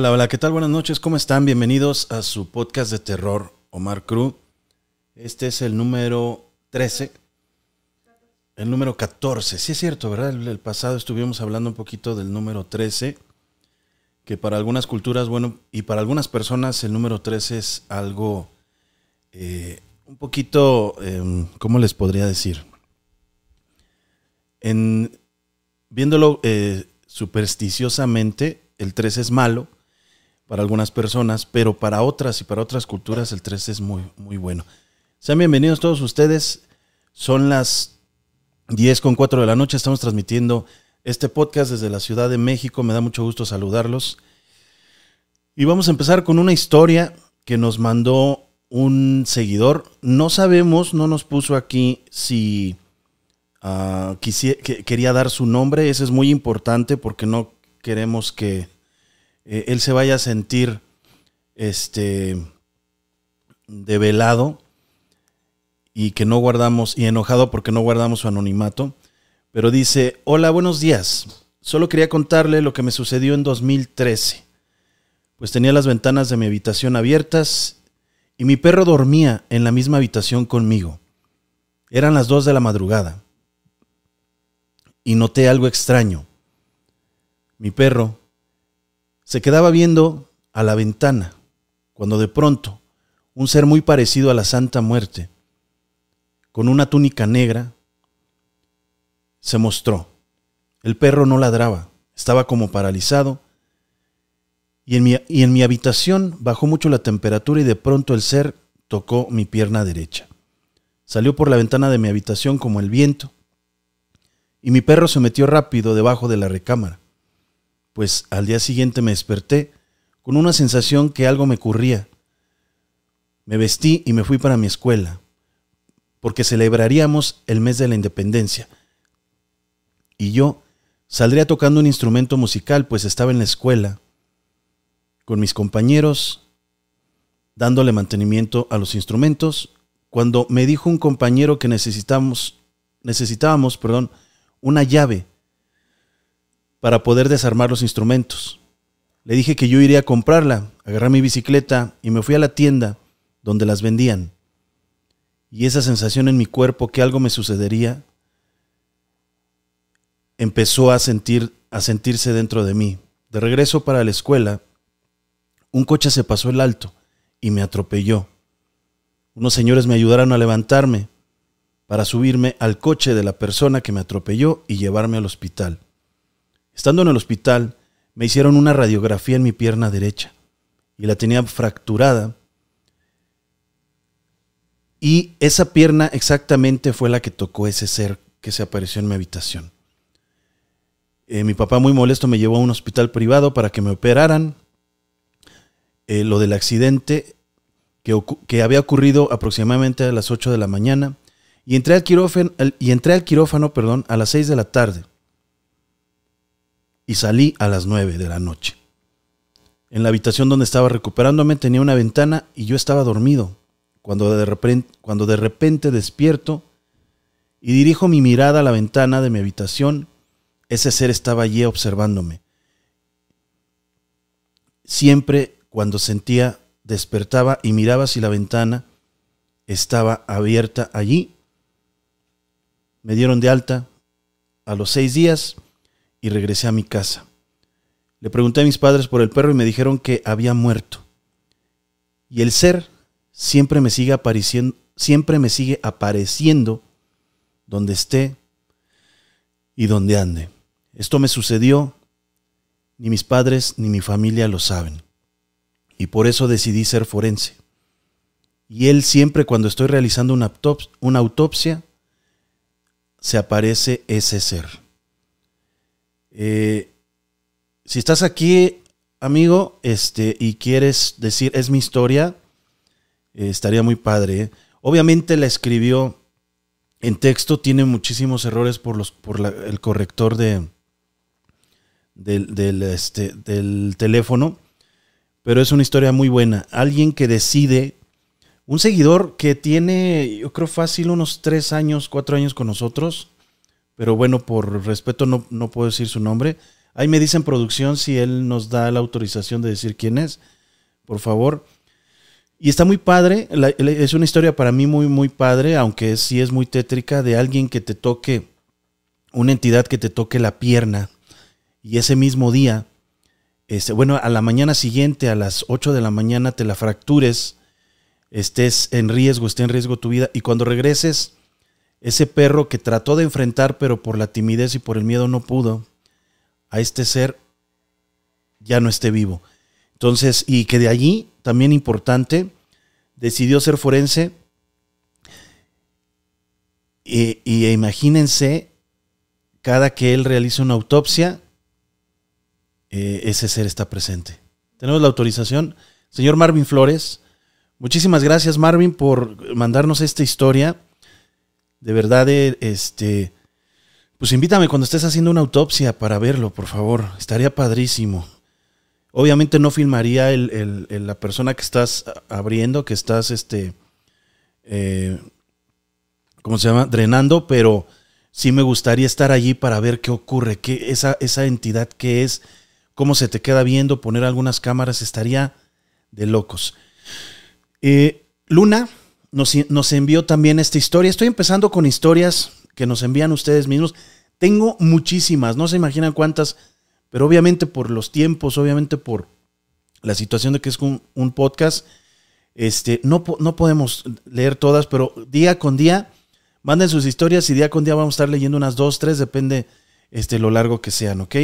Hola, hola, ¿qué tal? Buenas noches, ¿cómo están? Bienvenidos a su podcast de terror, Omar Cruz. Este es el número 13. El número 14, sí es cierto, ¿verdad? El, el pasado estuvimos hablando un poquito del número 13, que para algunas culturas, bueno, y para algunas personas el número 13 es algo eh, un poquito, eh, ¿cómo les podría decir? En, viéndolo eh, supersticiosamente, el 13 es malo para algunas personas, pero para otras y para otras culturas el 13 es muy, muy bueno. Sean bienvenidos todos ustedes. Son las 10 con 4 de la noche. Estamos transmitiendo este podcast desde la Ciudad de México. Me da mucho gusto saludarlos. Y vamos a empezar con una historia que nos mandó un seguidor. No sabemos, no nos puso aquí si uh, que, quería dar su nombre. Ese es muy importante porque no queremos que eh, él se vaya a sentir este develado y que no guardamos y enojado porque no guardamos su anonimato. Pero dice, hola, buenos días. Solo quería contarle lo que me sucedió en 2013. Pues tenía las ventanas de mi habitación abiertas y mi perro dormía en la misma habitación conmigo. Eran las dos de la madrugada. Y noté algo extraño. Mi perro se quedaba viendo a la ventana cuando de pronto un ser muy parecido a la Santa Muerte, con una túnica negra, se mostró. El perro no ladraba, estaba como paralizado y en, mi, y en mi habitación bajó mucho la temperatura y de pronto el ser tocó mi pierna derecha. Salió por la ventana de mi habitación como el viento y mi perro se metió rápido debajo de la recámara, pues al día siguiente me desperté con una sensación que algo me ocurría. Me vestí y me fui para mi escuela, porque celebraríamos el mes de la independencia. Y yo saldría tocando un instrumento musical, pues estaba en la escuela con mis compañeros, dándole mantenimiento a los instrumentos, cuando me dijo un compañero que necesitamos, necesitábamos perdón, una llave para poder desarmar los instrumentos. Le dije que yo iría a comprarla, agarré mi bicicleta y me fui a la tienda donde las vendían. Y esa sensación en mi cuerpo que algo me sucedería empezó a sentir a sentirse dentro de mí. De regreso para la escuela, un coche se pasó el alto y me atropelló. Unos señores me ayudaron a levantarme para subirme al coche de la persona que me atropelló y llevarme al hospital. Estando en el hospital, me hicieron una radiografía en mi pierna derecha y la tenía fracturada. Y esa pierna exactamente fue la que tocó ese ser que se apareció en mi habitación. Eh, mi papá muy molesto me llevó a un hospital privado para que me operaran eh, lo del accidente que, había ocurrido aproximadamente a las 8 de la mañana y entré al quirófano, y entré al quirófano perdón, a las 6 de la tarde y salí a las 9 de la noche. En la habitación donde estaba recuperándome tenía una ventana y yo estaba dormido. Cuando de repente, cuando de repente despierto y dirijo mi mirada a la ventana de mi habitación, ese ser estaba allí observándome. Siempre cuando sentía, despertaba y miraba si la ventana estaba abierta allí. Me dieron de alta a los seis días y regresé a mi casa. Le pregunté a mis padres por el perro y me dijeron que había muerto. Y el ser siempre me sigue apareciendo, siempre me sigue apareciendo donde esté y donde ande. Esto me sucedió, ni mis padres ni mi familia lo saben y por eso decidí ser forense. Y él siempre cuando estoy realizando una, autopsia, se aparece ese ser. Eh, si estás aquí, amigo, este, y quieres decir, es mi historia, eh, estaría muy padre. ¿eh? Obviamente la escribió en texto, tiene muchísimos errores por, los, por el corrector de, del, este, del teléfono pero es una historia muy buena. Alguien que decide, un seguidor que tiene, yo creo fácil, unos tres años, cuatro años con nosotros, pero bueno, por respeto no, no puedo decir su nombre. Ahí me dicen producción si él nos da la autorización de decir quién es, por favor. Y está muy padre, es una historia para mí muy, muy padre, aunque sí es muy tétrica, de alguien que te toque, una entidad que te toque la pierna y ese mismo día, este, bueno, a la mañana siguiente, a las 8 de la mañana, te la fractures, estés en riesgo, esté en riesgo tu vida, y cuando regreses, ese perro que trató de enfrentar, pero por la timidez y por el miedo no pudo, a este ser ya no esté vivo. Entonces, y que de allí, también importante, decidió ser forense. Y, imagínense, cada que él realiza una autopsia, eh, ese ser está presente. Tenemos la autorización. Señor Marvin Flores, muchísimas gracias Marvin por mandarnos esta historia. De verdad, eh, este, pues invítame cuando estés haciendo una autopsia para verlo, por favor. Estaría padrísimo. Obviamente no filmaría el, la persona que estás abriendo, que estás, este, eh, ¿cómo se llama? Drenando, pero sí me gustaría estar allí para ver qué ocurre, qué, esa, esa entidad que es, cómo se te queda viendo, poner algunas cámaras, estaría de locos. Eh, Luna nos, nos envió también esta historia. Estoy empezando con historias que nos envían ustedes mismos. Tengo muchísimas, no se imaginan cuántas pero obviamente por los tiempos, obviamente por la situación de que es un, podcast, este, no, no podemos leer todas, pero día con día, manden sus historias y día con día vamos a estar leyendo unas dos, tres, depende este, lo largo que sean, ¿ok?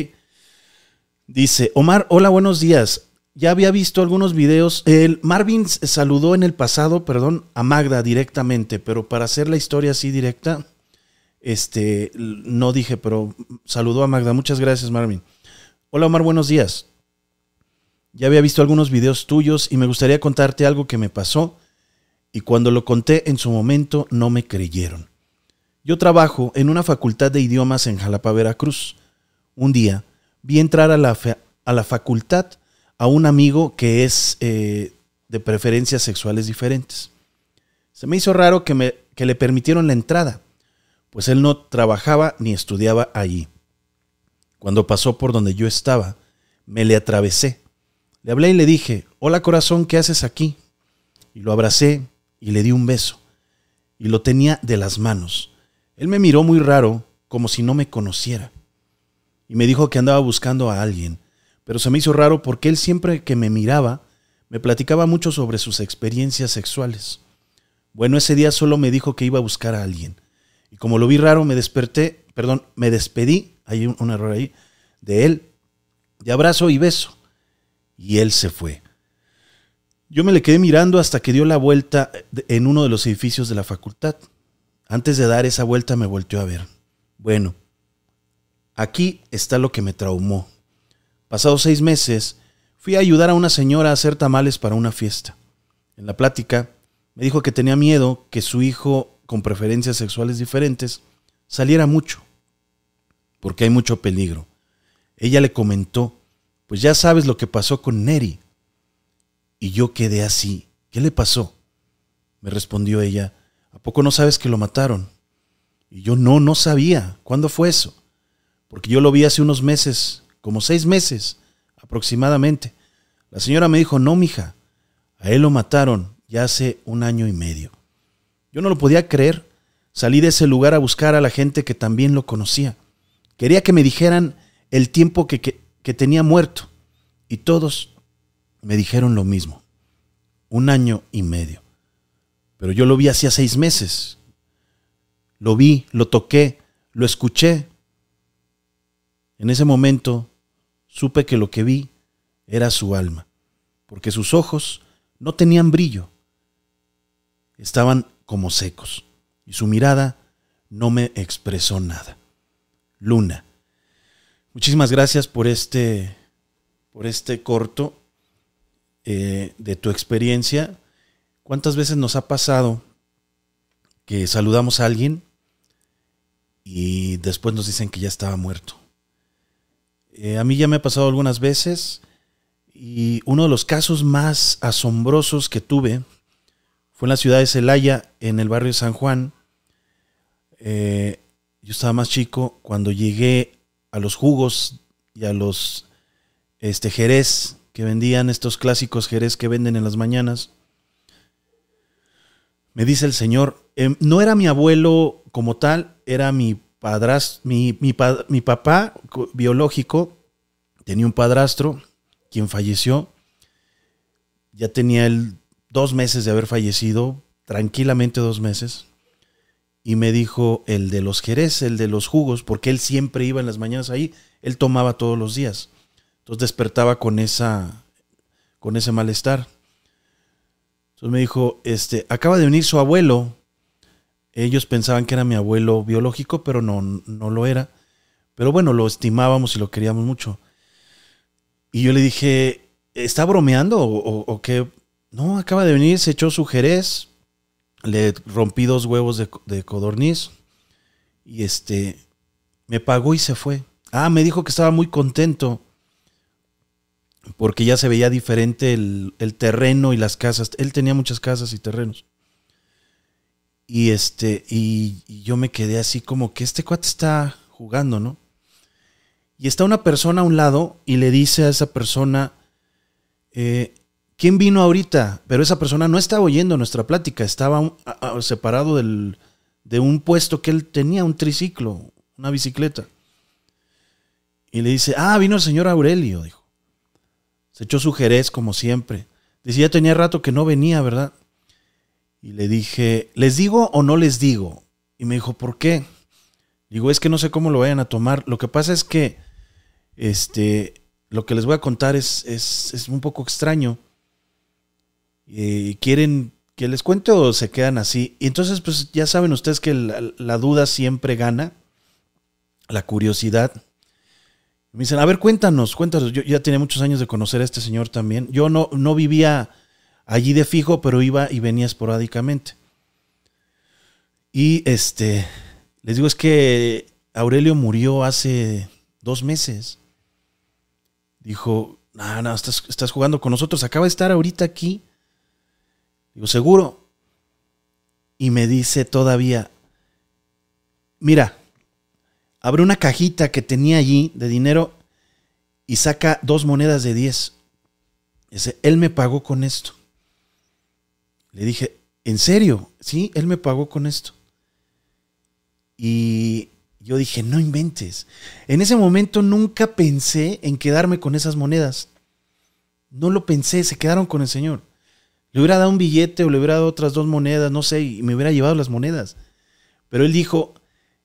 Dice, Omar, hola, buenos días. Ya había visto algunos videos. El Marvin saludó en el pasado, perdón, a Magda directamente, pero para hacer la historia así directa, este, no dije, pero saludó a Magda. Muchas gracias, Marvin. Hola Omar, buenos días. Ya había visto algunos videos tuyos y me gustaría contarte algo que me pasó y cuando lo conté en su momento no me creyeron. Yo trabajo en una facultad de idiomas en Jalapa, Veracruz. Un día vi entrar a la, a la facultad a un amigo que es eh, de preferencias sexuales diferentes. Se me hizo raro que, me, que le permitieron la entrada, pues él no trabajaba ni estudiaba allí. Cuando pasó por donde yo estaba, me le atravesé. Le hablé y le dije, hola corazón, ¿qué haces aquí? Y lo abracé y le di un beso. Y lo tenía de las manos. Él me miró muy raro, como si no me conociera. Y me dijo que andaba buscando a alguien. Pero se me hizo raro porque él siempre que me miraba, me platicaba mucho sobre sus experiencias sexuales. Bueno, ese día solo me dijo que iba a buscar a alguien. Y como lo vi raro, me desperté, perdón, me despedí hay un, error ahí, de él, de abrazo y beso. Y él se fue. Yo me le quedé mirando hasta que dio la vuelta en uno de los edificios de la facultad. Antes de dar esa vuelta me volteó a ver. Bueno, aquí está lo que me traumó. Pasados seis meses, fui a ayudar a una señora a hacer tamales para una fiesta. En la plática, me dijo que tenía miedo que su hijo, con preferencias sexuales diferentes, saliera mucho porque hay mucho peligro. Ella le comentó, pues ya sabes lo que pasó con Neri. Y yo quedé así. ¿Qué le pasó? Me respondió ella, ¿a poco no sabes que lo mataron? Y yo no, no sabía. ¿Cuándo fue eso? Porque yo lo vi hace unos meses, como seis meses aproximadamente. La señora me dijo, no, mija, a él lo mataron ya hace un año y medio. Yo no lo podía creer. Salí de ese lugar a buscar a la gente que también lo conocía. Quería que me dijeran el tiempo que, tenía muerto. Y todos me dijeron lo mismo. Un año y medio. Pero yo lo vi hacía seis meses. Lo vi, lo toqué, lo escuché. En ese momento supe que lo que vi era su alma, porque sus ojos no tenían brillo, estaban como secos, y su mirada no me expresó nada. Luna. Muchísimas gracias por este, por este corto eh, de tu experiencia. ¿Cuántas veces nos ha pasado que saludamos a alguien y después nos dicen que ya estaba muerto? Eh, a mí ya me ha pasado algunas veces y uno de los casos más asombrosos que tuve fue en la ciudad de Celaya, en el barrio San Juan. Eh, yo estaba más chico cuando llegué a los jugos y a los este, jerez que vendían estos clásicos jerez que venden en las mañanas. Me dice el Señor, em, no era mi abuelo como tal, era mi padrastro, mi, mi, mi papá biológico, tenía un padrastro, quien falleció. Ya tenía él dos meses de haber fallecido, tranquilamente dos meses y me dijo el de los jerez, el de los jugos, porque él siempre iba en las mañanas ahí, él tomaba todos los días. Entonces despertaba con esa con ese malestar. Entonces me dijo, este, acaba de venir su abuelo. Ellos pensaban que era mi abuelo biológico, pero no, no lo era. Pero bueno, lo estimábamos y lo queríamos mucho. Y yo le dije, ¿está bromeando o, o qué? No, acaba de venir, se echó su jerez, le rompí dos huevos de, codorniz y este me pagó y se fue. Ah, me dijo que estaba muy contento porque ya se veía diferente el, terreno y las casas. Él tenía muchas casas y terrenos. Y este, y, yo me quedé así como que este cuate está jugando, ¿no? Y está una persona a un lado y le dice a esa persona, eh, ¿quién vino ahorita? Pero esa persona no estaba oyendo nuestra plática, estaba separado de un puesto que él tenía, un triciclo, una bicicleta. Y le dice, ah, vino el señor Aurelio, dijo. Se echó su jerez como siempre. Dice, ya tenía rato que no venía, ¿verdad? Y le dije, ¿les digo o no les digo? Y me dijo, ¿por qué? Digo, es que no sé cómo lo vayan a tomar. Lo que pasa es que, este, lo que les voy a contar es, es, es un poco extraño quieren que les cuente o se quedan así. Y entonces, pues ya saben ustedes que la, duda siempre gana, la curiosidad. Me dicen, a ver, cuéntanos, cuéntanos. Yo ya tenía muchos años de conocer a este señor también. Yo no, no vivía allí de fijo, pero iba y venía esporádicamente. Y este, les digo, es que Aurelio murió hace dos meses. Dijo, no, no, estás, estás jugando con nosotros. Acaba de estar ahorita aquí Digo, seguro. Y me dice todavía, mira, abre una cajita que tenía allí de dinero y saca dos monedas de 10. Dice, él me pagó con esto. Le dije, ¿en serio? Sí, él me pagó con esto. Y yo dije, no inventes. En ese momento nunca pensé en quedarme con esas monedas. No lo pensé, se quedaron con el Señor. Le hubiera dado un billete o le hubiera dado otras dos monedas, no sé, y me hubiera llevado las monedas. Pero él dijo,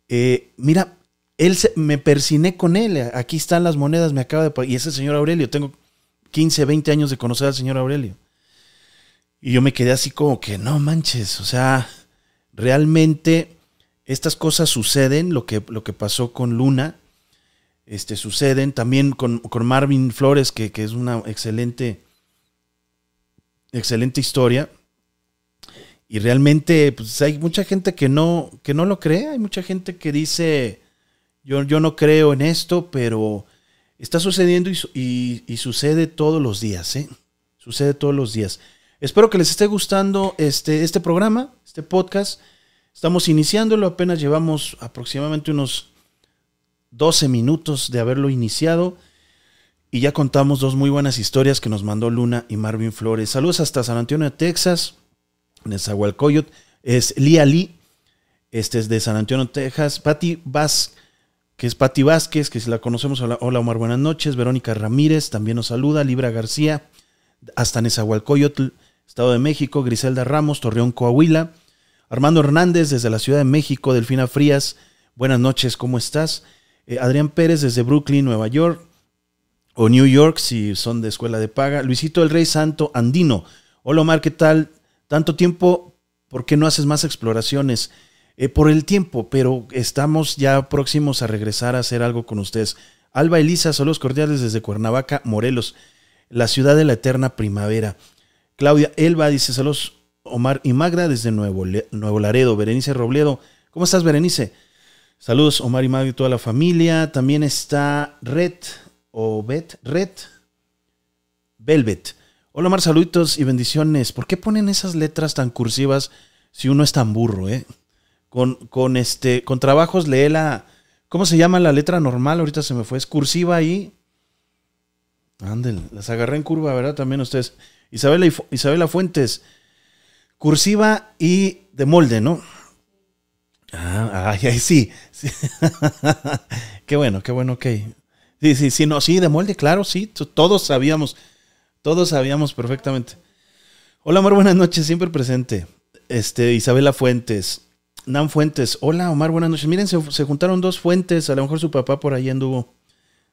eh, mira, él me persiné con él, aquí están las monedas, me acaba de... Y ese señor Aurelio, tengo 15, 20 años de conocer al señor Aurelio. Y yo me quedé así como que, no manches, o sea, realmente estas cosas suceden, lo que, lo que pasó con Luna, este, suceden también con, con Marvin Flores, que, que es una excelente excelente historia. Y realmente pues, hay mucha gente que no, que no lo cree, hay mucha gente que dice, yo, yo no creo en esto, pero está sucediendo y, y, sucede todos los días, ¿eh? Sucede todos los días. Espero que les esté gustando este, este programa, este podcast. Estamos iniciándolo, apenas llevamos aproximadamente unos 12 minutos de haberlo iniciado. Y ya contamos dos muy buenas historias que nos mandó Luna y Marvin Flores. Saludos hasta San Antonio, Texas, Nezahualcóyotl. Es Lía Lee, este es de San Antonio, Texas. Patti Vaz, que es Patti Vázquez, que si la conocemos, hola, Omar, buenas noches. Verónica Ramírez también nos saluda. Libra García, hasta Nezahualcóyotl, Estado de México. Griselda Ramos, Torreón, Coahuila. Armando Hernández, desde la Ciudad de México. Delfina Frías, buenas noches, ¿cómo estás? Eh, Adrián Pérez, desde Brooklyn, Nueva York o New York si son de escuela de paga. Luisito el Rey Santo Andino. Hola Omar, ¿qué tal? Tanto tiempo, ¿por qué no haces más exploraciones? Eh, por el tiempo, pero estamos ya próximos a regresar a hacer algo con ustedes. Alba Elisa, saludos cordiales desde Cuernavaca, Morelos, la ciudad de la eterna primavera. Claudia Elba dice saludos Omar y Magda desde Nuevo, Nuevo Laredo. Berenice Robledo, ¿cómo estás Berenice? Saludos Omar y Magda y toda la familia. También está Red o Bet, Red, Velvet. Hola Mar, saluditos y bendiciones. ¿Por qué ponen esas letras tan cursivas si uno es tan burro, eh? Con, con este, con trabajos lee la, ¿cómo se llama la letra normal? Ahorita se me fue, es cursiva y Ándale, las agarré en curva, ¿verdad? También ustedes. Isabela, Isabela Fuentes, cursiva y de molde, ¿no? Ah, ay, sí. sí. qué bueno, qué bueno, ok. Sí, sí, sí, no, sí, de molde, claro, sí. Todos sabíamos, todos sabíamos perfectamente. Hola, Omar, buenas noches, siempre presente. Este, Isabela Fuentes, Nan Fuentes. Hola, Omar, buenas noches. Miren, se, se juntaron dos fuentes, a lo mejor su papá por ahí anduvo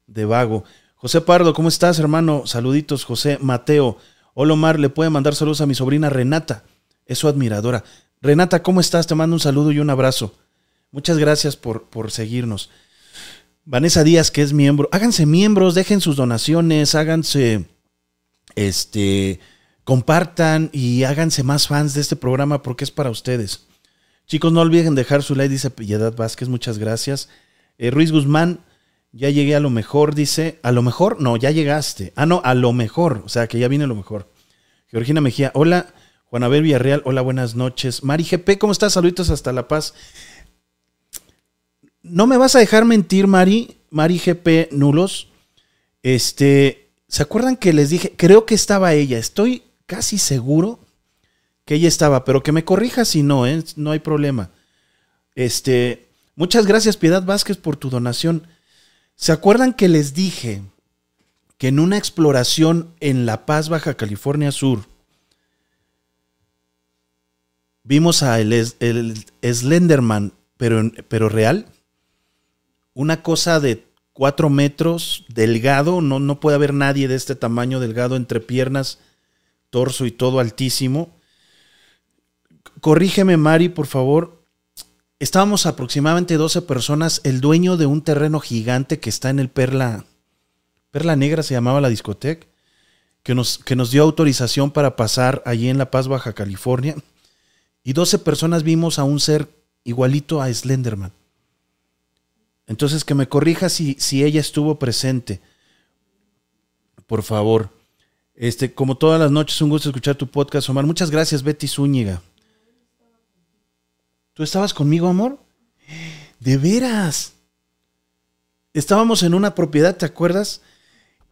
de vago. José Pardo, ¿cómo estás, hermano? Saluditos, José Mateo. Hola, Omar, le puede mandar saludos a mi sobrina Renata, es su admiradora. Renata, ¿cómo estás? Te mando un saludo y un abrazo. Muchas gracias por, por seguirnos. Vanessa Díaz, que es miembro, háganse miembros, dejen sus donaciones, háganse, este, compartan y háganse más fans de este programa porque es para ustedes. Chicos, no olviden dejar su like, dice Piedad Vázquez, muchas gracias. Eh, Ruiz Guzmán, ya llegué a lo mejor, dice. ¿A lo mejor? No, ya llegaste. Ah, no, a lo mejor. O sea, que ya viene lo mejor. Georgina Mejía, hola. Juanabel Villarreal, hola, buenas noches. Mari GP, ¿cómo estás? Saluditos hasta La Paz. No me vas a dejar mentir, Mari. Mari GP Nulos. Este, ¿se acuerdan que les dije? Creo que estaba ella. Estoy casi seguro que ella estaba, pero que me corrija si no, ¿eh? no hay problema. Este, muchas gracias, Piedad Vázquez, por tu donación. ¿Se acuerdan que les dije que en una exploración en La Paz, Baja California Sur, vimos a el, Slenderman, pero, pero real? Una cosa de cuatro metros, delgado, no, no puede haber nadie de este tamaño, delgado, entre piernas, torso y todo altísimo. Corrígeme, Mari, por favor. Estábamos aproximadamente 12 personas. El dueño de un terreno gigante que está en el Perla, Perla Negra se llamaba la discoteca, que nos, que nos dio autorización para pasar allí en La Paz, Baja California. Y 12 personas vimos a un ser igualito a Slenderman. Entonces, que me corrija si, si ella estuvo presente. Por favor. Este, como todas las noches, un gusto escuchar tu podcast, Omar. Muchas gracias, Betty Zúñiga. ¿Tú estabas conmigo, amor? De veras. Estábamos en una propiedad, ¿te acuerdas?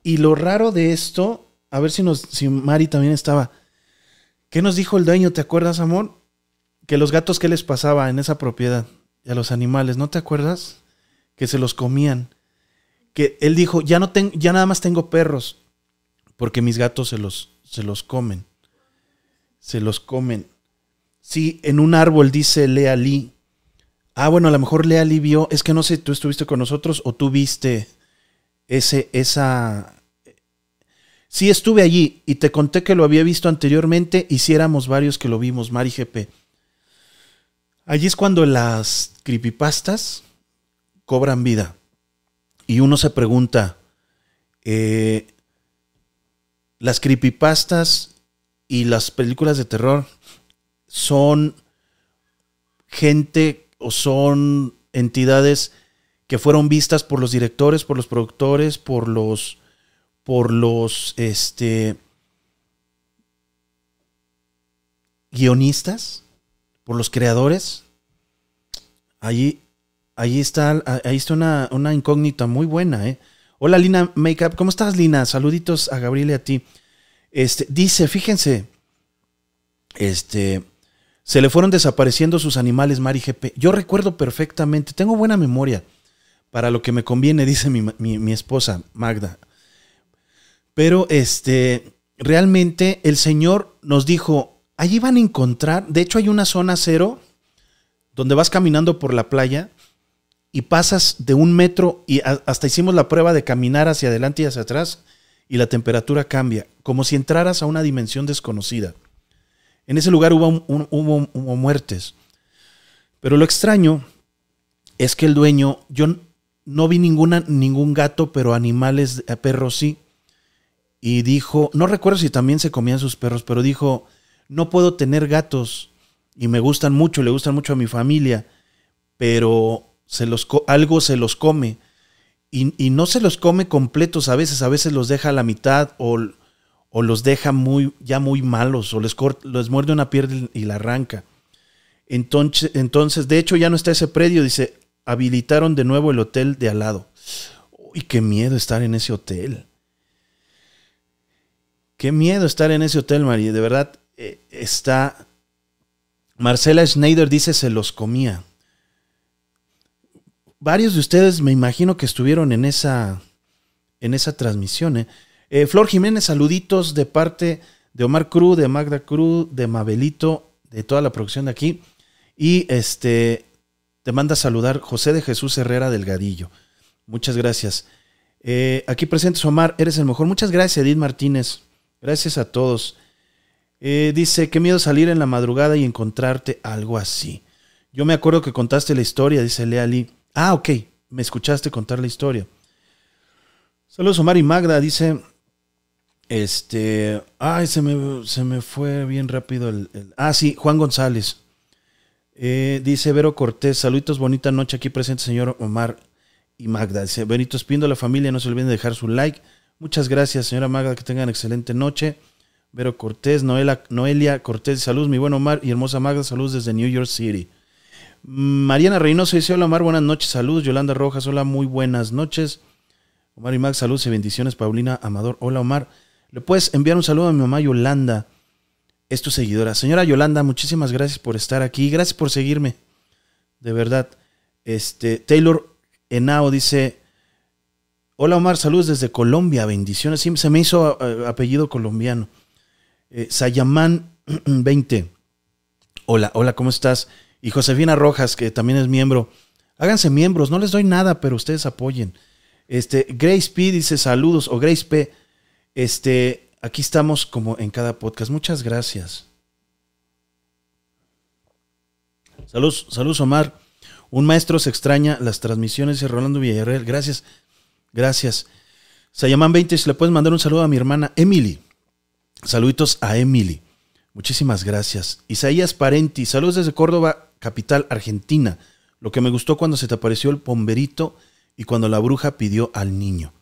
Y lo raro de esto, a ver si, nos, si Mari también estaba. ¿Qué nos dijo el dueño? ¿Te acuerdas, amor? Que los gatos, ¿qué les pasaba en esa propiedad? Y a los animales, ¿no te acuerdas? Que se los comían. Que él dijo, ya, no tengo, ya nada más tengo perros, porque mis gatos se los, se los comen. Se los comen. Sí, en un árbol dice Lea Lee. Ah, bueno, a lo mejor Lea Lee vio, es que no sé, tú estuviste con nosotros o tú viste ese, esa... Sí, estuve allí y te conté que lo había visto anteriormente y si éramos varios que lo vimos, Mari GP. Allí es cuando las creepypastas cobran vida. Y uno se pregunta, eh, las creepypastas y las películas de terror son gente o son entidades que fueron vistas por los directores, por los productores, por los por los este guionistas, por los creadores. Allí, allí está, ahí está una, una incógnita muy buena, ¿eh? Hola Lina Makeup, ¿cómo estás Lina? Saluditos a Gabriel y a ti. Este, dice, fíjense, este, se le fueron desapareciendo sus animales Mari GP. Yo recuerdo perfectamente, tengo buena memoria para lo que me conviene, dice mi, esposa Magda. Pero este, realmente el Señor nos dijo, allí van a encontrar, de hecho hay una zona cero donde vas caminando por la playa y pasas de un metro y hasta hicimos la prueba de caminar hacia adelante y hacia atrás y la temperatura cambia, como si entraras a una dimensión desconocida. En ese lugar hubo, muertes. Pero lo extraño es que el dueño, yo no vi ninguna, ningún gato, pero animales, eh, perros sí. Y dijo, no recuerdo si también se comían sus perros, pero dijo, no puedo tener gatos y me gustan mucho, le gustan mucho a mi familia, pero se los, algo se los come. Y, y, no se los come completos a veces, a veces los deja a la mitad o o los deja muy, ya muy malos, o les, les muerde una piedra y la arranca. Entonces, entonces, de hecho, ya no está ese predio, dice, habilitaron de nuevo el hotel de al lado. Uy, qué miedo estar en ese hotel. Qué miedo estar en ese hotel, María. De verdad, eh, está... Marcela Schneider dice se los comía. Varios de ustedes me imagino que estuvieron en esa, en esa transmisión. ¿eh? Eh, Flor Jiménez, saluditos de parte de Omar Cruz, de Magda Cruz, de Mabelito, de toda la producción de aquí. Y este te manda saludar José de Jesús Herrera Delgadillo. Muchas gracias. Eh, aquí presentes Omar, eres el mejor. Muchas gracias, Edith Martínez. Gracias a todos. Eh, dice, qué miedo salir en la madrugada y encontrarte algo así. Yo me acuerdo que contaste la historia, dice Leali. Ah, ok, me escuchaste contar la historia. Saludos Omar y Magda, dice, este, ay, se me, se me fue bien rápido el, Ah, sí, Juan González. Eh, dice Vero Cortés, saluditos, bonita noche aquí presente, señor Omar y Magda. Dice Benito Espindo, la familia, no se olviden de dejar su like. Muchas gracias, señora Magda, que tengan excelente noche. Vero Cortés, Noelia Cortés, saludos, mi buen Omar y hermosa Magda, saludos desde New York City. Mariana Reynoso dice, hola Omar, buenas noches, saludos. Yolanda Rojas, hola, muy buenas noches. Omar y Magda, saludos y bendiciones. Paulina Amador, hola Omar. Le puedes enviar un saludo a mi mamá Yolanda, es tu seguidora. Señora Yolanda, muchísimas gracias por estar aquí, gracias por seguirme, de verdad. Este, Taylor Enao dice, hola Omar, saludos desde Colombia, bendiciones. Se me hizo eh, apellido colombiano. Eh, Sayamán 20. Hola, hola, ¿cómo estás? Y Josefina Rojas, que también es miembro. Háganse miembros, no les doy nada, pero ustedes apoyen. Este, Grace P dice saludos, o Grace P. Este, aquí estamos como en cada podcast. Muchas gracias. Saludos, saludos Omar. Un maestro se extraña las transmisiones de Rolando Villarreal. Gracias, gracias. Se llaman 20. Si le puedes mandar un saludo a mi hermana Emily. Saluditos a Emily. Muchísimas gracias. Isaías Parenti. Saludos desde Córdoba, capital argentina. Lo que me gustó cuando se te apareció el pomberito y cuando la bruja pidió al niño.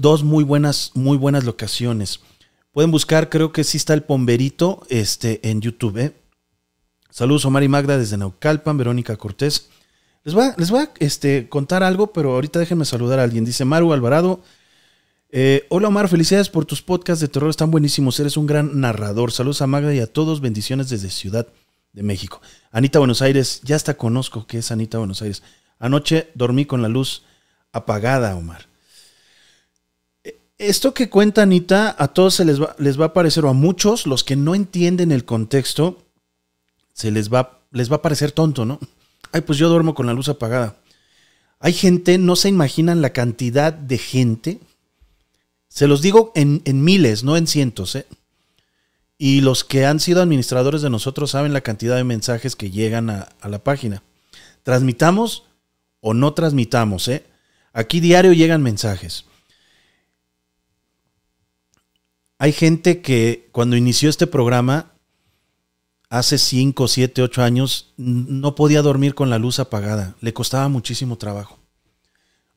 Dos muy buenas, muy buenas locaciones. Pueden buscar, creo que sí está el pomberito este, en YouTube. ¿eh? Saludos Omar y Magda desde Naucalpan, Verónica Cortés. Les voy a, les este, contar algo, pero ahorita déjenme saludar a alguien. Dice Maru Alvarado. Eh, hola Omar, felicidades por tus podcasts de terror, están buenísimos. Eres un gran narrador. Saludos a Magda y a todos. Bendiciones desde Ciudad de México. Anita Buenos Aires, ya hasta conozco que es Anita Buenos Aires. Anoche dormí con la luz apagada, Omar. Esto que cuenta Anita, a todos se les va, les va a parecer, o a muchos, los que no entienden el contexto, se les va, les va a parecer tonto, ¿no? Ay, pues yo duermo con la luz apagada. Hay gente, no se imaginan la cantidad de gente. Se los digo en, miles, no en cientos, ¿eh? Y los que han sido administradores de nosotros saben la cantidad de mensajes que llegan a, a la página. Transmitamos o no transmitamos, ¿eh? Aquí diario llegan mensajes. Hay gente que cuando inició este programa hace 5, 7, 8 años no podía dormir con la luz apagada. Le costaba muchísimo trabajo.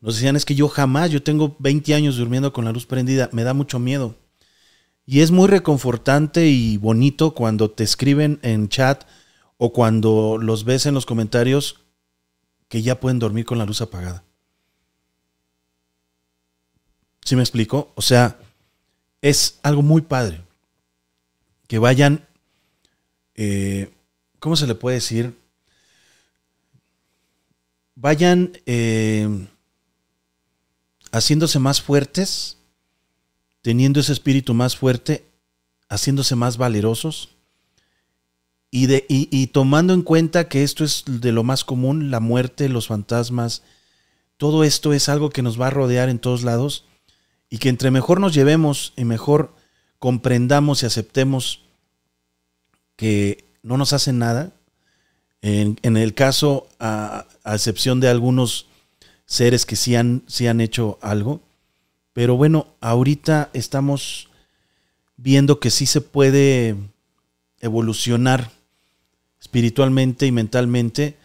Nos decían es que yo jamás, yo tengo 20 años durmiendo con la luz prendida, me da mucho miedo. Y es muy reconfortante y bonito cuando te escriben en chat o cuando los ves en los comentarios que ya pueden dormir con la luz apagada. ¿Sí me explico? O sea, es algo muy padre. Que vayan eh, ¿cómo se le puede decir? Vayan eh, haciéndose más fuertes, teniendo ese espíritu más fuerte, haciéndose más valerosos y, de, y, tomando en cuenta que esto es de lo más común, la muerte, los fantasmas, todo esto es algo que nos va a rodear en todos lados y que entre mejor nos llevemos y mejor comprendamos y aceptemos que no nos hacen nada. En, el caso, a, excepción de algunos seres que sí han, han hecho algo. Pero bueno, ahorita estamos viendo que sí se puede evolucionar espiritualmente y mentalmente.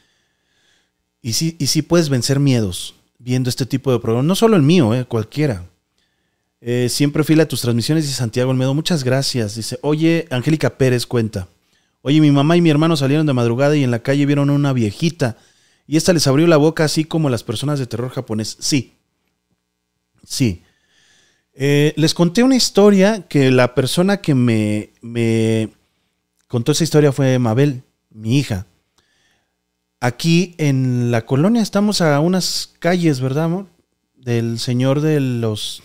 Y sí, y sí puedes vencer miedos viendo este tipo de programas. No solo el mío, eh, cualquiera. Eh, siempre fila a tus transmisiones, dice Santiago Olmedo. Muchas gracias. Dice, oye, Angélica Pérez cuenta. Oye, mi mamá y mi hermano salieron de madrugada y en la calle vieron a una viejita y esta les abrió la boca así como las personas de terror japonés. Sí, sí. Eh, les conté una historia que la persona que me, me contó esa historia fue Mabel, mi hija. Aquí en la colonia estamos a unas calles, ¿verdad, amor? Del señor de los...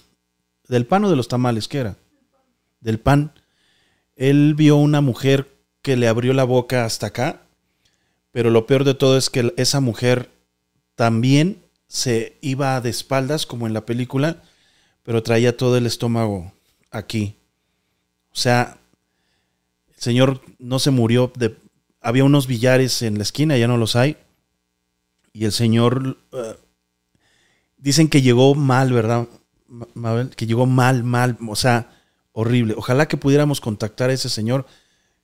del pan o de los tamales, ¿qué era? Del pan. Él vio una mujer que le abrió la boca hasta acá, pero lo peor de todo es que esa mujer también se iba de espaldas, como en la película, pero traía todo el estómago aquí. O sea, el señor no se murió de... Había unos billares en la esquina, ya no los hay. Y el señor... Eh, dicen que llegó mal, ¿verdad? Que llegó mal, mal. O sea, horrible. Ojalá que pudiéramos contactar a ese señor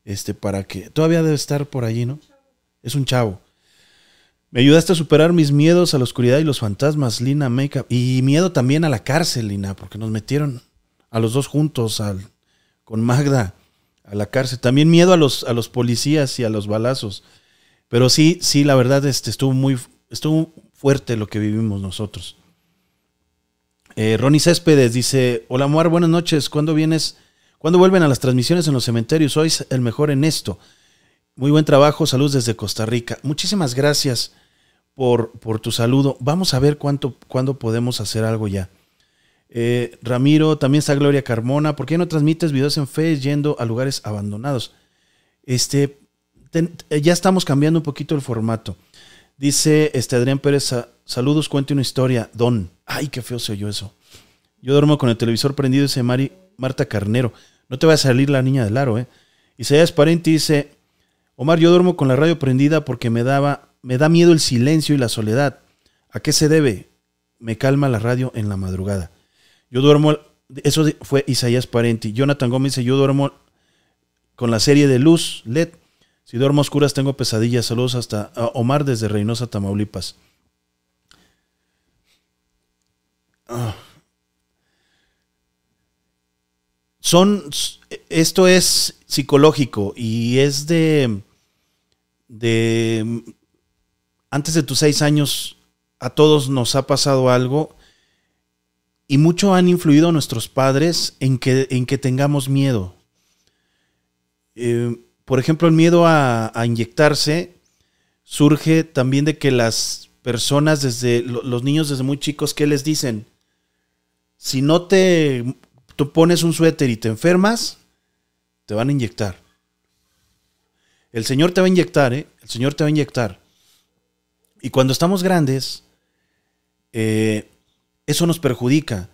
este, para que... Todavía debe estar por allí, ¿no? Es un chavo. Me ayudaste a superar mis miedos a la oscuridad y los fantasmas, Lina Makeup. Y miedo también a la cárcel, Lina, porque nos metieron a los dos juntos al, con Magda a la cárcel. También miedo a los, a los policías y a los balazos. Pero sí, sí, la verdad este, estuvo muy estuvo fuerte lo que vivimos nosotros. Eh, Ronnie Céspedes dice, hola Muar, buenas noches. ¿Cuándo vienes? ¿Cuándo vuelven a las transmisiones en los cementerios? Sois el mejor en esto. Muy buen trabajo, saludos desde Costa Rica. Muchísimas gracias por, por tu saludo. Vamos a ver cuánto, cuándo podemos hacer algo ya. Eh, Ramiro, también está Gloria Carmona. ¿Por qué no transmites videos en Face yendo a lugares abandonados? Este, ya estamos cambiando un poquito el formato. Dice este Adrián Pérez, saludos, cuente una historia. Don, ay, qué feo se oyó eso. Yo duermo con el televisor prendido, dice Mari, Marta Carnero. No te va a salir la niña del aro, ¿eh? Isaías Parenti dice, Omar, yo duermo con la radio prendida porque me daba, me da miedo el silencio y la soledad. ¿A qué se debe? Me calma la radio en la madrugada. Yo duermo, eso fue Isaías Parenti. Jonathan Gómez dice, yo duermo con la serie de luz, LED. Si duermo a oscuras tengo pesadillas. Saludos hasta Omar desde Reynosa, Tamaulipas. Ah. Son, esto es psicológico y es de, de, antes de tus seis años, a todos nos ha pasado algo y mucho han influido nuestros padres en que, en que tengamos miedo. Eh, por ejemplo, el miedo a, inyectarse surge también de que las personas desde los niños desde muy chicos, ¿qué les dicen? Si no te pones un suéter y te enfermas, te van a inyectar. El Señor te va a inyectar, ¿eh? El Señor te va a inyectar. Y cuando estamos grandes, eh, eso nos perjudica.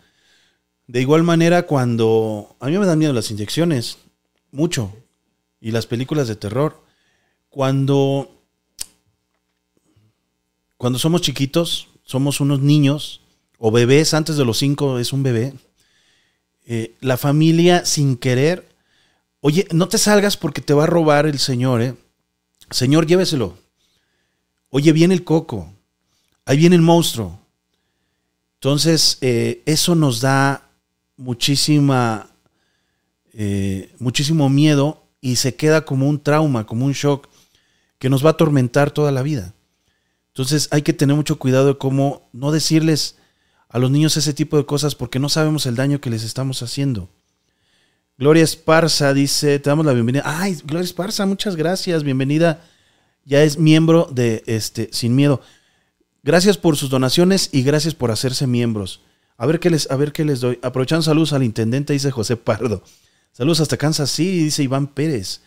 De igual manera, cuando... A mí me dan miedo las inyecciones, mucho. Y las películas de terror. Cuando... Cuando somos chiquitos, somos unos niños o bebés, antes de los cinco es un bebé eh, la familia sin querer, oye, no te salgas porque te va a robar el Señor, ¿eh? Señor, lléveselo. Oye, viene el coco, ahí viene el monstruo. Entonces, eh, eso nos da muchísima, eh, muchísimo miedo y se queda como un trauma, como un shock que nos va a atormentar toda la vida. Entonces hay que tener mucho cuidado de cómo no decirles, a los niños ese tipo de cosas porque no sabemos el daño que les estamos haciendo. Gloria Esparza dice, te damos la bienvenida. Ay, Gloria Esparza, muchas gracias, bienvenida. Ya es miembro de este Sin Miedo. Gracias por sus donaciones y gracias por hacerse miembros. A ver qué les, a ver qué les doy. Aprovechando saludos al intendente, dice José Pardo. Saludos hasta Kansas City, dice Iván Pérez.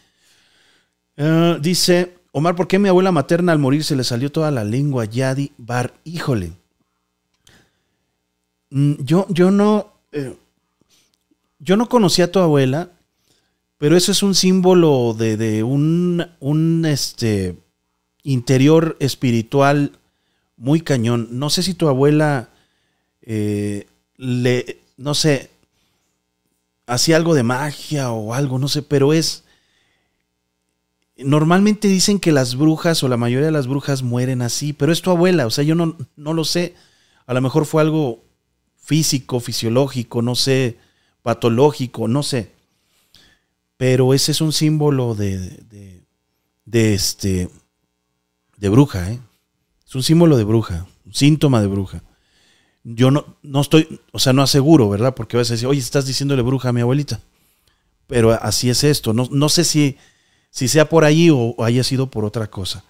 Eh, dice, Omar, ¿por qué mi abuela materna al morir se le salió toda la lengua? Yadi Bar, híjole. Mm, yo, yo no. Eh, yo no conocía a tu abuela, pero eso es un símbolo de, un, un este, interior espiritual muy cañón. No sé si tu abuela eh, le, no sé, hacía algo de magia o algo, no sé, pero es... Normalmente dicen que las brujas o la mayoría de las brujas mueren así, pero es tu abuela, o sea, yo no, no lo sé. A lo mejor fue algo físico, fisiológico, no sé, patológico, no sé. Pero ese es un símbolo de, de, de, este, de bruja, ¿eh? Es un símbolo de bruja, un síntoma de bruja. Yo no, no estoy, o sea, no aseguro, ¿verdad? Porque a decir, oye, estás diciéndole bruja a mi abuelita. Pero así es esto. No, no sé si, si sea por ahí o, haya sido por otra cosa.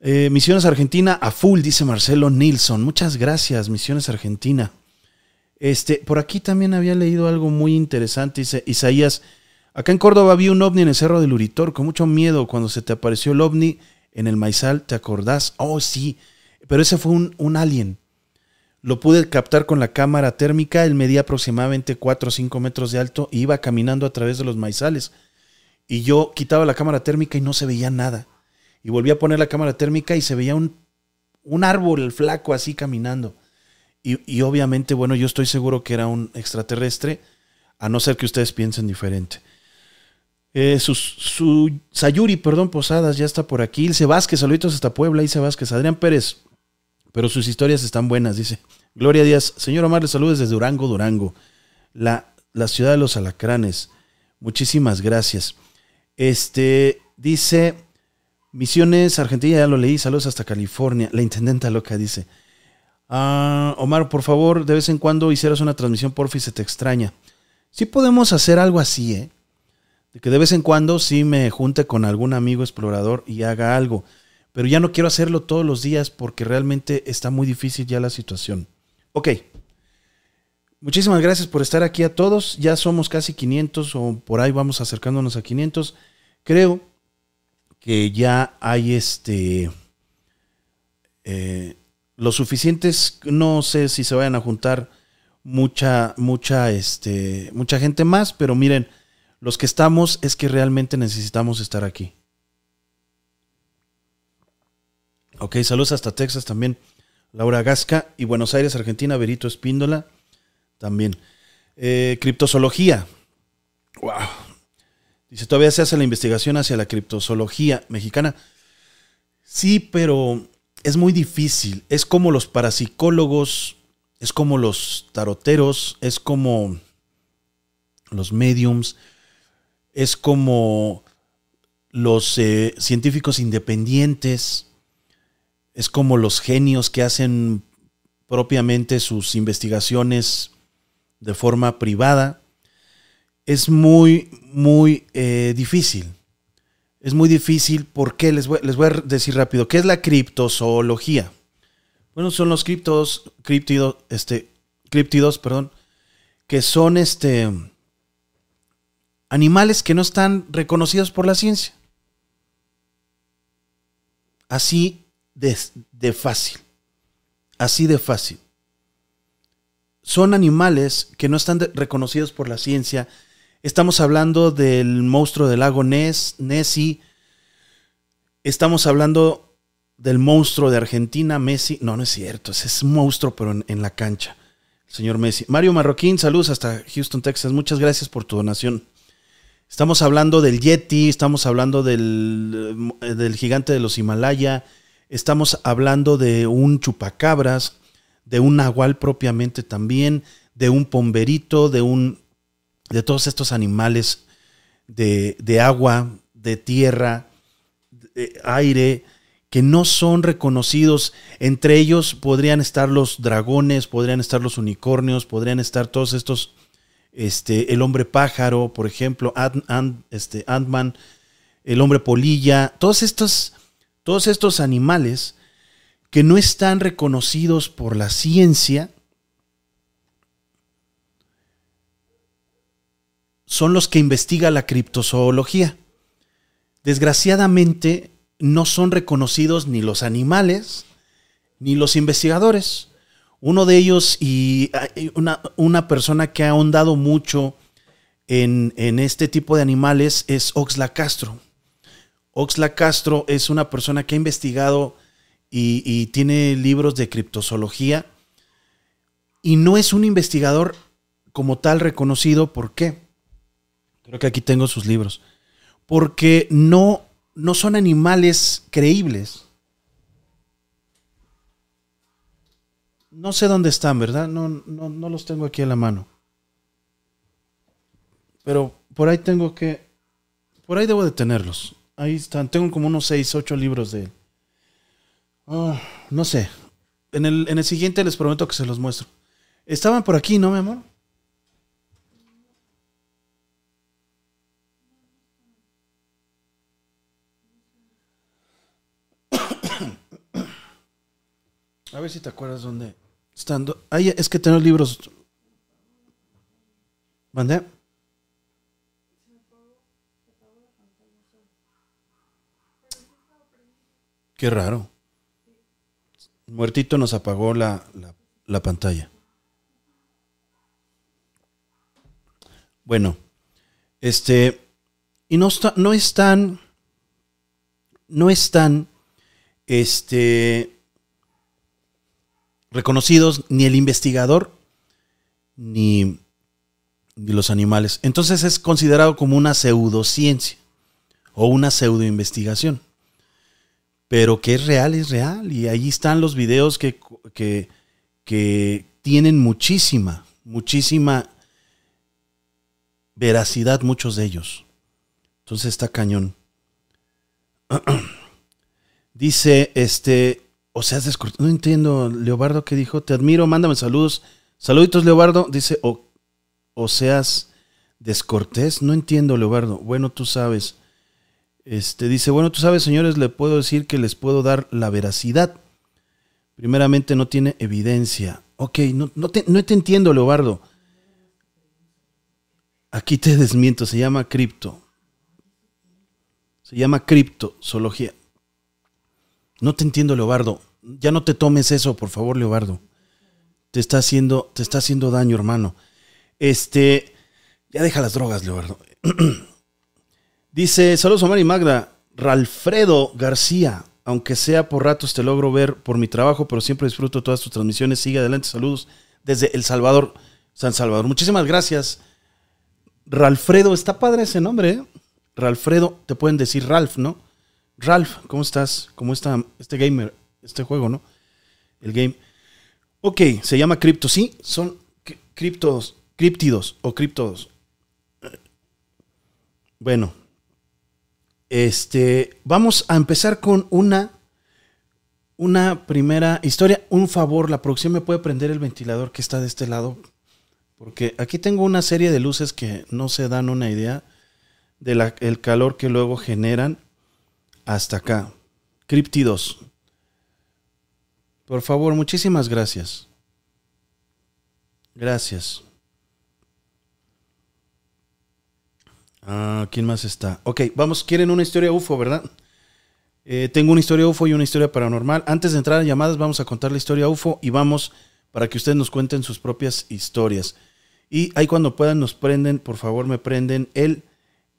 Eh, Misiones Argentina a full, dice Marcelo Nilsson. Muchas gracias, Misiones Argentina. Este, por aquí también había leído algo muy interesante. Dice Isaías, acá en Córdoba vi un ovni en el Cerro del Uritor, con mucho miedo cuando se te apareció el ovni en el maizal, ¿te acordás? Oh, sí, pero ese fue un, un alien. Lo pude captar con la cámara térmica, él medía aproximadamente 4 o 5 metros de alto y iba caminando a través de los maizales. Y yo quitaba la cámara térmica y no se veía nada. Y volví a poner la cámara térmica y se veía un, un árbol flaco así caminando. Y, obviamente, bueno, yo estoy seguro que era un extraterrestre, a no ser que ustedes piensen diferente. Eh, su, Sayuri, perdón, Posadas, ya está por aquí. Ilse Vázquez, saluditos hasta Puebla. Ilse Vázquez, Adrián Pérez. Pero sus historias están buenas, dice. Gloria Díaz, señor Omar, le saludos desde Durango, Durango. La, la ciudad de los alacranes. Muchísimas gracias. Este, dice, Misiones, Argentina, ya lo leí, saludos hasta California. La intendenta loca dice, Ah, Omar, por favor, de vez en cuando hicieras una transmisión, porfi, se te extraña. Sí podemos hacer algo así, ¿eh? De que de vez en cuando sí me junte con algún amigo explorador y haga algo. Pero ya no quiero hacerlo todos los días porque realmente está muy difícil ya la situación. Ok. Muchísimas gracias por estar aquí a todos. Ya somos casi 500 o por ahí vamos acercándonos a 500. Creo que ya hay este... Eh, lo suficientes, no sé si se vayan a juntar mucha, mucha, este, mucha gente más, pero miren, los que estamos es que realmente necesitamos estar aquí. Ok, saludos hasta Texas también. Laura Gasca y Buenos Aires, Argentina, Berito Espíndola también. Eh, criptozoología. Wow. Dice, todavía se hace la investigación hacia la criptozoología mexicana. Sí, pero es muy difícil. Es como los parapsicólogos, es como los taroteros, es como los mediums, es como los eh, científicos independientes, es como los genios que hacen propiamente sus investigaciones de forma privada. Es muy, muy eh, difícil. Es muy difícil porque les voy, les voy a decir rápido, ¿qué es la criptozoología? Bueno, son los criptos, criptidos, este, criptidos, perdón, que son este, animales que no están reconocidos por la ciencia. Así de, fácil. Así de fácil. Son animales que no están reconocidos por la ciencia Estamos hablando del monstruo del lago Ness, Nessie. Estamos hablando del monstruo de Argentina, Messi. No, no es cierto. Ese es un monstruo, pero en, la cancha. El señor Messi. Mario Marroquín, saludos hasta Houston, Texas. Muchas gracias por tu donación. Estamos hablando del Yeti, estamos hablando del, eh, del gigante de los Himalaya, estamos hablando de un chupacabras, de un nahual propiamente también, de un pomberito, de un de todos estos animales de, agua, de tierra, de aire, que no son reconocidos. Entre ellos podrían estar los dragones, podrían estar los unicornios, podrían estar todos estos, este, el hombre pájaro, por ejemplo, Ant, este, Ant-Man, el hombre polilla, todos estos, todos estos animales que no están reconocidos por la ciencia, son los que investiga la criptozoología. Desgraciadamente, no son reconocidos ni los animales ni los investigadores. Uno de ellos y una, persona que ha ahondado mucho en, este tipo de animales es Oxla Castro. Oxla Castro es una persona que ha investigado y, tiene libros de criptozoología y no es un investigador como tal reconocido. ¿Por qué? Creo que aquí tengo sus libros. Porque no, no son animales creíbles. No sé dónde están, ¿verdad? No, no, no los tengo aquí a la mano. Pero por ahí tengo que... Por ahí debo de tenerlos. Ahí están. Tengo como unos 6, 8 libros de él. Ah, no sé. en el, en el siguiente les prometo que se los muestro. Estaban por aquí, ¿no, mi amor? A ver si te acuerdas dónde están. Ay, es que tengo libros. ¿Mandé? Qué raro. Muertito nos apagó la, la, pantalla. Bueno, este, y no, está, no están, no están, este, reconocidos ni el investigador ni, ni los animales. Entonces es considerado como una pseudociencia o una pseudoinvestigación pero que es real, es real. Y ahí están los videos que, que, tienen muchísima, muchísima veracidad, muchos de ellos. Entonces está cañón. Dice, este, o sea, no entiendo, Leobardo, ¿qué dijo? Te admiro, mándame saludos. Saluditos, Leobardo. Dice, o, o seas descortés. No entiendo, Leobardo. Bueno, tú sabes. Este, dice, bueno, tú sabes, señores, le puedo decir que les puedo dar la veracidad. Primeramente no tiene evidencia. Ok, no, no, te, no te entiendo, Leobardo. Aquí te desmiento, se llama cripto. Se llama criptozoología. No te entiendo, Leobardo. Ya no te tomes eso, por favor, Leobardo. Te está haciendo, te está haciendo daño, hermano. Este, ya deja las drogas, Leobardo. Dice, saludos Omar y Magda, Ralfredo García, aunque sea por ratos te logro ver por mi trabajo, pero siempre disfruto todas tus transmisiones. Sigue adelante, saludos desde El Salvador, San Salvador. Muchísimas gracias. Ralfredo, está padre ese nombre, ¿eh? Ralfredo, te pueden decir Ralph, ¿no? Ralph, ¿cómo estás? ¿Cómo está este gamer, este juego, no? El game. Ok, se llama cripto, sí, son criptos, criptidos o criptos. Bueno, este, vamos a empezar con una, una primera historia. Un favor, la producción me puede prender el ventilador que está de este lado. Porque aquí tengo una serie de luces que no se dan una idea del calor que luego generan hasta acá. Criptidos. Por favor, muchísimas gracias. Gracias. Ah, ¿quién más está? Ok, vamos, quieren una historia UFO, ¿verdad? Eh, tengo una historia UFO y una historia paranormal. Antes de entrar a llamadas, vamos a contar la historia UFO y vamos para que ustedes nos cuenten sus propias historias. Y ahí cuando puedan nos prenden, por favor me prenden el,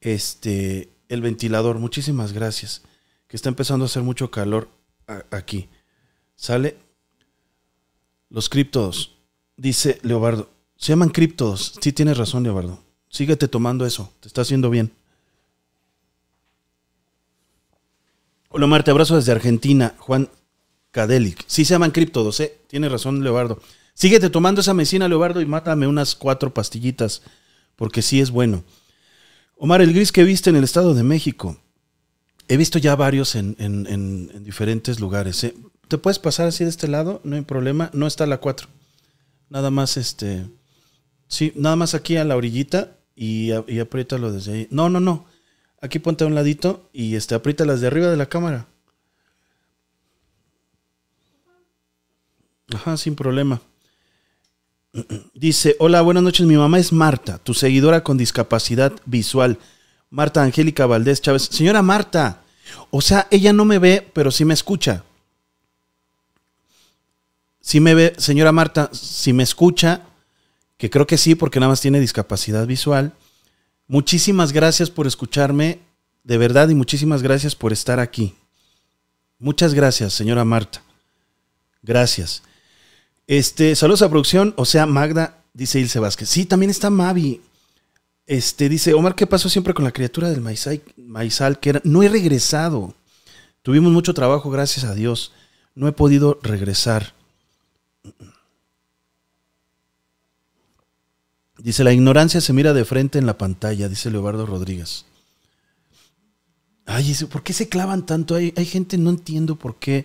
este, el ventilador. Muchísimas gracias. Que está empezando a hacer mucho calor aquí. ¿Sale? Los criptodos. Dice Leobardo. Se llaman criptodos. Sí tienes razón, Leobardo. Síguete tomando eso, te está haciendo bien. Hola Omar, te abrazo desde Argentina, Juan Cadelic. Sí se llaman criptodos, ¿eh? Tienes razón, Leobardo. Síguete tomando esa medicina, Leobardo, y mátame unas cuatro pastillitas, porque sí es bueno. Omar, el gris que viste en el Estado de México. He visto ya varios en, en diferentes lugares. ¿eh? ¿Te puedes pasar así de este lado? No hay problema. No está la 4. Nada más este. Sí, nada más aquí a la orillita y, y apriétalo desde ahí. No, no, no. Aquí ponte a un ladito y este, apriétalas de arriba de la cámara. Ajá, sin problema. Dice, hola, buenas noches, mi mamá es Marta, tu seguidora con discapacidad visual. Marta Angélica Valdés Chávez. Señora Marta, o sea, ella no me ve, pero sí me escucha. Sí me ve, señora Marta, si me escucha, que creo que sí, porque nada más tiene discapacidad visual. Muchísimas gracias por escucharme, de verdad, y muchísimas gracias por estar aquí. Muchas gracias, señora Marta. Gracias. Este, saludos a producción, o sea, Magda, dice Ilse Vázquez. Sí, también está Mavi. Este, dice, Omar, ¿qué pasó siempre con la criatura del maizal, maizal que? No he regresado. Tuvimos mucho trabajo, gracias a Dios. No he podido regresar. Dice, la ignorancia se mira de frente en la pantalla, dice Leobardo Rodríguez. Ay, ¿por qué se clavan tanto? Hay, hay gente, no entiendo por qué.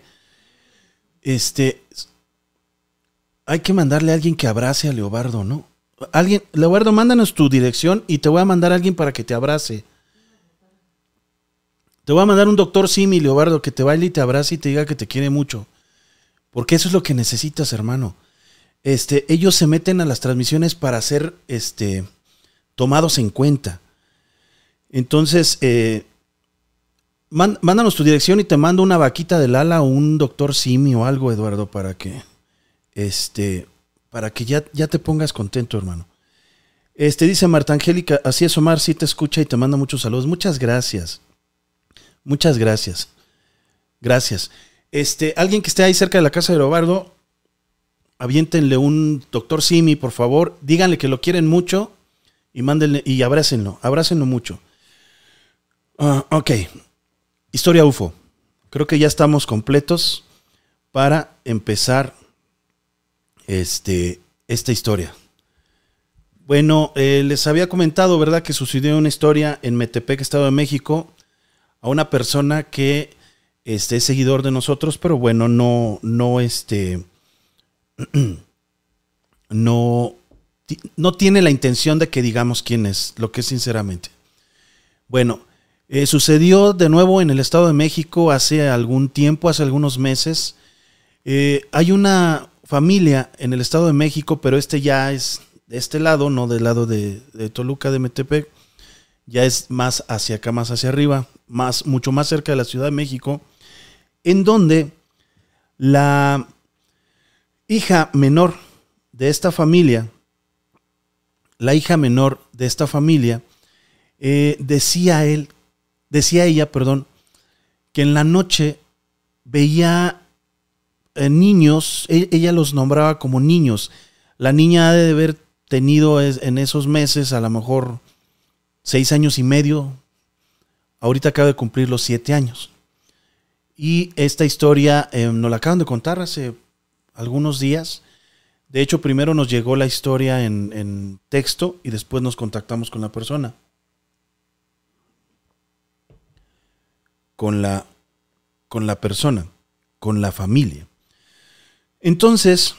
Este, hay que mandarle a alguien que abrace a Leobardo, ¿no? Alguien, Leobardo, mándanos tu dirección y te voy a mandar a alguien para que te abrace. Te voy a mandar un doctor Simi, Leobardo, que te baile y te abrace y te diga que te quiere mucho. Porque eso es lo que necesitas, hermano. Este, ellos se meten a las transmisiones para ser este, tomados en cuenta. Entonces, eh, mándanos tu dirección y te mando una vaquita del ala o un doctor Simi o algo, Eduardo, para que este, para que ya, ya te pongas contento, hermano. Este dice Marta Angélica, así es Omar, sí te escucha y te manda muchos saludos. Muchas gracias. Muchas gracias. Gracias. Este, alguien que esté ahí cerca de la casa de Robardo, aviéntenle un doctor Simi, por favor. Díganle que lo quieren mucho y mándenle y abrácenlo, abrácenlo mucho. Ah, ok. Historia UFO. Creo que ya estamos completos para empezar este, esta historia. Bueno, eh, les había comentado, ¿verdad?, que sucedió una historia en Metepec, Estado de México, a una persona que este, es seguidor de nosotros, pero bueno, no, no, este, no, no tiene la intención de que digamos quién es, lo que es sinceramente. Bueno, eh, sucedió de nuevo en el Estado de México hace algún tiempo, hace algunos meses. Eh, hay una, familia en el Estado de México, pero este ya es de este lado, no del lado de, Toluca, de Metepec, ya es más hacia acá, más hacia arriba, más, mucho más cerca de la Ciudad de México, en donde la hija menor de esta familia, la hija menor de esta familia, eh, decía él, decía ella, perdón, que en la noche veía eh, niños, e, ella los nombraba como niños. La niña ha de haber tenido en esos meses a lo mejor seis años y medio. Ahorita acaba de cumplir los siete años. Y esta historia eh, nos la acaban de contar hace algunos días. De hecho, primero nos llegó la historia en, en texto y después nos contactamos con la persona. Con la, con la persona, con la familia. Entonces,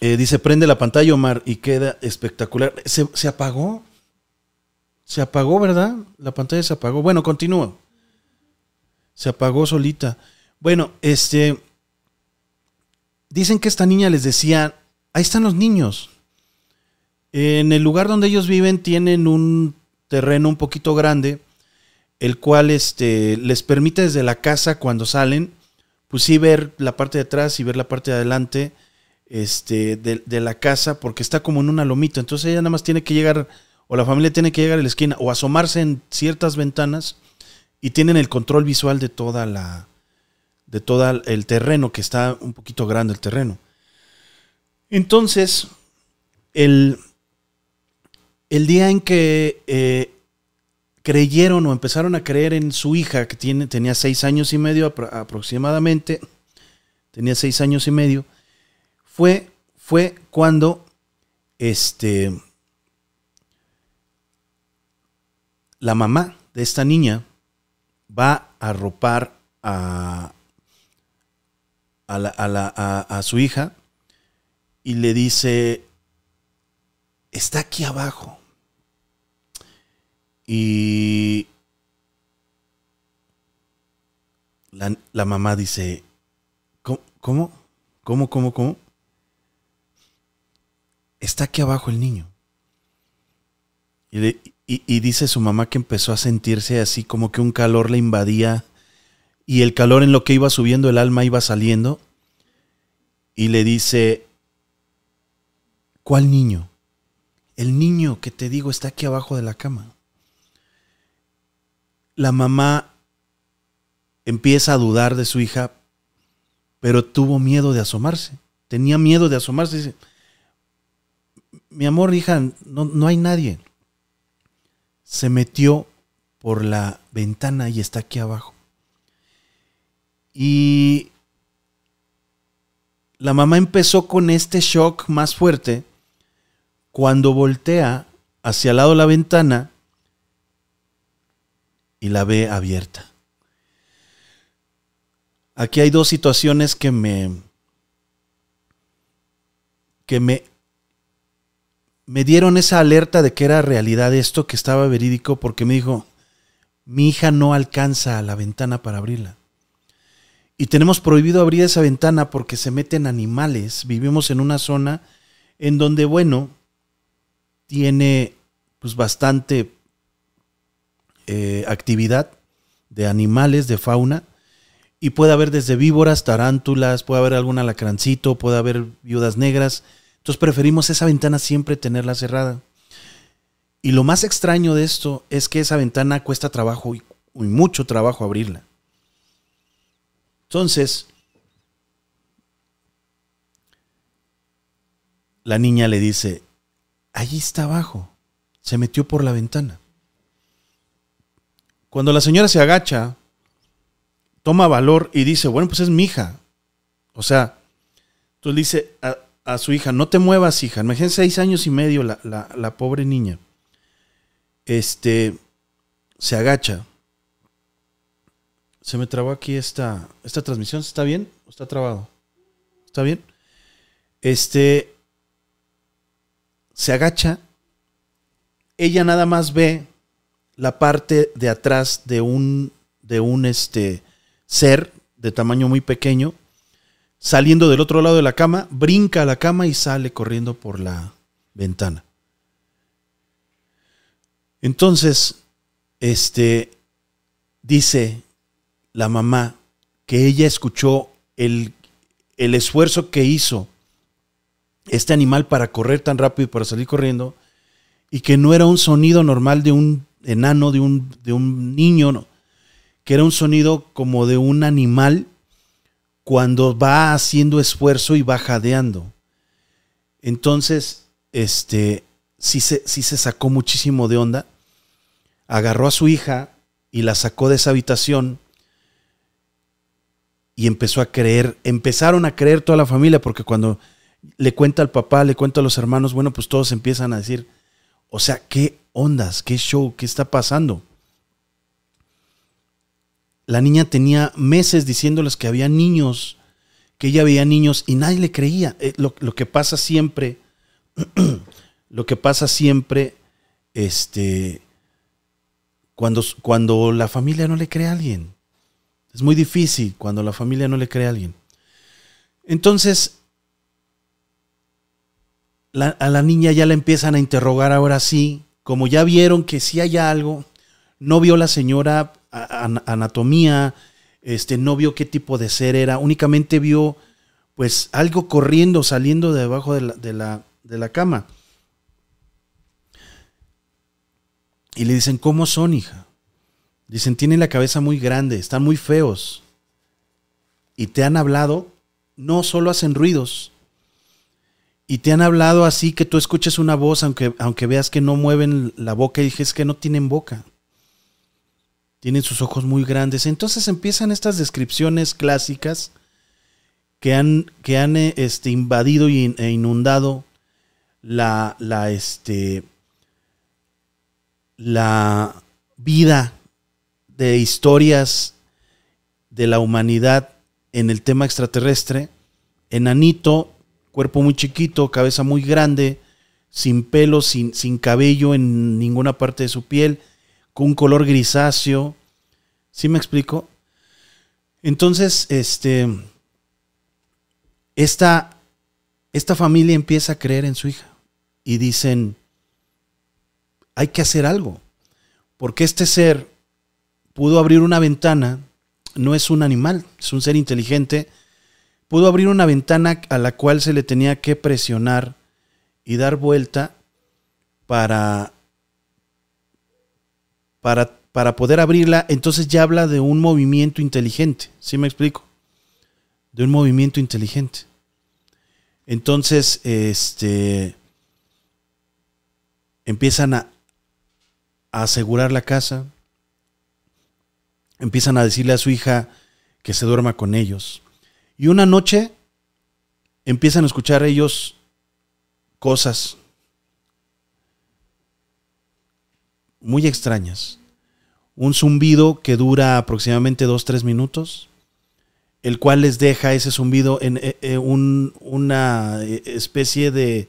eh, dice, prende la pantalla, Omar, y queda espectacular. ¿Se, apagó? Se apagó, ¿verdad? La pantalla se apagó. Bueno, continúa. Se apagó solita. Bueno, este. Dicen que esta niña les decía: ahí están los niños. En el lugar donde ellos viven tienen un terreno un poquito grande, el cual este, les permite desde la casa cuando salen pues sí ver la parte de atrás y ver la parte de adelante este, de, la casa, porque está como en una lomita. Entonces ella nada más tiene que llegar, o la familia tiene que llegar a la esquina, o asomarse en ciertas ventanas y tienen el control visual de toda la, de todo el terreno, que está un poquito grande el terreno. Entonces, el, el día en que eh, creyeron o empezaron a creer en su hija, que tiene, tenía seis años y medio aproximadamente, tenía seis años y medio, fue, fue cuando este, la mamá de esta niña va a arropar a, a, a su hija y le dice, está aquí abajo y la, mamá dice, ¿cómo? ¿Cómo? ¿Cómo? ¿Cómo? Está aquí abajo el niño. Y, y, dice su mamá que empezó a sentirse así como que un calor le invadía y el calor en lo que iba subiendo el alma iba saliendo. Y le dice, ¿cuál niño? El niño que te digo está aquí abajo de la cama la mamá empieza a dudar de su hija, pero tuvo miedo de asomarse. Tenía miedo de asomarse. Dice, mi amor, hija, no, no hay nadie. Se metió por la ventana y está aquí abajo. Y la mamá empezó con este shock más fuerte cuando voltea hacia el lado de la ventana y la ve abierta. Aquí hay dos situaciones que me que me, me dieron esa alerta de que era realidad esto, que estaba verídico, porque me dijo, mi hija no alcanza a la ventana para abrirla. Y tenemos prohibido abrir esa ventana porque se meten animales. Vivimos en una zona en donde, bueno, tiene pues bastante eh, actividad de animales, de fauna, y puede haber desde víboras, tarántulas, puede haber algún alacrancito, puede haber viudas negras. Entonces preferimos esa ventana siempre tenerla cerrada. Y lo más extraño de esto es que esa ventana cuesta trabajo y, mucho trabajo abrirla. Entonces, la niña le dice, allí está abajo, se metió por la ventana. Cuando la señora se agacha, toma valor y dice, bueno, pues es mi hija. O sea, entonces dice a, su hija, no te muevas, hija. Imagínense seis años y medio la, la pobre niña. Este, se agacha se me trabó aquí esta, esta transmisión. ¿Está bien? ¿O está trabado? ¿Está bien? Este se agacha. Ella nada más ve la parte de atrás de un, de un este, ser de tamaño muy pequeño saliendo del otro lado de la cama, brinca a la cama y sale corriendo por la ventana. Entonces, este dice la mamá que ella escuchó el, el esfuerzo que hizo este animal para correr tan rápido y para salir corriendo, y que no era un sonido normal de un enano, de un, de un niño, no, que era un sonido como de un animal cuando va haciendo esfuerzo y va jadeando. Entonces, este, sí se, sí se sacó muchísimo de onda, agarró a su hija y la sacó de esa habitación y empezó a creer, empezaron a creer toda la familia, porque cuando le cuenta al papá, le cuenta a los hermanos, bueno, pues todos empiezan a decir, o sea, ¿qué ondas? ¿Qué show? ¿Qué está pasando? La niña tenía meses diciéndoles que había niños, que ella veía niños y nadie le creía. Eh, lo, lo que pasa siempre, lo que pasa siempre, este, cuando, cuando la familia no le cree a alguien. Es muy difícil cuando la familia no le cree a alguien. Entonces, a la niña ya la empiezan a interrogar ahora sí, como ya vieron que sí hay algo, no vio la señora anatomía, este, no vio qué tipo de ser era, únicamente vio pues algo corriendo, saliendo de debajo de la, de la, de la cama. Y le dicen, ¿cómo son, hija? Dicen, tienen la cabeza muy grande, están muy feos. Y te han hablado, no solo hacen ruidos. Y te han hablado así que tú escuches una voz, aunque, aunque veas que no mueven la boca y dices que no tienen boca. Tienen sus ojos muy grandes. Entonces empiezan estas descripciones clásicas que han, que han eh, este, invadido e inundado la, la, este, la vida de historias de la humanidad en el tema extraterrestre. Enanito, cuerpo muy chiquito, cabeza muy grande, sin pelo, sin, sin cabello en ninguna parte de su piel, con un color grisáceo. ¿Sí me explico? Entonces, este, esta, esta familia empieza a creer en su hija y dicen, hay que hacer algo, porque este ser pudo abrir una ventana, no es un animal, es un ser inteligente, pudo abrir una ventana a la cual se le tenía que presionar y dar vuelta para, para, para poder abrirla, entonces ya habla de un movimiento inteligente, ¿sí me explico? De un movimiento inteligente. Entonces, este, empiezan a, a asegurar la casa, empiezan a decirle a su hija que se duerma con ellos. Y una noche empiezan a escuchar ellos cosas muy extrañas. Un zumbido que dura aproximadamente dos, tres minutos. el cual les deja ese zumbido en eh, eh, un- una eh, especie de,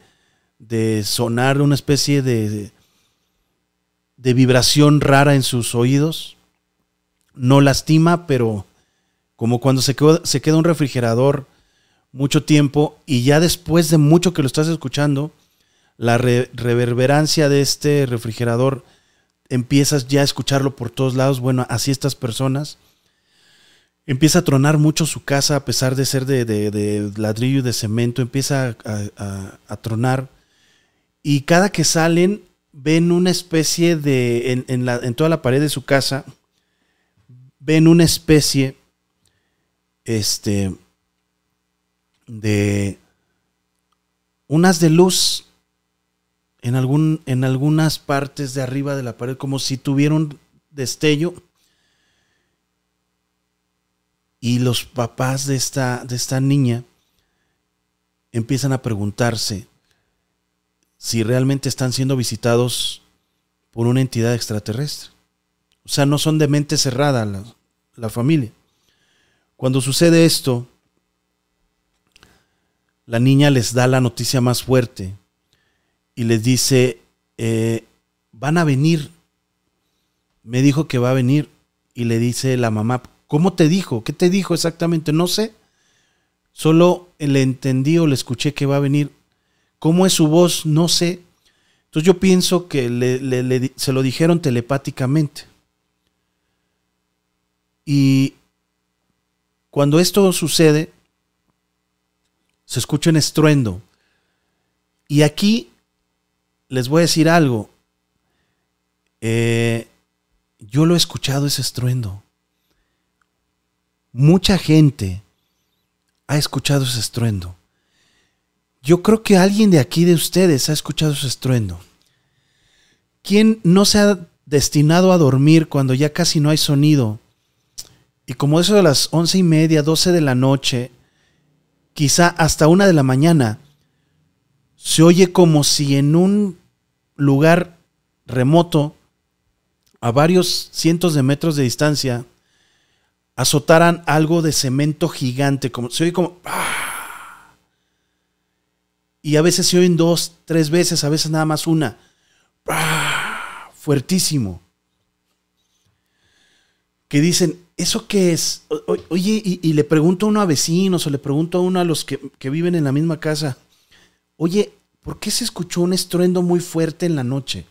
de sonar, una especie de, de vibración rara en sus oídos. No lastima, pero como cuando se queda, un refrigerador mucho tiempo y ya después de mucho que lo estás escuchando, la re- reverberancia de este refrigerador empiezas ya a escucharlo por todos lados. Bueno, así estas personas. Empieza a tronar mucho su casa a pesar de ser de, ladrillo y de cemento. Empieza a, tronar. Y cada que salen ven una especie de... En la- en toda la pared de su casa ven una especie este de unas de luz en, algún, en algunas partes de arriba de la pared, como si tuviera un destello. Y los papás de esta, de esta niña empiezan a preguntarse si realmente están siendo visitados por una entidad extraterrestre. O sea, no son de mente cerrada la, familia. Cuando sucede esto, la niña les da la noticia más fuerte y les dice, eh, van a venir. Me dijo que va a venir. Y le dice la mamá, ¿cómo te dijo? ¿Qué te dijo exactamente? No sé. Solo le entendí o le escuché que va a venir. ¿Cómo es su voz? No sé. Entonces yo pienso que le- se lo dijeron telepáticamente. Y cuando esto sucede, se escucha un estruendo. Y aquí les voy a decir algo. Eh, yo lo he escuchado ese estruendo. Mucha gente ha escuchado ese estruendo. Yo creo que alguien de aquí de ustedes ha escuchado ese estruendo. ¿Quién no se ha destinado a dormir cuando ya casi no hay sonido? Y como eso de las once y media, doce de la noche, quizá hasta una de la mañana, se oye como si en un lugar remoto, a varios cientos de metros de distancia, azotaran algo de cemento gigante, como se oye como ¡ah! y a veces se oyen dos, tres veces, a veces nada más una, ¡ah! fuertísimo, que dicen, ¿eso qué es? Oye, y, y le pregunto a uno a vecinos o le pregunto a uno a los que, que viven en la misma casa, oye, ¿por qué se escuchó un estruendo muy fuerte en la noche?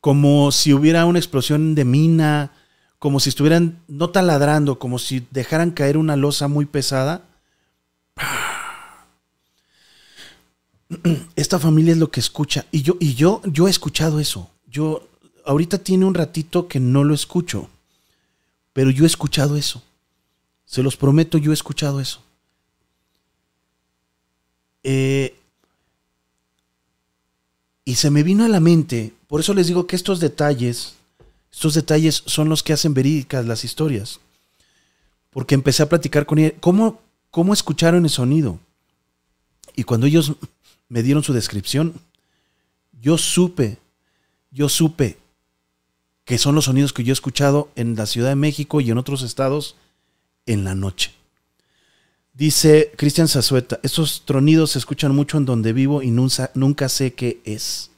Como si hubiera una explosión de mina, como si estuvieran no taladrando, como si dejaran caer una losa muy pesada. Esta familia es lo que escucha. Y yo, y yo, yo he escuchado eso. Yo, ahorita tiene un ratito que no lo escucho. Pero yo he escuchado eso. Se los prometo, yo he escuchado eso. Eh, y se me vino a la mente, por eso les digo que estos detalles, estos detalles son los que hacen verídicas las historias. Porque empecé a platicar con ella, ¿cómo, cómo escucharon el sonido? Y cuando ellos me dieron su descripción, yo supe, yo supe que son los sonidos que yo he escuchado en la Ciudad de México y en otros estados en la noche. Dice Cristian Zazueta, estos tronidos se escuchan mucho en donde vivo y nunca, nunca sé qué es.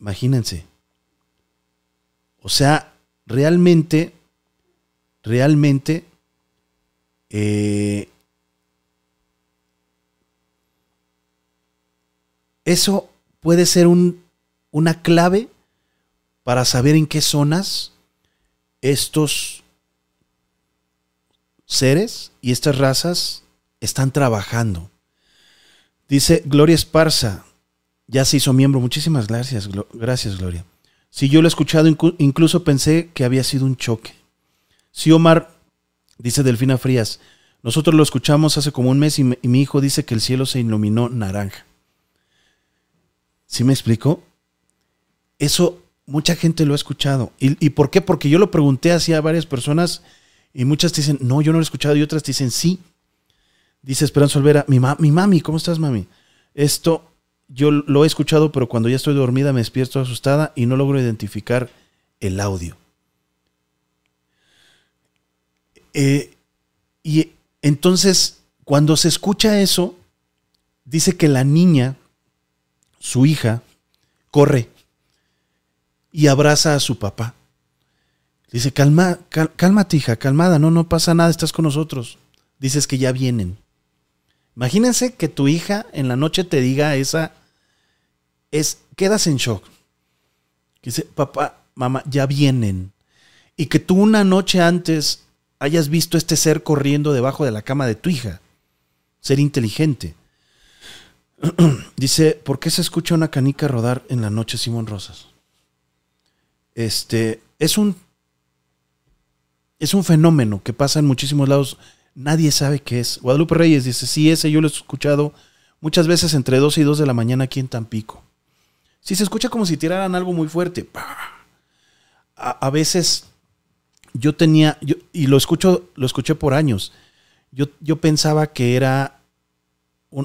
Imagínense. O sea, realmente, realmente, eh, eso puede ser un, una clave para saber en qué zonas estos seres y estas razas están trabajando. Dice Gloria Esparza, ya se hizo miembro. Muchísimas gracias, gracias Gloria. Si yo lo he escuchado, incluso pensé que había sido un choque. Si Omar, dice Delfina Frías, nosotros lo escuchamos hace como un mes y, y mi hijo dice que el cielo se iluminó naranja. ¿Sí me explico? Eso mucha gente lo ha escuchado. ¿Y, por qué? Porque yo lo pregunté así a varias personas y muchas te dicen, no, yo no lo he escuchado y otras te dicen, sí. Dice Esperanza Olvera, mi, ma- mi mami, ¿cómo estás, mami? Esto yo lo he escuchado, pero cuando ya estoy dormida me despierto asustada y no logro identificar el audio. Eh, y entonces, cuando se escucha eso, dice que la niña, su hija, corre y abraza a su papá. Dice, calma, cálmate hija, calmada, no, no pasa nada, estás con nosotros. Dices que ya vienen. Imagínense que tu hija en la noche te diga esa, es, quedas en shock. Dice, papá, mamá, ya vienen. Y que tú una noche antes hayas visto este ser corriendo debajo de la cama de tu hija. Ser inteligente. Dice, ¿por qué se escucha una canica rodar en la noche, Simón Rosas? Este, es un, es un fenómeno que pasa en muchísimos lados. Nadie sabe qué es. Guadalupe Reyes dice, sí, ese yo lo he escuchado muchas veces entre 2 y 2 de la mañana aquí en Tampico. Si se escucha como si tiraran algo muy fuerte. A, veces yo tenía, yo, y lo escucho, lo escuché por años. Yo, yo pensaba que era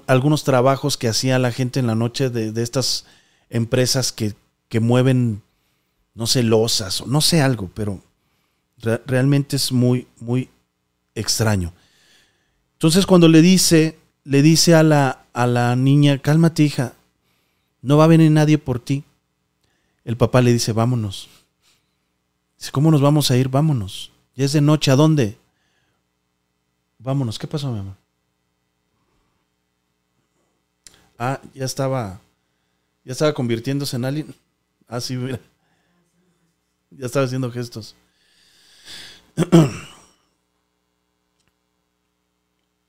algunos trabajos que hacía la gente en la noche de, estas empresas que, que, mueven, no sé, losas o no sé algo, pero realmente es muy, muy extraño. Entonces cuando le dice, le dice a la, a la niña, cálmate hija, no va a venir nadie por ti. El papá le dice, vámonos. Dice, ¿cómo nos vamos a ir? Vámonos. Ya es de noche, ¿a dónde? Vámonos. ¿Qué pasó, mi mamá? Ah, ya estaba. Ya estaba convirtiéndose en alguien. Ah, sí, mira. Ya estaba haciendo gestos.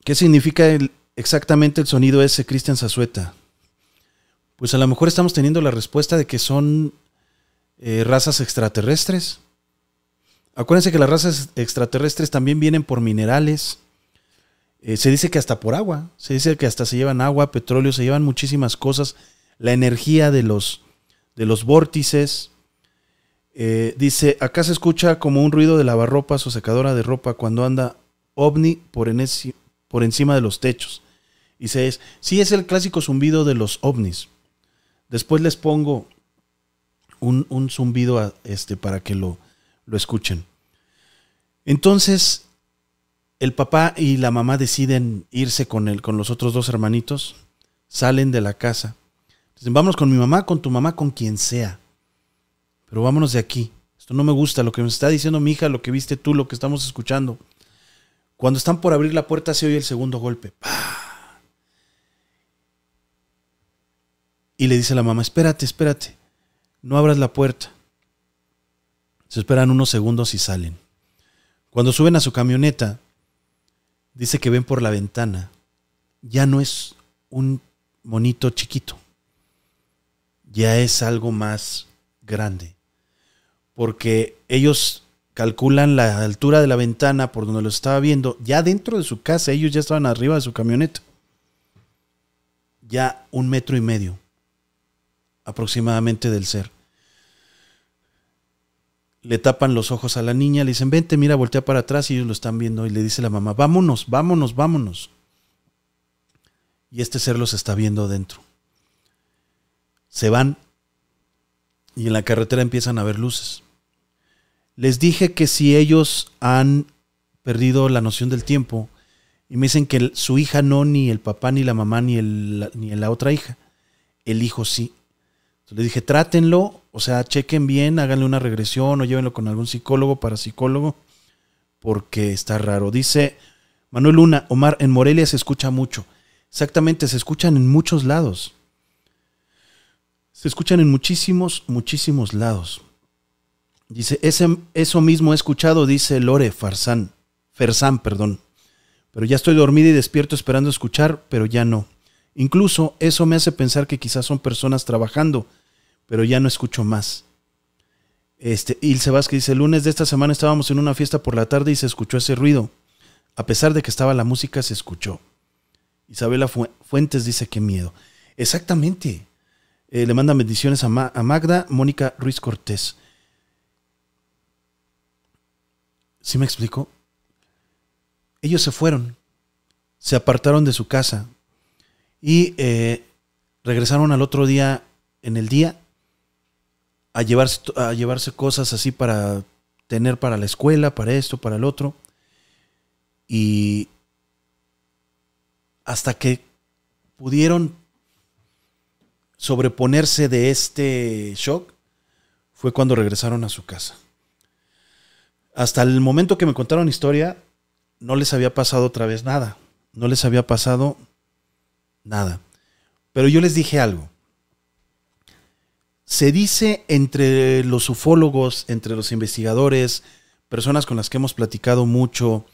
¿Qué significa exactamente el sonido ese, Cristian Zazueta? Pues a lo mejor estamos teniendo la respuesta de que son eh, razas extraterrestres. Acuérdense que las razas extraterrestres también vienen por minerales. Eh, se dice que hasta por agua. Se dice que hasta se llevan agua, petróleo, se llevan muchísimas cosas. La energía de los, de los vórtices. Eh, dice, acá se escucha como un ruido de lavarropas o secadora de ropa cuando anda ovni por, por encima de los techos. Se es, sí es el clásico zumbido de los ovnis. Después les pongo un, un zumbido este, para que lo, lo escuchen. Entonces, el papá y la mamá deciden irse con, él, con los otros dos hermanitos, salen de la casa. Dicen, vámonos con mi mamá, con tu mamá, con quien sea. Pero vámonos de aquí. Esto no me gusta, lo que me está diciendo mi hija, lo que viste tú, lo que estamos escuchando. Cuando están por abrir la puerta se oye el segundo golpe. Y le dice a la mamá, espérate, espérate, no abras la puerta. Se esperan unos segundos y salen. Cuando suben a su camioneta, dice que ven por la ventana. Ya no es un monito chiquito. Ya es algo más grande. Porque ellos calculan la altura de la ventana por donde lo estaba viendo. Ya dentro de su casa, ellos ya estaban arriba de su camioneta. Ya un metro y medio aproximadamente del ser. Le tapan los ojos a la niña, le dicen, vente, mira, voltea para atrás y ellos lo están viendo y le dice la mamá, vámonos, vámonos, vámonos. Y este ser los está viendo dentro. Se van y en la carretera empiezan a ver luces. Les dije que si ellos han perdido la noción del tiempo y me dicen que su hija no, ni el papá, ni la mamá, ni, el, ni la otra hija, el hijo sí. Le dije, trátenlo, o sea, chequen bien, háganle una regresión o llévenlo con algún psicólogo, parapsicólogo, porque está raro. Dice Manuel Luna, Omar, en Morelia se escucha mucho. Exactamente, se escuchan en muchos lados. Se escuchan en muchísimos, muchísimos lados. Dice, ese, eso mismo he escuchado, dice Lore Farsán, Fersán, perdón. Pero ya estoy dormida y despierto esperando escuchar, pero ya no. Incluso eso me hace pensar que quizás son personas trabajando pero ya no escucho más. Este, Ilse Vázquez dice, el lunes de esta semana estábamos en una fiesta por la tarde y se escuchó ese ruido. A pesar de que estaba la música, se escuchó. Isabela Fuentes dice, qué miedo. Exactamente. Eh, le manda bendiciones a, a Magda, Mónica Ruiz Cortés. ¿Sí me explico? Ellos se fueron, se apartaron de su casa y eh, regresaron al otro día en el día a llevarse, a llevarse cosas así para tener para la escuela, para esto, para el otro. Y hasta que pudieron sobreponerse de este shock, fue cuando regresaron a su casa. Hasta el momento que me contaron historia, no les había pasado otra vez nada. No les había pasado nada. Pero yo les dije algo. Se dice entre los ufólogos, entre los investigadores, personas con las que hemos platicado mucho,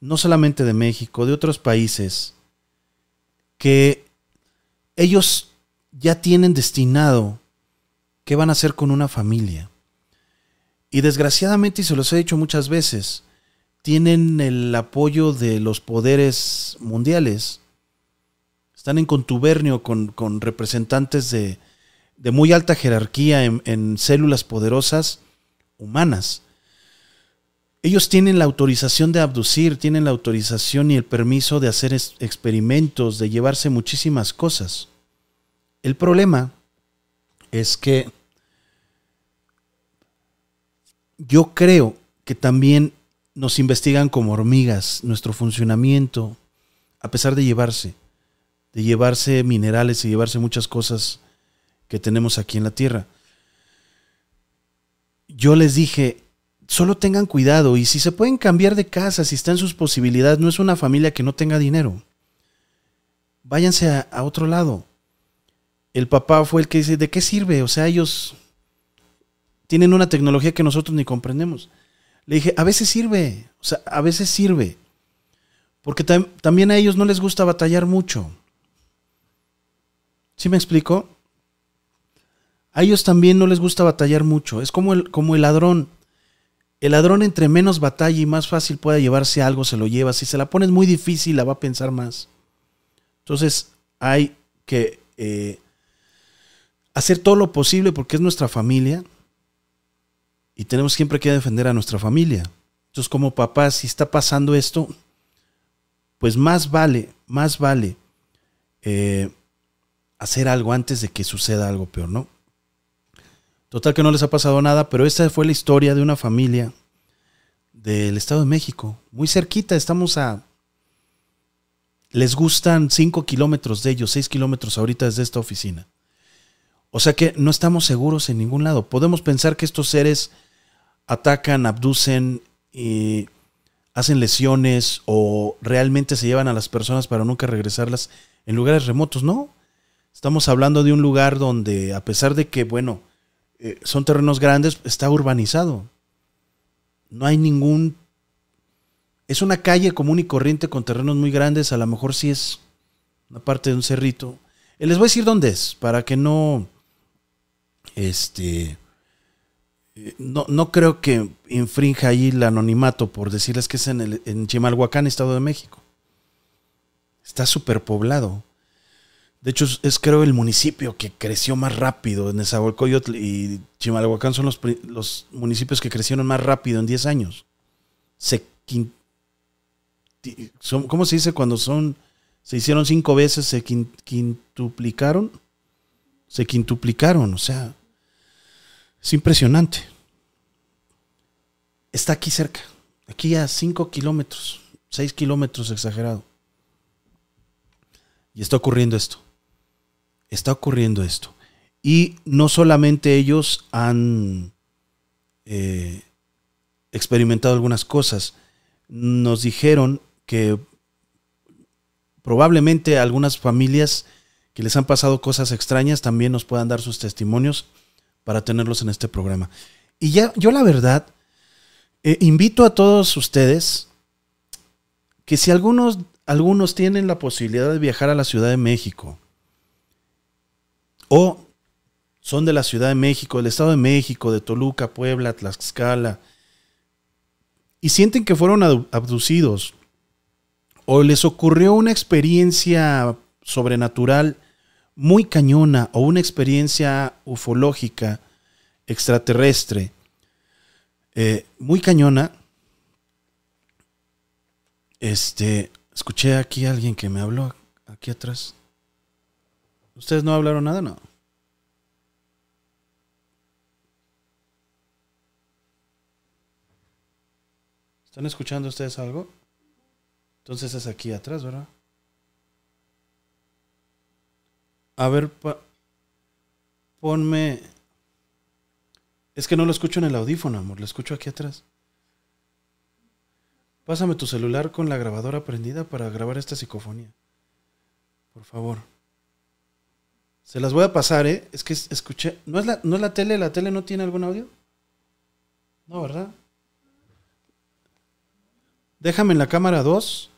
no solamente de México, de otros países, que ellos ya tienen destinado qué van a hacer con una familia. Y desgraciadamente, y se los he dicho muchas veces, tienen el apoyo de los poderes mundiales. Están en contubernio con, representantes de, muy alta jerarquía en, en células poderosas humanas. Ellos tienen la autorización de abducir, tienen la autorización y el permiso de hacer experimentos, de llevarse muchísimas cosas. El problema es que yo creo que también nos investigan como hormigas nuestro funcionamiento, a pesar de llevarse, de llevarse minerales y llevarse muchas cosas que tenemos aquí en la Tierra. Yo les dije, solo tengan cuidado y si se pueden cambiar de casa, si está en sus posibilidades, no es una familia que no tenga dinero. Váyanse a, a otro lado. El papá fue el que dice, ¿de qué sirve? O sea, ellos tienen una tecnología que nosotros ni comprendemos. Le dije, a veces sirve, o sea, a veces sirve. Porque también a ellos no les gusta batallar mucho. ¿Sí me explico? A ellos también no les gusta batallar mucho. Es como el, como el ladrón. El ladrón entre menos batalla y más fácil pueda llevarse algo, se lo lleva. Si se la pones muy difícil, la va a pensar más. Entonces hay que eh, hacer todo lo posible porque es nuestra familia y tenemos siempre que defender a nuestra familia. Entonces, como papá, si está pasando esto, pues más vale, más vale eh, hacer algo antes de que suceda algo peor, ¿no? Total que no les ha pasado nada, pero esta fue la historia de una familia del Estado de México, muy cerquita, estamos a... Les gustan 5 kilómetros de ellos, 6 kilómetros ahorita desde esta oficina. O sea que no estamos seguros en ningún lado. Podemos pensar que estos seres atacan, abducen hacen lesiones o realmente se llevan a las personas para nunca regresarlas en lugares remotos. No, estamos hablando de un lugar donde a pesar de que, bueno, eh, son terrenos grandes, está urbanizado. No hay ningún... Es una calle común y corriente con terrenos muy grandes, a lo mejor sí es una parte de un cerrito. Eh, les voy a decir dónde es, para que no... Este no, no creo que infrinja ahí el anonimato por decirles que es en, el, Chimalhuacán, Estado de México. Está superpoblado. De hecho, es creo el municipio que creció más rápido. en Nezahualcóyotl y Chimalhuacán son los, los, municipios que crecieron más rápido en 10 años. Se son, ¿Cómo se dice cuando son se hicieron cinco veces, se quintuplicaron? Se quintuplicaron, o sea, es impresionante. Está aquí cerca, aquí a 5 kilómetros, 6 kilómetros exagerado. Y está ocurriendo esto. Está ocurriendo esto. Y no solamente ellos han eh, experimentado algunas cosas, nos dijeron que probablemente algunas familias que les han pasado cosas extrañas también nos puedan dar sus testimonios para tenerlos en este programa. Y ya, yo la verdad, eh, invito a todos ustedes que si algunos, algunos tienen la posibilidad de viajar a la Ciudad de México o son de la Ciudad de México, del Estado de México, de Toluca, Puebla, Tlaxcala, y sienten que fueron abducidos o les ocurrió una experiencia sobrenatural muy cañona o una experiencia ufológica extraterrestre eh, muy cañona. Este, escuché aquí a alguien que me habló aquí atrás. ¿Ustedes no hablaron nada? No. ¿Están escuchando ustedes algo? Entonces es aquí atrás, ¿verdad? A ver, ponme... Es que no lo escucho en el audífono, amor, lo escucho aquí atrás. Pásame tu celular con la grabadora prendida para grabar esta psicofonía. Por favor. Se las voy a pasar, ¿eh? Es que escuché. ¿No es, la, ¿No es la tele? ¿La tele no tiene algún audio? No, ¿verdad? Déjame en la cámara 2.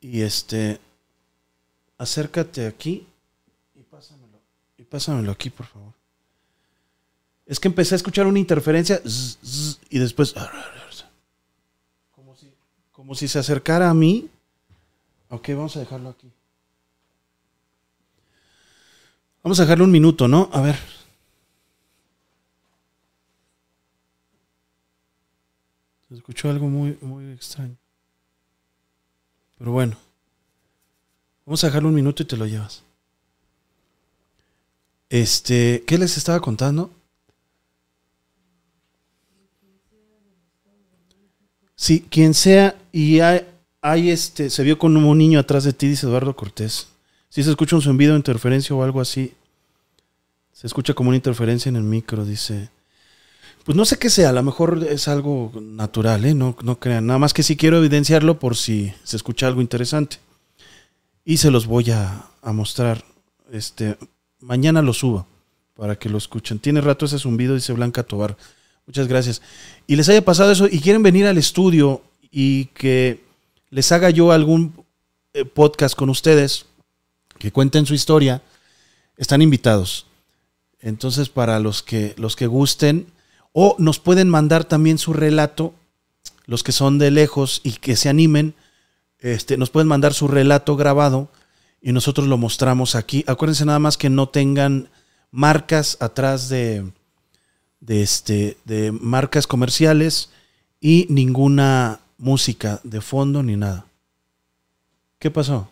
Y este. Acércate aquí. Pásamelo. Aquí, por favor. Es que empecé a escuchar una interferencia. y después. Como si, como si se acercara a mí. Ok, vamos a dejarlo aquí. Vamos a dejarle un minuto, ¿no? A ver. Se escuchó algo muy, muy extraño. Pero bueno. Vamos a dejarle un minuto y te lo llevas. Este, ¿qué les estaba contando? Sí, quien sea, y hay, este, se vio con un niño atrás de ti, dice Eduardo Cortés. Si se escucha un zumbido, interferencia o algo así, se escucha como una interferencia en el micro, dice. Pues no sé qué sea, a lo mejor es algo natural, ¿eh? No, no crean. Nada más que sí quiero evidenciarlo por si se escucha algo interesante. Y se los voy a, mostrar. Este, mañana lo subo para que lo escuchen. Tiene rato ese zumbido, dice Blanca Tobar. Muchas gracias. Y les haya pasado eso y quieren venir al estudio y que les haga yo algún eh, podcast con ustedes, que cuenten su historia, están invitados. Entonces, para los que, los que gusten, o nos pueden mandar también su relato, los que son de lejos y que se animen, este, nos pueden mandar su relato grabado y nosotros lo mostramos aquí. Acuérdense nada más que no tengan marcas atrás de, de, este, de marcas comerciales y ninguna música de fondo ni nada. ¿Qué pasó?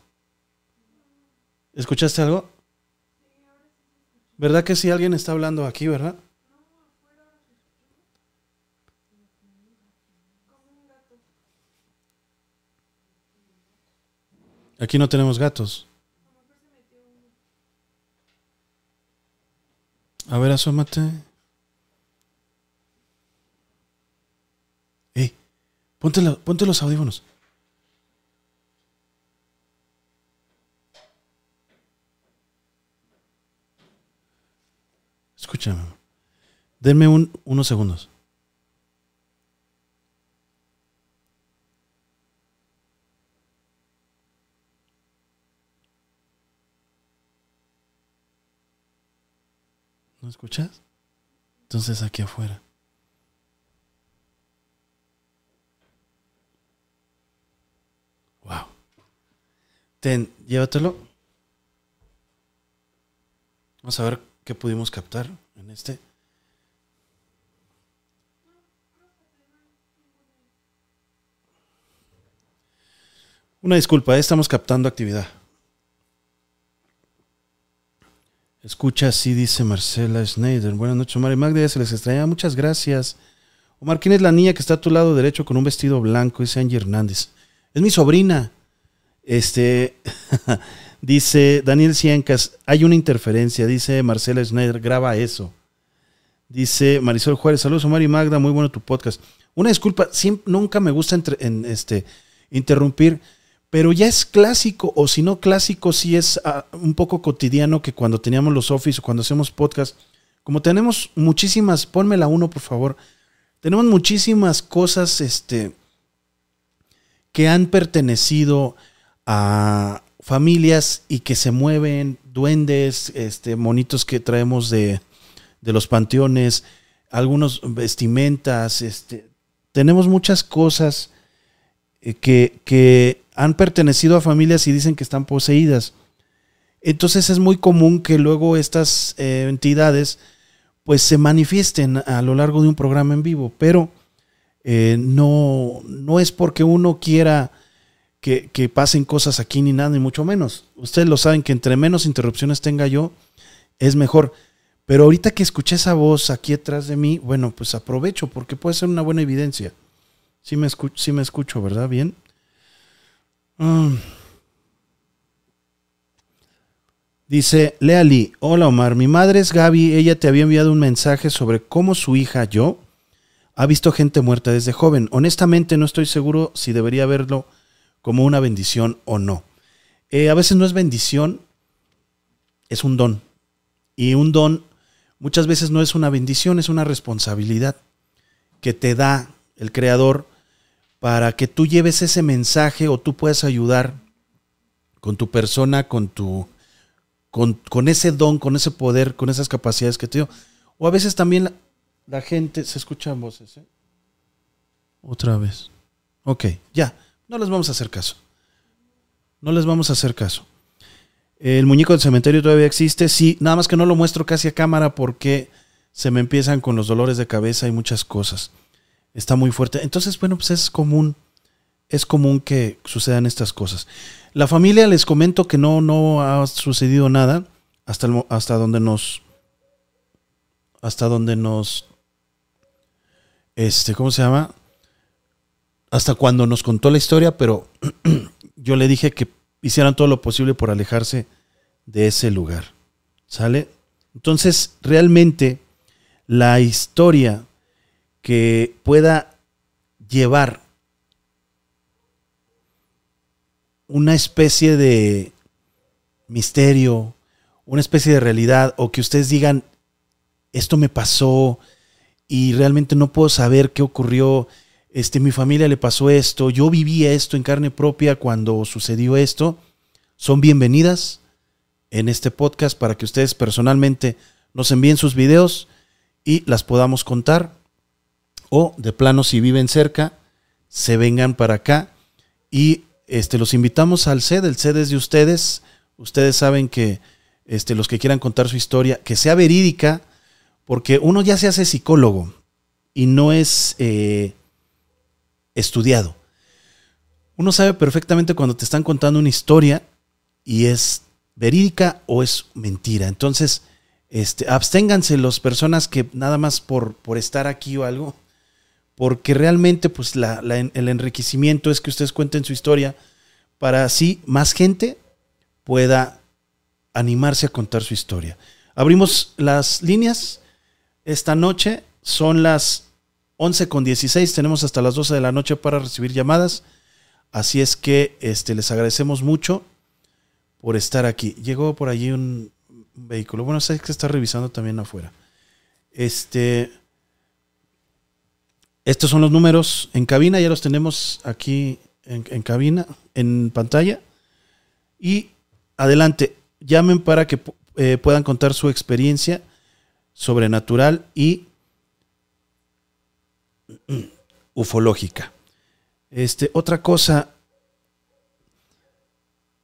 ¿Escuchaste algo? ¿Verdad que sí alguien está hablando aquí, verdad? Aquí no tenemos gatos. A ver, asómate. Ey, ponte, ponte los audífonos. Escúchame. Denme un, unos segundos. ¿No escuchas? Entonces aquí afuera. Wow. Ten, llévatelo. Vamos a ver ¿Qué pudimos captar en este? Una disculpa, estamos captando actividad. Escucha, así dice Marcela Schneider. Buenas noches, Omar y Magda, se les extraña. Muchas gracias. Omar, ¿quién es la niña que está a tu lado derecho con un vestido blanco? Dice Angie Hernández. Es mi sobrina. Este. Dice Daniel Ciencas, hay una interferencia, dice Marcela Schneider, graba eso. Dice Marisol Juárez, saludos Omar y Magda, muy bueno tu podcast. Una disculpa, nunca me gusta en este, interrumpir, pero ya es clásico, o si no clásico, sí es ah, un poco cotidiano que cuando teníamos los office o cuando hacemos podcast, como tenemos muchísimas, ponmela uno por favor, tenemos muchísimas cosas este, que han pertenecido a, familias y que se mueven, duendes, este, monitos que traemos de, los panteones, algunos vestimentas, este, tenemos muchas cosas eh, que, que, han pertenecido a familias y dicen que están poseídas. Entonces es muy común que luego estas eh, entidades pues se manifiesten a lo largo de un programa en vivo, pero eh, no, no es porque uno quiera que, pasen cosas aquí ni nada, ni mucho menos. Ustedes lo saben que entre menos interrupciones tenga yo, es mejor. Pero ahorita que escuché esa voz aquí atrás de mí, bueno, pues aprovecho porque puede ser una buena evidencia. Sí me, escucho, sí me escucho, ¿verdad? Bien. Mm. Dice Leali, hola Omar, mi madre es Gaby, ella te había enviado un mensaje sobre cómo su hija, yo, ha visto gente muerta desde joven. Honestamente no estoy seguro si debería verlo como una bendición o no. Eh, a veces no es bendición, es un don. Y un don muchas veces no es una bendición, es una responsabilidad que te da el Creador para que tú lleves ese mensaje o tú puedas ayudar con tu persona, con tu con, ese don, con ese poder, con esas capacidades que te dio. O a veces también la, gente, se escuchan voces, ¿eh? Otra vez. Ok, ya, no les vamos a hacer caso. No les vamos a hacer caso. El muñeco del cementerio todavía existe, sí, nada más que no lo muestro casi a cámara porque se me empiezan con los dolores de cabeza y muchas cosas. Está muy fuerte. Entonces, bueno, pues es común, es común que sucedan estas cosas. La familia les comento que no, no ha sucedido nada hasta, hasta donde nos, hasta donde nos, este, ¿cómo se llama? Hasta cuando nos contó la historia, pero yo le dije que hicieran todo lo posible por alejarse de ese lugar. ¿Sale? Entonces, realmente, la historia que pueda llevar una especie de misterio, una especie de realidad, o que ustedes digan, esto me pasó y realmente no puedo saber qué ocurrió, este, mi familia le pasó esto, yo viví esto en carne propia cuando sucedió esto, son bienvenidas en este podcast para que ustedes personalmente nos envíen sus videos y las podamos contar, o de plano si viven cerca, se vengan para acá y este, los invitamos al CED, el CED es de ustedes. Ustedes saben que este, los que quieran contar su historia, que sea verídica, porque uno ya se hace psicólogo y no es eh, estudiado. Uno sabe perfectamente cuando te están contando una historia y es verídica o es mentira. Entonces, este, absténganse las personas que nada más por, por estar aquí o algo, porque realmente pues el enriquecimiento es que ustedes cuenten su historia para así más gente pueda animarse a contar su historia. Abrimos las líneas esta noche, son las 11 con 16, tenemos hasta las 12 de la noche para recibir llamadas, así es que este, les agradecemos mucho por estar aquí. Llegó por allí un, vehículo, bueno, sé que está revisando también afuera. Este... Estos son los números en cabina, ya los tenemos aquí en, cabina, en pantalla. Y adelante, llamen para que eh, puedan contar su experiencia sobrenatural y ufológica. Este, otra cosa,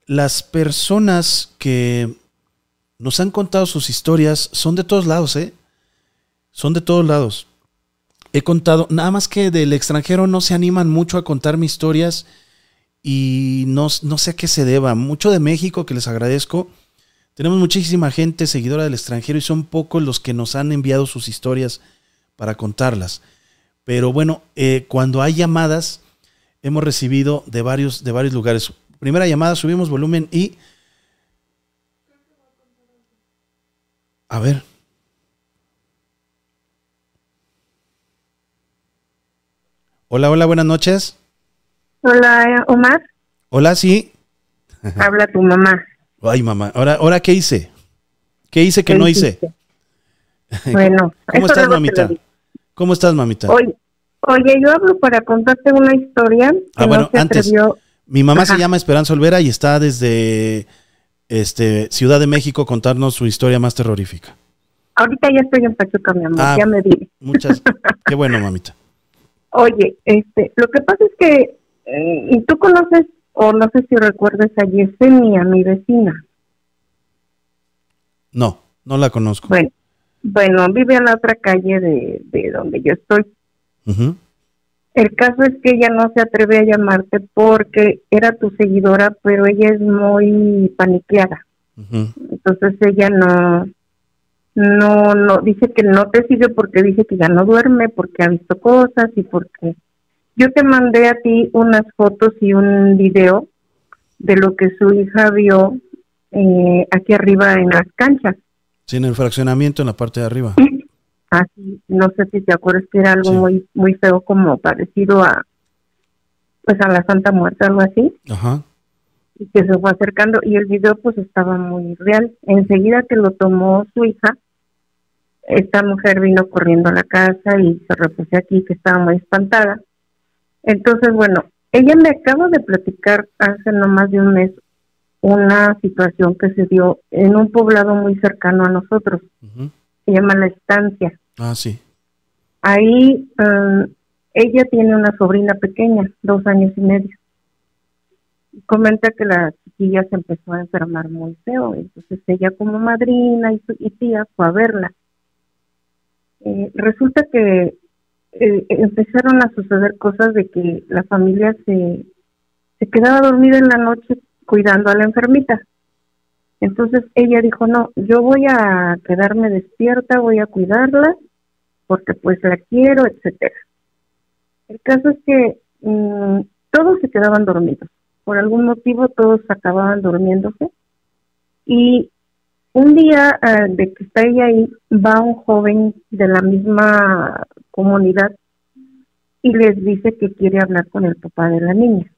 las personas que nos han contado sus historias son de todos lados, ¿eh? Son de todos lados he contado, nada más que del extranjero no se animan mucho a contar mis historias y no, no sé a qué se deba. Mucho de México, que les agradezco. Tenemos muchísima gente seguidora del extranjero y son pocos los que nos han enviado sus historias para contarlas. Pero bueno, eh, cuando hay llamadas, hemos recibido de varios, de varios lugares. Primera llamada, subimos volumen y... A ver. Hola, hola, buenas noches. Hola, Omar. Hola, sí. Habla tu mamá. Ay, mamá. Ahora, ahora ¿qué hice? ¿Qué hice que no hice? Bueno, ¿cómo estás, mamita? ¿Cómo estás, mamita? Oye, oye, yo hablo para contarte una historia. ah, bueno, antes. Mi mamá se llama Esperanza Olvera y está desde este Ciudad de México contarnos su historia más terrorífica. Ahorita ya estoy en Pachuca, mi amor, ah, ya me di. Muchas. Qué bueno, mamita. Oye, este, lo que pasa es que eh, y tú conoces o no sé si recuerdas a Yesenia, mi vecina. No, no la conozco. Bueno, bueno vive en la otra calle de, de donde yo estoy. El caso es que ella no se atreve a llamarte porque era tu seguidora, pero ella es muy paniqueada. Entonces ella no, no, no, dice que no te sigue porque dice que ya no duerme, porque ha visto cosas y porque yo te mandé a ti unas fotos y un video de lo que su hija vio eh, aquí arriba en las canchas. Sí, en el fraccionamiento en la parte de arriba. Así, no sé si te acuerdas que era algo muy muy feo como parecido a pues a la Santa Muerte, algo así. Ajá. Y que se fue acercando y el video pues estaba muy real. Enseguida que lo tomó su hija, esta mujer vino corriendo a la casa y se repuso aquí que estaba muy espantada. Entonces, bueno, ella me acaba de platicar hace no más de un mes una situación que se dio en un poblado muy cercano a nosotros. Se llama La Estancia. Ah, sí. Ahí um, ella tiene una sobrina pequeña, dos años y medio. Comenta que la chiquilla se empezó a enfermar muy feo, entonces ella como madrina y, su, tía fue a verla. Eh, resulta que eh, empezaron a suceder cosas de que la familia se, se quedaba dormida en la noche cuidando a la enfermita. Entonces ella dijo, no, yo voy a quedarme despierta, voy a cuidarla, porque pues la quiero, etcétera. El caso es que mm, todos se quedaban dormidos. Por algún motivo todos acababan durmiéndose. Y un día eh, de que está ella ahí, va un joven de la misma comunidad y les dice que quiere hablar con el papá de la niña.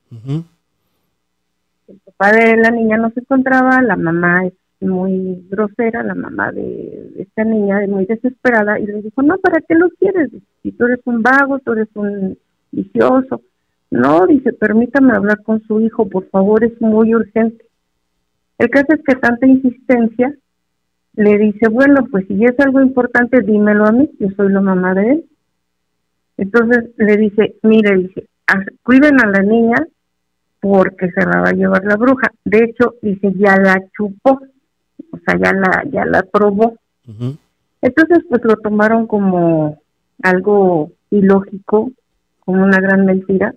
El papá de la niña no se encontraba, la mamá es muy grosera, la mamá de, esta niña es muy desesperada y le dijo, no, ¿para qué lo quieres? Si tú eres un vago, tú eres un vicioso. No, dice, permítame hablar con su hijo, por favor, es muy urgente. El caso es que tanta insistencia le dice, bueno, pues si es algo importante, dímelo a mí, yo soy la mamá de él. Entonces le dice, mire, dice, cuiden a la niña porque se la va a llevar la bruja. De hecho, dice, ya la chupó, o sea, ya la, ya la probó. Entonces, pues lo tomaron como algo ilógico, como una gran mentira.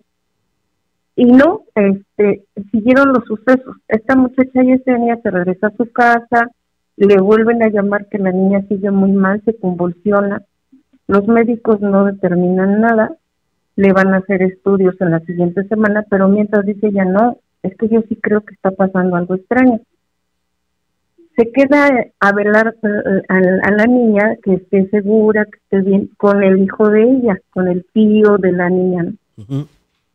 Y no, este, siguieron los sucesos. Esta muchacha y ese niña se regresa a su casa, le vuelven a llamar que la niña sigue muy mal, se convulsiona. Los médicos no determinan nada, le van a hacer estudios en la siguiente semana, pero mientras dice ya no, es que yo sí creo que está pasando algo extraño. Se queda a velar eh, a, la niña que esté segura, que esté bien, con el hijo de ella, con el tío de la niña.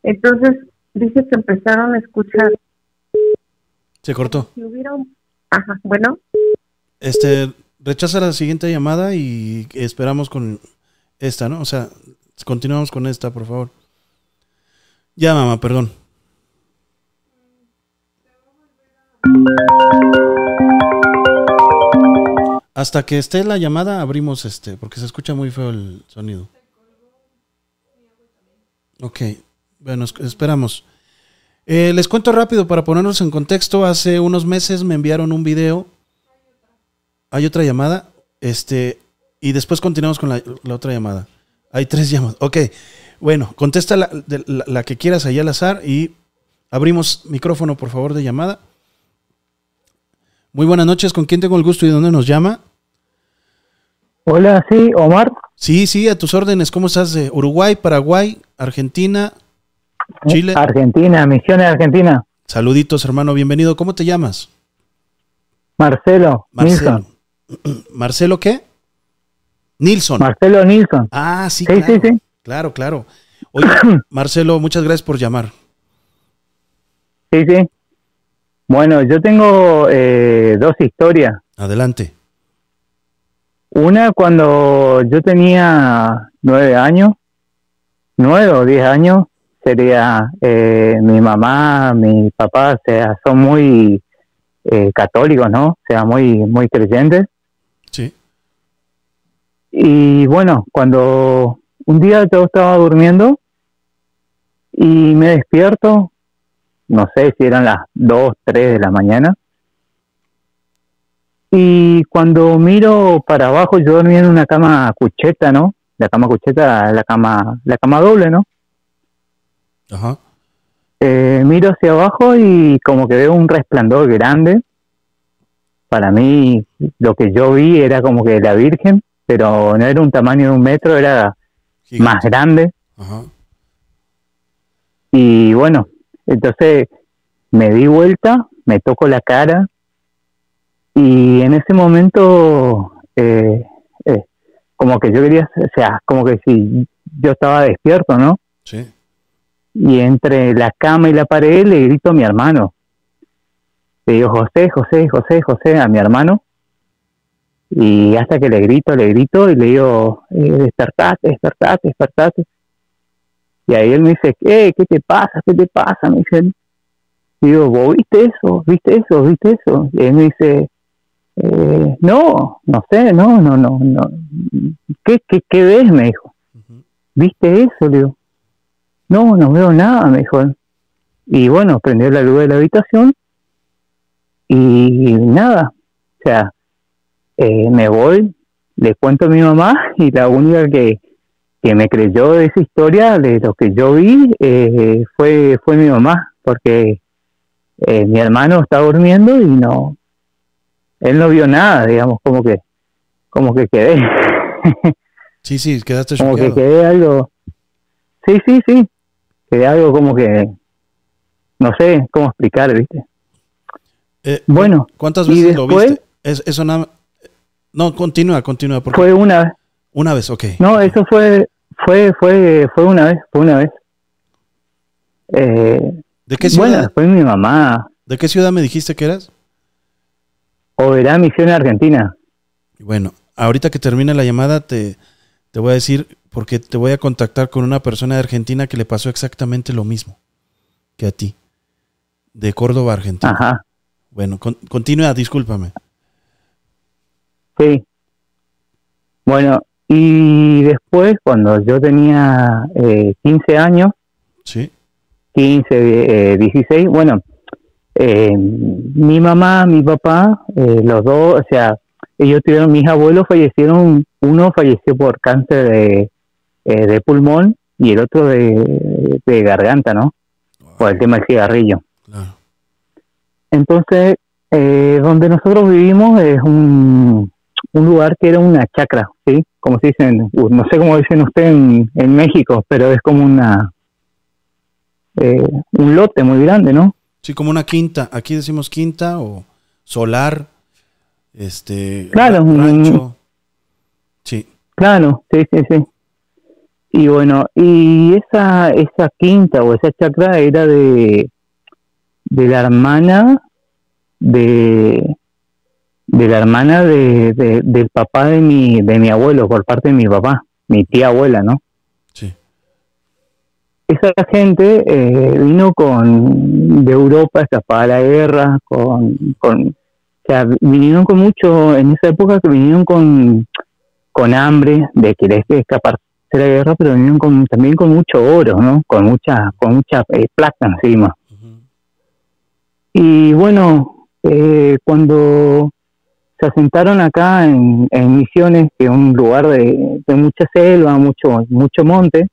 Entonces, dice que empezaron a escuchar. Se cortó. Si hubiera Ajá, bueno. Este, rechaza la siguiente llamada y esperamos con esta, ¿no? O sea, continuamos con esta, por favor. Ya, mamá, perdón. Hasta que esté la llamada abrimos este, porque se escucha muy feo el sonido. Ok, bueno, esperamos. Eh, les cuento rápido para ponernos en contexto. Hace unos meses me enviaron un video hay otra llamada. Este, y después continuamos con la, otra llamada. Hay tres llamadas. Ok. Bueno, contesta la, que quieras ahí al azar y abrimos micrófono, por favor, de llamada. Muy buenas noches. ¿Con quién tengo el gusto y dónde nos llama? Hola, sí, Omar. Sí, sí, a tus órdenes. ¿Cómo estás? De Uruguay, Paraguay, Argentina, Chile. Argentina, Misiones Argentina. Saluditos, hermano. Bienvenido. ¿Cómo te llamas? Marcelo. Marcelo. ¿Marcelo qué? Nilsson. Marcelo Nilsson. Ah, sí, claro. Sí, sí. Claro, claro. Oye, Marcelo, muchas gracias por llamar. Sí, sí. Bueno, yo tengo eh, dos historias. Adelante. Una cuando yo tenía nueve años, nueve o diez años, sería eh, mi mamá, mi papá, o sea, son muy eh, católicos, ¿no? O sea, muy, muy creyentes. Y bueno, cuando un día yo estaba durmiendo y me despierto, no sé si eran las 2, 3 de la mañana, y cuando miro para abajo, yo dormía en una cama cucheta, ¿no? La cama cucheta, la cama, la cama doble, ¿no? Ajá. Eh, miro hacia abajo y como que veo un resplandor grande. Para mí, lo que yo vi era como que la Virgen, pero no era un tamaño de un metro, era más grande. Y bueno, entonces me di vuelta, me toco la cara y en ese momento eh, eh, como que yo quería, o sea, como que si yo estaba despierto, ¿no? Sí. Y entre la cama y la pared le grito a mi hermano. Le digo, José, José, José, José, a mi hermano. Y hasta que le grito, le grito y le digo, eh, despertate, despertate, despertate. Y ahí él me dice, ¿qué? ¿Qué te pasa? ¿Qué te pasa? Me dice, digo, ¿vos viste eso? ¿Viste eso? ¿Viste eso? Y él me dice, eh, no, no sé, no, no, no, no. ¿Qué, qué, qué ves? Me dijo. ¿Viste eso? Le digo, no, no veo nada, me dijo. Y bueno, prendió la luz de la habitación y nada, o sea, eh, me voy, le cuento a mi mamá y la única que, que me creyó de esa historia, de lo que yo vi, eh, fue, fue mi mamá, porque eh, mi hermano estaba durmiendo y no, él no vio nada, digamos, como que, como que quedé. sí, sí, quedaste Como que quedé algo, sí, sí, sí, quedé algo como que, no sé cómo explicar, ¿viste? Eh, bueno, ¿cuántas veces lo viste? eso nada. No, continúa, continúa. Fue una vez. Una vez, ok. No, eso fue, fue, fue, fue una vez, fue una vez. Eh, ¿De qué ciudad? Bueno, fue mi mamá. ¿De qué ciudad me dijiste que eras? Oberá Misión Argentina. Bueno, ahorita que termine la llamada te, te voy a decir, porque te voy a contactar con una persona de Argentina que le pasó exactamente lo mismo que a ti, de Córdoba, Argentina. Ajá. Bueno, continúa, discúlpame. Sí. Bueno, y después, cuando yo tenía eh, 15 años, ¿Sí? 15, 16, eh, bueno, eh, mi mamá, mi papá, eh, los dos, o sea, ellos tuvieron, mis abuelos fallecieron, uno falleció por cáncer de, de pulmón y el otro de, de garganta, ¿no? Por el tema del cigarrillo. Claro. Entonces, eh, donde nosotros vivimos es un, un, lugar que era una chacra, ¿sí? Como se dicen, no sé cómo dicen ustedes en, en México, pero es como una eh, un lote muy grande, ¿no? Sí, como una quinta. Aquí decimos quinta o solar, este, claro, rancho. Sí. Claro, sí, sí, sí. Y bueno, y esa esa quinta o esa chacra era de de la hermana de de la hermana de, del papá de mi de mi abuelo por parte de mi papá mi tía abuela no sí. Esa gente eh, vino con de Europa escapada a la guerra con con o sea vinieron con mucho en esa época que vinieron con con hambre de querer escapar de la guerra pero vinieron con, también con mucho oro no con mucha con mucha eh, plata encima. Y bueno, eh, cuando se asentaron acá en, Misiones, que es un lugar de, mucha selva, mucho, mucho monte,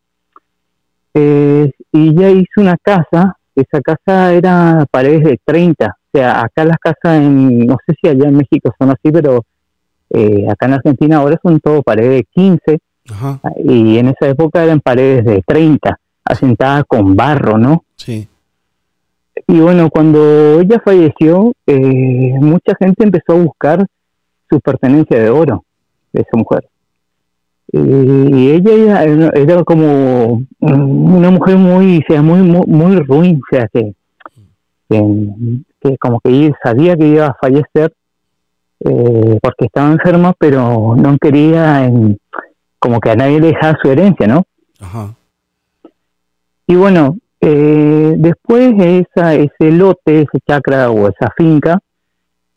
eh, y ya hizo una casa, esa casa era paredes de 30, o sea, acá las casas, en, no sé si allá en México son así, pero eh, acá en Argentina ahora son todo paredes de 15, y en esa época eran paredes de 30, asentadas con barro, ¿no? Sí. Y bueno, cuando ella falleció, eh, mucha gente empezó a buscar su pertenencia de oro de esa mujer. Y ella era, como una mujer muy, sea, muy, muy, ruin, o sea, que, que, como que sabía que iba a fallecer eh, porque estaba enferma, pero no quería en, como que a nadie le dejaba su herencia, ¿no? Ajá. Y bueno, eh, después esa, ese lote, ese chacra o esa finca,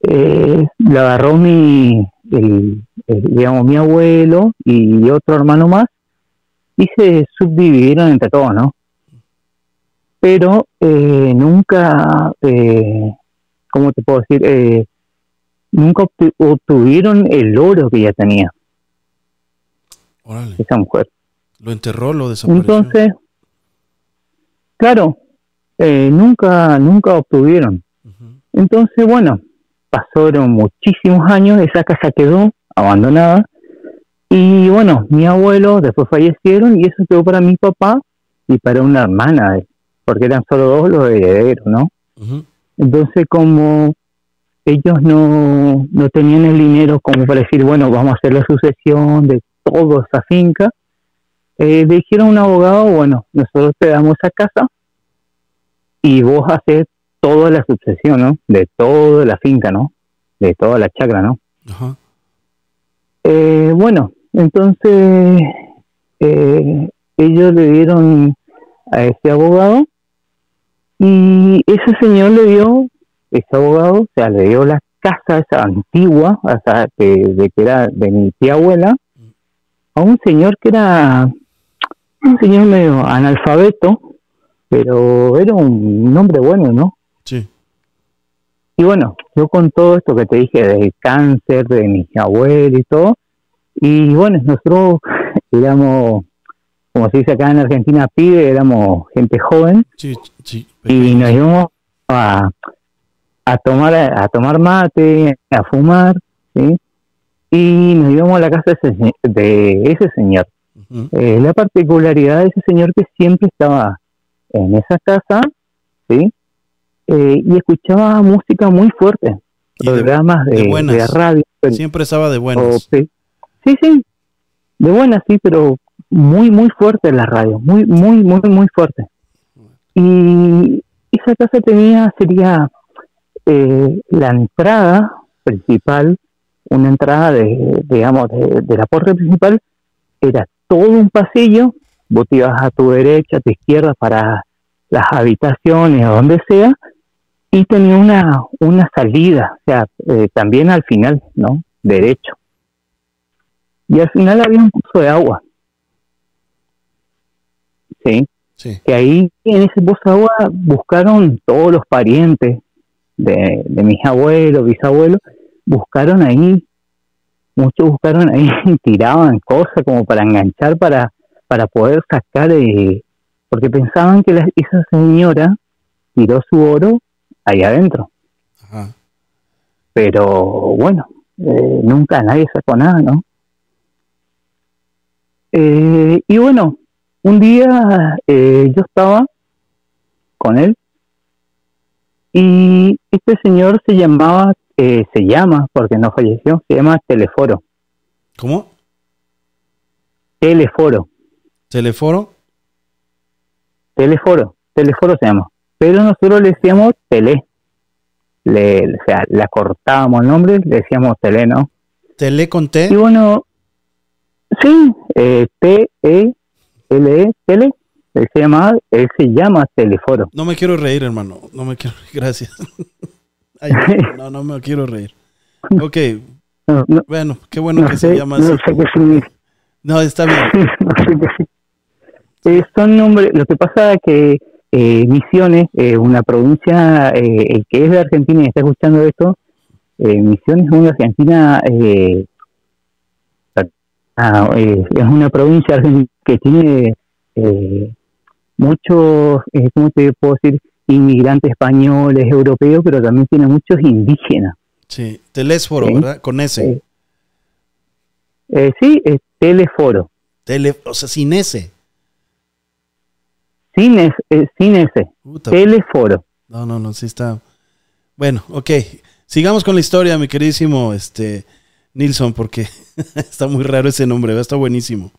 eh, la agarró mi, digamos, mi abuelo y otro hermano más y se subdividieron entre todos, ¿no? Pero eh, nunca, eh, ¿cómo te puedo decir? Eh, nunca obtuvieron el oro que ella tenía. Esa mujer. Lo enterró, lo desapareció. Entonces, Claro, eh, nunca, nunca obtuvieron. Entonces, bueno, pasaron muchísimos años, esa casa quedó abandonada. Y bueno, mi abuelo después fallecieron y eso quedó para mi papá y para una hermana, porque eran solo dos los herederos, ¿no? Entonces, como ellos no, no tenían el dinero como para decir, bueno, vamos a hacer la sucesión de toda esa finca, eh, dijeron a un abogado, bueno, nosotros te damos esa casa y vos haces toda la sucesión, ¿no? De toda la finca, ¿no? De toda la chacra, ¿no? Eh, bueno, entonces eh, ellos le dieron a ese abogado y ese señor le dio, ese abogado, o sea, le dio la casa esa antigua, o sea, que, de que era de mi tía abuela, a un señor que era un señor medio analfabeto, pero era un hombre bueno, ¿no? Y bueno, yo con todo esto que te dije del cáncer, de mi abuelo y todo, y bueno, nosotros éramos, como se dice acá en Argentina, pibe, éramos gente joven, sí, sí, y nos íbamos a, a tomar a tomar mate, a fumar, ¿sí? y nos íbamos a la casa de ese, de ese señor. Eh, la particularidad de ese señor que siempre estaba en esa casa, ¿sí? Eh, y escuchaba música muy fuerte, programas de, de, radio. siempre estaba de buenas. sí. sí, de buenas, sí, pero muy, muy fuerte la radio, muy, muy, muy, muy fuerte. Y esa casa tenía, sería eh, la entrada principal, una entrada de, digamos, de, de la puerta principal, era todo un pasillo, vos te ibas a tu derecha, a tu izquierda para las habitaciones o donde sea, y tenía una, una salida, o sea, eh, también al final, ¿no? Derecho. Y al final había un pozo de agua. ¿Sí? Sí. Que ahí en ese pozo de agua buscaron todos los parientes de, de mis abuelos, bisabuelos, buscaron ahí muchos buscaron ahí, tiraban cosas como para enganchar para, para poder sacar, eh, porque pensaban que esa señora tiró su oro ahí adentro. Pero bueno, eh, nunca nadie sacó nada, ¿no? Eh, y bueno, un día yo estaba con él y este señor se llamaba eh, se llama, porque no falleció, se llama Teleforo. ¿Cómo? Teleforo. ¿Teleforo? Teleforo, Teleforo se llama. Pero nosotros le decíamos Tele. Le, o sea, la cortábamos el nombre, le decíamos Tele, ¿no? ¿Tele con T? Y bueno, sí, eh, T-E-L-E, Tele. Él se llama, él se llama Teleforo. No me quiero reír, hermano. No me quiero. Gracias no, no me quiero reír. Ok. bueno, qué bueno que se llama así. No, está bien. eh, son nombres, lo que pasa es que eh, Misiones, eh, una provincia, eh, el que es de Argentina y está escuchando esto, Misiones es una Argentina, ah, es una provincia argentina que tiene muchos, ¿cómo te puedo decir? inmigrantes españoles, europeos, pero también tiene muchos indígenas. Sí, telésforo, ¿verdad? Con S. Eh, eh, sí, es teleforo. Tele, o sea, sin S. Sin S, eh, sin S. teleforo. No, no, no, sí está. Bueno, ok. Sigamos con la historia, mi queridísimo este, Nilsson, porque está muy raro ese nombre, está buenísimo.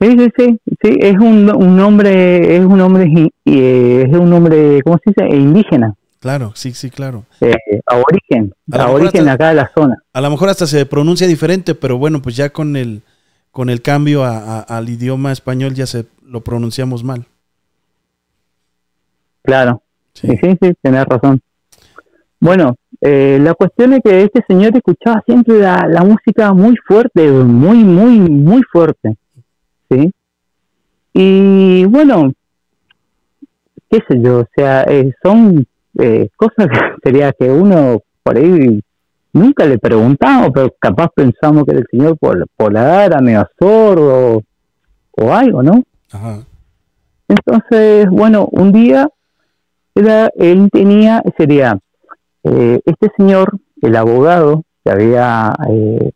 Sí, sí, sí, sí, es un, un nombre, es un nombre, es un nombre, ¿cómo se dice? Indígena. Claro, sí, sí, claro. Eh, aborigen, aborigen acá de la zona. A lo mejor hasta se pronuncia diferente, pero bueno, pues ya con el, con el cambio al idioma español ya se lo pronunciamos mal. Claro, sí, sí, sí, tenés razón. Bueno, eh, la cuestión es que este señor escuchaba siempre la, la música muy fuerte, muy, muy, muy fuerte. ¿sí? Y bueno, qué sé yo, o sea, eh, son eh, cosas que sería que uno por ahí nunca le preguntamos, pero capaz pensamos que el señor por, por la edad era medio sordo o, algo, ¿no? Entonces, bueno, un día era, él tenía, sería, eh, este señor, el abogado que había eh,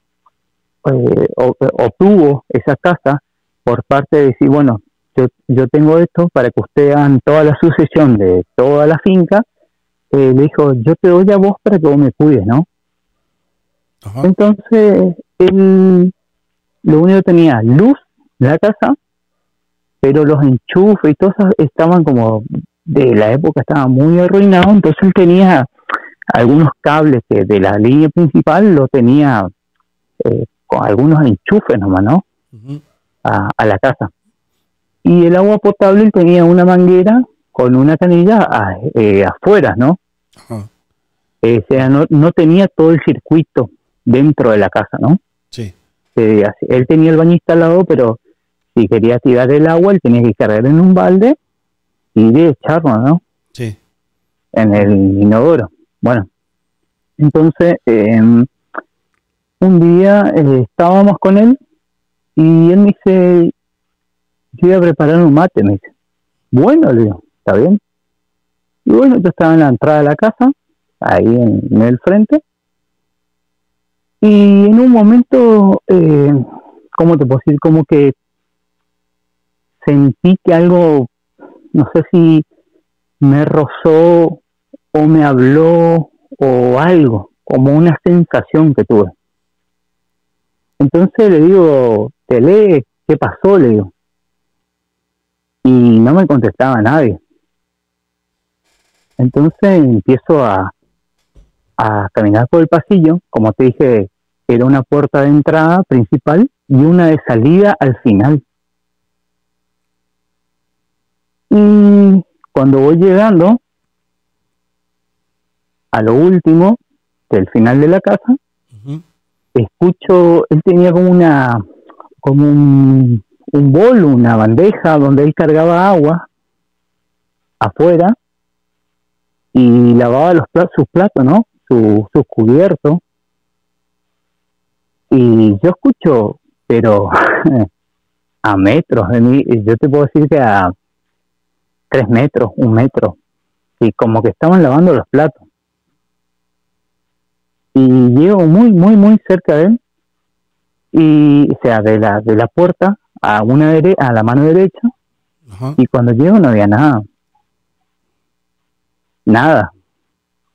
obtuvo esa casa, por parte de decir, bueno, yo, yo tengo esto para que ustedes hagan toda la sucesión de toda la finca eh, le dijo, yo te doy a vos para que vos me cuides, ¿no? Entonces, él lo único que tenía luz la casa, pero los enchufes y todo eso estaban como de la época, estaban muy arruinados, entonces él tenía algunos cables que de la línea principal lo tenía eh, con algunos enchufes nomás, ¿no? a, la casa. Y el agua potable tenía una manguera con una canilla eh, afuera, ¿no? Eh, o sea, no, no tenía todo el circuito dentro de la casa, ¿no? Sí. él tenía el baño instalado, pero si quería tirar el agua, él tenía que cargar en un balde y de echarlo, ¿no? Sí. En el inodoro. Bueno, entonces, em, un día eh, estábamos con él y él me dice, yo voy a preparar un mate, me dice. Bueno, le digo, ¿está bien? Y bueno, yo estaba en la entrada de la casa, ahí en, el frente, y en un momento, eh, ¿cómo te puedo decir? Como que sentí que algo, no sé si me rozó o me habló o algo, como una sensación que tuve. Entonces le digo, Tele, ¿qué pasó? Le digo. Y no me contestaba nadie. Entonces empiezo a, a caminar por el pasillo, como te dije, era una puerta de entrada principal y una de salida al final. Y cuando voy llegando a lo último del final de la casa, escucho, él tenía como una, como un, un bol, una bandeja donde él cargaba agua afuera y lavaba los platos, sus platos, ¿no? Sus su cubiertos. Y yo escucho, pero a metros de mí, yo te puedo decir que a tres metros, un metro, y como que estaban lavando los platos y llego muy, muy, muy cerca de él, y, o sea, de la, de la puerta a, una dere a la mano derecha, y cuando llego no había nada. Nada.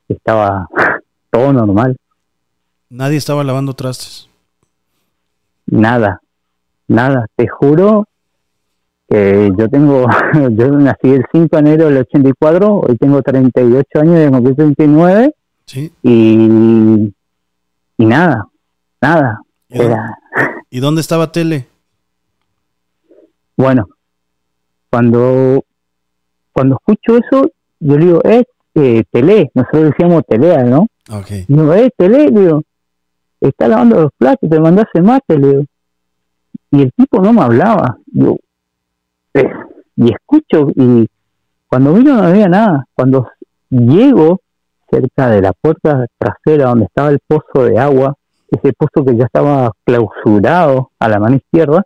Estaba todo normal. Nadie estaba lavando trastes. Nada, nada. Te juro que yo tengo, yo nací el 5 de enero del 84, hoy tengo 38 años, de 39 Sí. Y, y nada, nada. ¿Y, dónde, estaba Tele? Bueno, cuando, cuando escucho eso, yo le digo, eh, eh Tele, nosotros decíamos Telea, ¿no? Okay. digo, eh, Tele, digo, está lavando los platos, te mandaste mate, le digo. Y el tipo no me hablaba. Yo, eh, y escucho, y cuando vino no había nada. Cuando llego, cerca de la puerta trasera donde estaba el pozo de agua, ese pozo que ya estaba clausurado a la mano izquierda,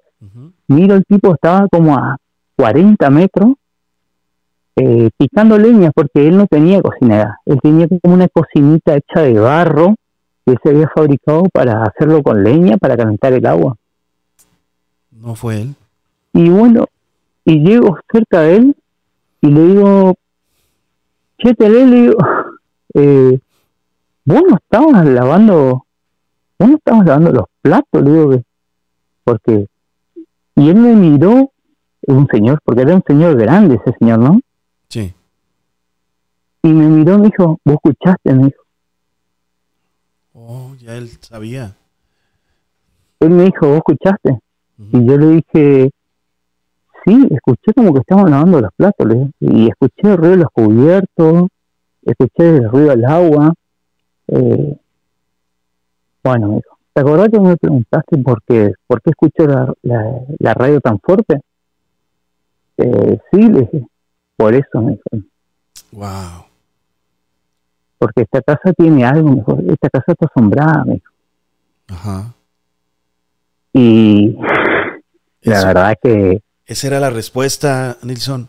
miro el tipo estaba como a 40 metros eh, picando leña porque él no tenía cocinera, él tenía como una cocinita hecha de barro que se había fabricado para hacerlo con leña para calentar el agua. No fue él. Y bueno, y llego cerca de él y le digo, che, te le digo, eh, vos no estabas lavando, vos no estabas lavando los platos, le digo que, porque, y él me miró, un señor, porque era un señor grande ese señor, ¿no? Sí. Y me miró y me dijo, vos escuchaste, me dijo. Oh, ya él sabía. Él me dijo, vos escuchaste. Y yo le dije, sí, escuché como que estaban lavando los platos, y escuché el ruido de los cubiertos, escuché el ruido del agua. Eh, bueno, dijo, ¿te acordás que me preguntaste por qué, por qué escucho la, la, radio tan fuerte? Eh, sí, le dije, por eso me dijo. Wow. Porque esta casa tiene algo mejor, esta casa está asombrada, me dijo. Ajá. Y la verdad que... Esa era la respuesta, Nilsson.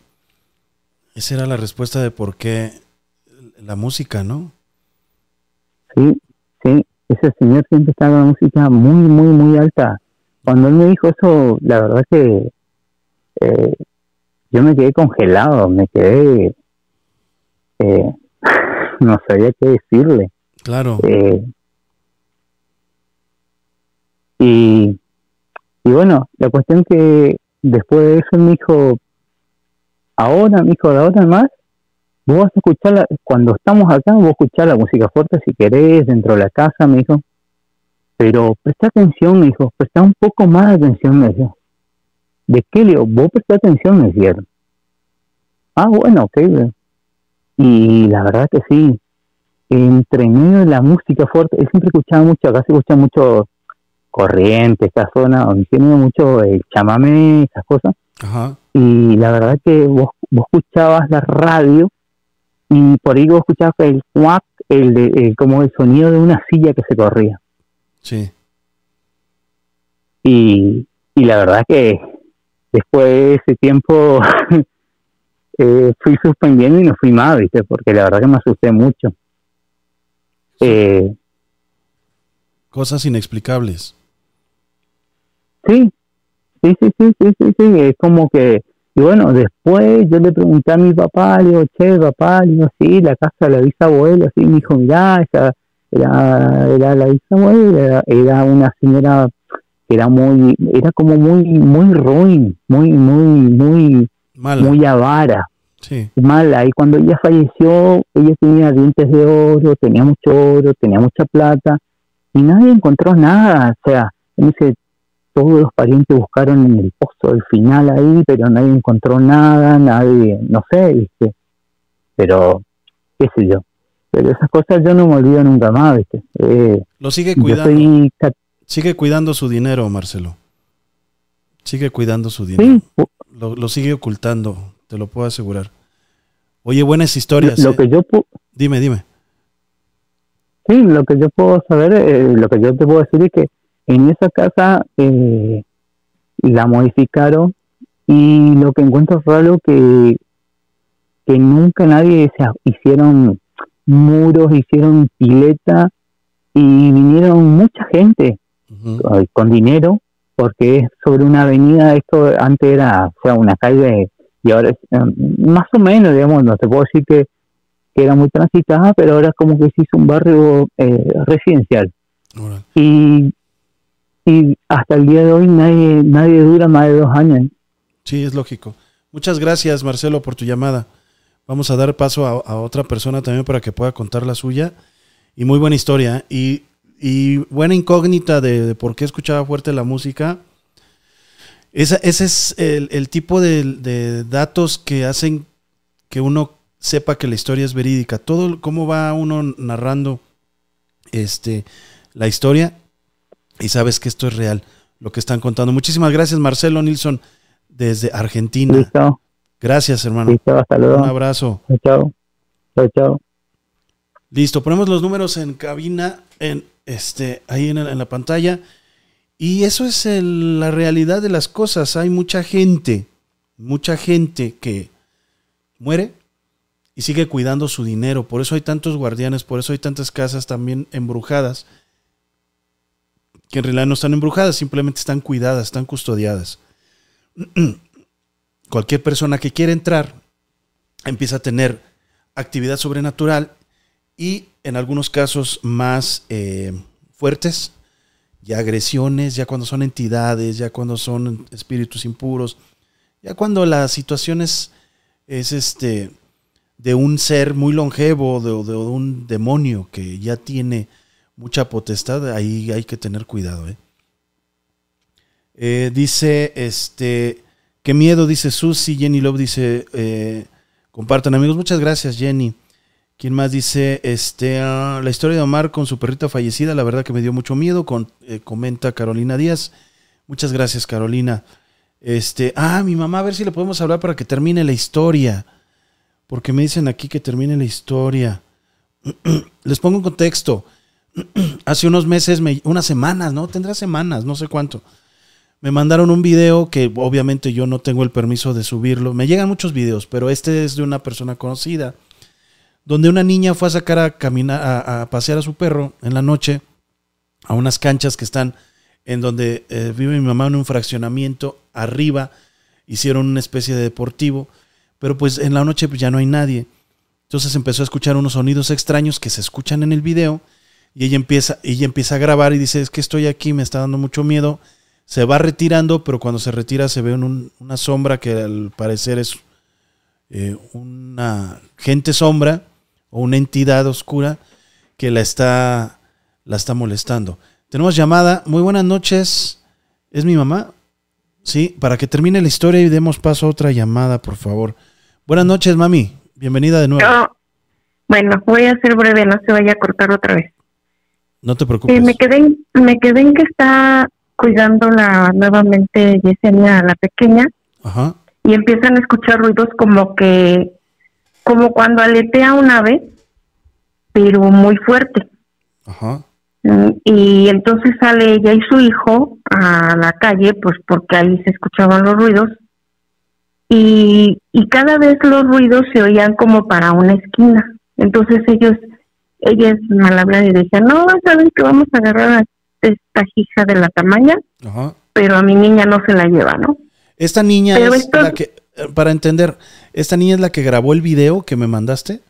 Esa era la respuesta de por qué la música, ¿no? Sí, sí, ese señor siempre estaba la música muy, muy, muy alta. Cuando él me dijo eso, la verdad que eh, yo me quedé congelado, me quedé... Eh, no sabía qué decirle. Claro. Eh, y, y bueno, la cuestión que después de eso me dijo, ahora, me dijo, de ahora más, vos vas a escuchar, cuando estamos acá, vos escuchar la música fuerte si querés, dentro de la casa, me dijo. Pero presta atención, me dijo, presta un poco más de atención, me dijo. ¿De qué, le digo? Vos presta atención, me dijeron. Ah, bueno, ok. Y la verdad que sí, entre medio de la música fuerte, él siempre escuchaba mucho, acá se escucha mucho corriente, esta zona, donde tiene mucho el chamamé, esas cosas. Y la verdad que vos, vos escuchabas la radio y por ahí vos escuchabas el cuac, el, el, como el sonido de una silla que se corría. Sí. Y, y la verdad que después de ese tiempo eh, fui suspendiendo y no fui más, ¿viste? Porque la verdad que me asusté mucho. Eh, Cosas inexplicables. Sí, sí, sí, sí, sí, sí, sí, es como que, y bueno, después yo le pregunté a mi papá, le digo, che, papá, le digo, sí, la casa de la bisabuela, sí, me dijo, mirá, esa, era, era la bisabuela, era, era una señora que era muy, era como muy, muy ruin, muy, muy, muy, muy avara. Sí. Mala. Y cuando ella falleció, ella tenía dientes de oro, tenía mucho oro, tenía mucha plata, y nadie encontró nada. O sea, dice, todos los parientes buscaron en el pozo del final ahí, pero nadie encontró nada, nadie, no sé, ¿viste? Pero, qué sé yo. Pero esas cosas yo no me olvido nunca más, ¿viste? Eh, Lo sigue cuidando. Sigue cuidando su dinero, Marcelo. Sigue cuidando su dinero. Lo, sigue ocultando, te lo puedo asegurar. Oye, buenas historias. Lo, que yo dime, dime. Sí, lo que yo puedo saber, eh, lo que yo te puedo decir es que en esa casa eh, la modificaron y lo que encuentro raro que que nunca nadie se hicieron muros, hicieron pileta y vinieron mucha gente con dinero porque es sobre una avenida, esto antes era o sea, una calle y ahora es em, más o menos, digamos, no te puedo decir que, era muy transitada, pero ahora como que se hizo un barrio eh, residencial. Y y hasta el día de hoy nadie, nadie dura más de dos años. Sí, es lógico. Muchas gracias, Marcelo, por tu llamada. Vamos a dar paso a, otra persona también para que pueda contar la suya. Y muy buena historia. Y, y buena incógnita de, por qué escuchaba fuerte la música. ese es el, tipo de, de, datos que hacen que uno sepa que la historia es verídica. Todo cómo va uno narrando este, la historia y sabes que esto es real, lo que están contando. Muchísimas gracias, Marcelo Nilsson, desde Argentina. Listo. Gracias, hermano. Listo, luego. Un abrazo. Chao. Chao, chao. Listo, ponemos los números en cabina, en este, ahí en, la pantalla. Y eso es la realidad de las cosas. Hay mucha gente, mucha gente que muere y sigue cuidando su dinero. Por eso hay tantos guardianes, por eso hay tantas casas también embrujadas que en realidad no están embrujadas, simplemente están cuidadas, están custodiadas. Cualquier persona que quiera entrar empieza a tener actividad sobrenatural y en algunos casos más eh, fuertes, ya agresiones, ya cuando son entidades, ya cuando son espíritus impuros, ya cuando la situación es, este, de un ser muy longevo, de un demonio que ya tiene mucha potestad, ahí hay que tener cuidado. ¿eh? Eh, dice, este, qué miedo, dice Susi, Jenny Love dice, eh, compartan amigos, muchas gracias Jenny. ¿Quién más dice, este, ah, la historia de Omar con su perrita fallecida, la verdad que me dio mucho miedo, con, comenta Carolina Díaz. Muchas gracias Carolina. Este, ah, mi mamá, a ver si le podemos hablar para que termine la historia. Porque me dicen aquí que termine la historia. Les pongo un contexto. hace unos meses, unas semanas, ¿no? Tendrá semanas, no sé cuánto. Me mandaron un video que obviamente yo no tengo el permiso de subirlo. Me llegan muchos videos, pero este es de una persona conocida, donde una niña fue a sacar a caminar, a, pasear a su perro en la noche a unas canchas que están en donde eh, vive mi mamá en un fraccionamiento arriba. Hicieron una especie de deportivo, pero pues en la noche pues ya no hay nadie. Entonces empezó a escuchar unos sonidos extraños que se escuchan en el video y ella empieza, ella empieza a grabar y dice, es que estoy aquí, me está dando mucho miedo. Se va retirando, pero cuando se retira se ve una sombra que al parecer es eh, una gente sombra o una entidad oscura que la está, la está molestando. Tenemos llamada. Muy buenas noches. ¿Es mi mamá? Sí, para que termine la historia y demos paso a otra llamada, por favor. Buenas noches, mami. Bienvenida de nuevo. bueno, voy a ser breve, no se vaya a cortar otra vez. No te preocupes. Me, quedé, me quedé en que está cuidando la, nuevamente Yesenia, la pequeña. Ajá. Y empiezan a escuchar ruidos como que, como cuando aletea una vez, pero muy fuerte. Ajá. Y entonces sale ella y su hijo a la calle, pues porque ahí se escuchaban los ruidos. Y, y cada vez los ruidos se oían como para una esquina. Entonces ellos, ella es malhabla y decía, no, saben que vamos a agarrar a esta hija de la tamaña, pero a mi niña no se la lleva, ¿no? Esta niña es la que, eh, para entender, ¿esta niña es la que grabó el video que me mandaste?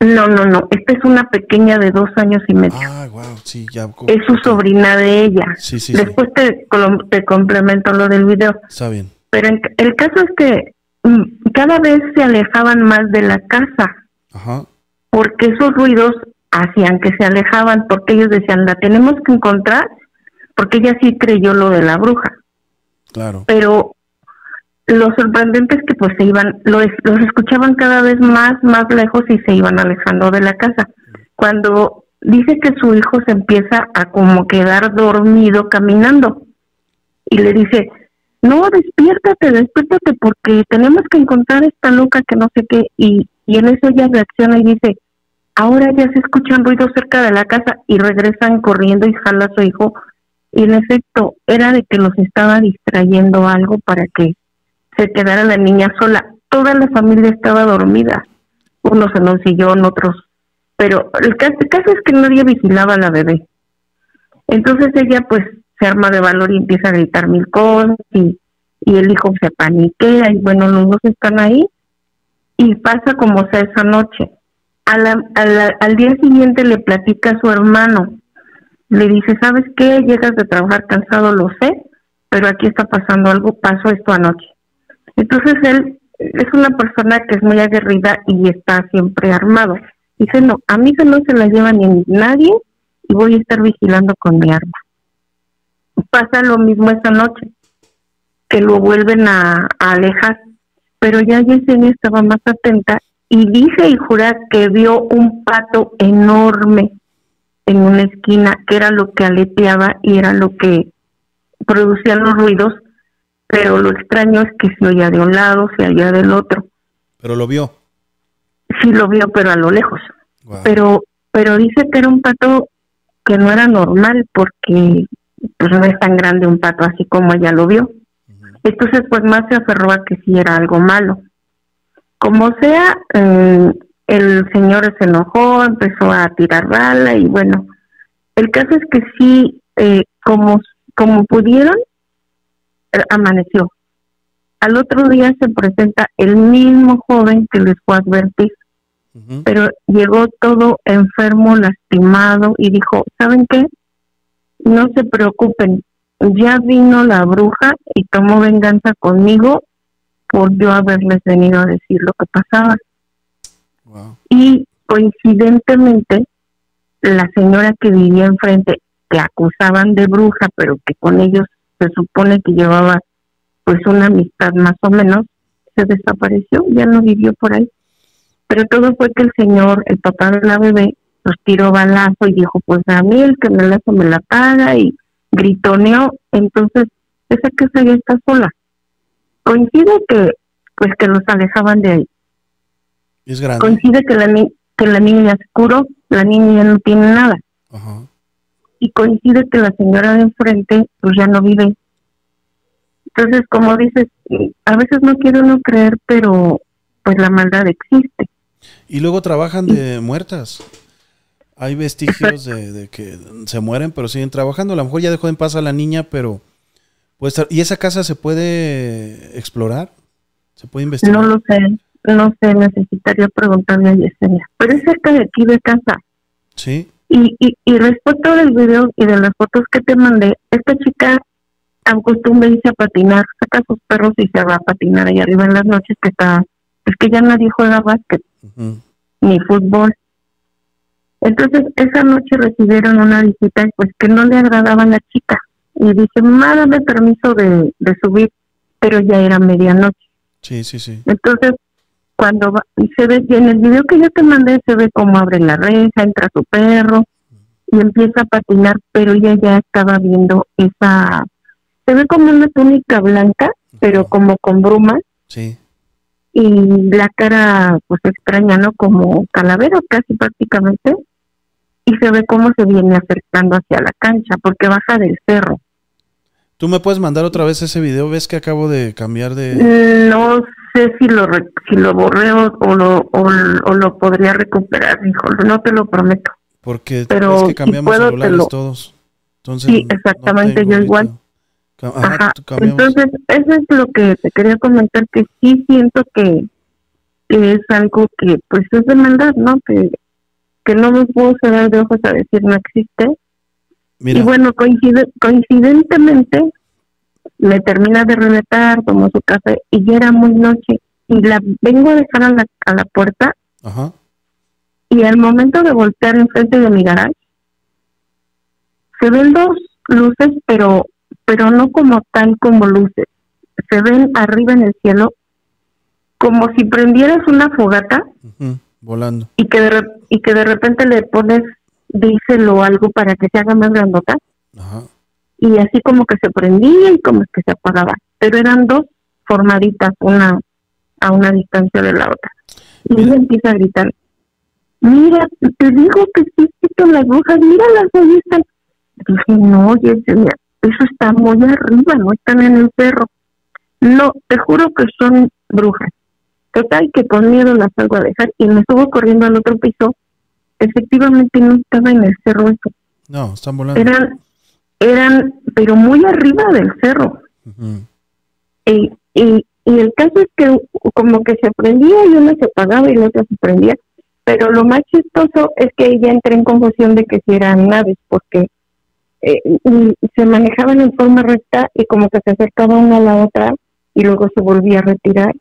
No, no, no. Esta es una pequeña de dos años y medio. Ah, wow, sí, ya. Es su sobrina de ella. Sí, sí. Después Te, te complemento lo del video. Está bien. Pero el caso es que mm, cada vez se alejaban más de la casa. Ajá. Porque esos ruidos hacían que se alejaban, porque ellos decían, la tenemos que encontrar, porque ella sí creyó lo de la bruja. Claro. Pero lo sorprendente es que pues se iban, los, los escuchaban cada vez más, más lejos y se iban alejando de la casa. Cuando dice que su hijo se empieza a como quedar dormido caminando y le dice, no, despiértate, despiértate porque tenemos que encontrar esta loca que no sé qué y, y en eso ella reacciona y dice, ahora ya se escuchan ruidos cerca de la casa y regresan corriendo y jala a su hijo y en efecto era de que los estaba distrayendo algo para que se quedara la niña sola. Toda la familia estaba dormida, unos en un sillón, otros. Pero el caso, es que nadie vigilaba a la bebé. Entonces ella pues se arma de valor y empieza a gritar mil cosas y, y el hijo se paniquea y bueno, los dos están ahí y pasa como sea esa noche. Al día siguiente le platica a su hermano, le dice, ¿sabes qué? Llegas de trabajar cansado, lo sé, pero aquí está pasando algo, pasó esto anoche. Entonces él es una persona que es muy aguerrida y está siempre armado. Dice, no, a mí no se la lleva ni nadie y voy a estar vigilando con mi arma. Pasa lo mismo esa noche, que lo vuelven a, alejar, pero ya Yesenia estaba más atenta y dice y jura que vio un pato enorme en una esquina, que era lo que aleteaba y era lo que producía los ruidos pero lo extraño es que se oía de un lado, se oía del otro. ¿Pero lo vio? Sí, lo vio, pero a lo lejos. Pero pero dice que era un pato que no era normal porque pues no es tan grande un pato así como ella lo vio. Entonces pues más se aferró a que sí era algo malo. Como sea, eh, el señor se enojó, empezó a tirar bala y bueno, el caso es que sí, eh, como, como pudieron, amaneció. Al otro día se presenta el mismo joven que les fue a advertir, pero llegó todo enfermo, lastimado y dijo, ¿saben qué? No se preocupen, ya vino la bruja y tomó venganza conmigo por yo haberles venido a decir lo que pasaba. Y coincidentemente, la señora que vivía enfrente, que acusaban de bruja, pero que con ellos se supone que llevaba pues una amistad más o menos, se desapareció, ya no vivió por ahí. Pero todo fue que el señor, el papá de la bebé, pues tiró balazo y dijo, pues a mí el que me la hace me la paga y gritoneó, entonces esa casa ya está sola. Coincide que pues que los alejaban de ahí. Es grande. Coincide que la, que la niña se curó, la niña no tiene nada. Ajá y coincide que la señora de enfrente pues ya no vive. Entonces, como dices, a veces no quiero no creer, pero pues la maldad existe. Y luego trabajan de muertas. Hay vestigios de, que se mueren, pero siguen trabajando. A lo mejor ya dejó en paz a la niña, pero puede estar. ¿Y esa casa se puede explorar? ¿Se puede investigar? No lo sé, no sé, necesitaría preguntarle a Yesenia. Pero es cerca de aquí de casa. Sí. Y, y, y respecto del video y de las fotos que te mandé, esta chica acostumbra irse a patinar, saca a sus perros y se va a patinar ahí arriba en las noches que está, es que ya nadie juega básquet ni fútbol. Entonces esa noche recibieron una visita pues que no le agradaba a la chica y dice, mamá, dame permiso de, de subir, pero ya era medianoche. Sí, sí, sí. Entonces cuando va, se ve, y en el video que yo te mandé se ve cómo abre la reja, entra su perro y empieza a patinar, pero ella ya estaba viendo esa, se ve como una túnica blanca, pero como con bruma. Sí. Y la cara, pues extraña, ¿no? Como calavera casi prácticamente. Y se ve cómo se viene acercando hacia la cancha, porque baja del cerro. ¿Tú me puedes mandar otra vez ese video? ¿Ves que acabo de cambiar de...? No sé si lo si lo borré o, lo, o, lo podría recuperar, hijo. No te lo prometo. Porque Pero que cambiamos celulares todos. Entonces, sí, exactamente, yo igual. Ajá, Entonces, eso es lo que te quería comentar, que sí siento que, es algo que pues es de maldad, ¿no? Que, que no me puedo cerrar de ojos a decir no existe y bueno, coincide, coincidentemente me termina de reventar, tomó su café y ya era muy noche y la vengo a dejar a la, a la puerta. Y al momento de voltear enfrente de mi garage se ven dos luces pero pero no como tal como luces. Se ven arriba en el cielo como si prendieras una fogata. Volando. Y que de, y que de repente le pones díselo algo para que se haga más grandota. Y así como que se prendía y como que se apagaba. Pero eran dos formaditas, una a una distancia de la otra. Y ella empieza a gritar, mira, te digo que sí, con las brujas, míralas, ahí están. Dije, no, oye, eso está muy arriba, no están en el perro. No, te juro que son brujas. Total, que con miedo las salgo a dejar y me subo corriendo al otro piso efectivamente no estaba en el cerro eso. No, están volando. Eran, eran, pero muy arriba del cerro. y, y, el caso es que como que se prendía y uno se apagaba y la otra se prendía. Pero lo más chistoso es que ella entré en confusión de que si eran naves, porque eh, se manejaban en forma recta y como que se acercaba una a la otra y luego se volvía a retirar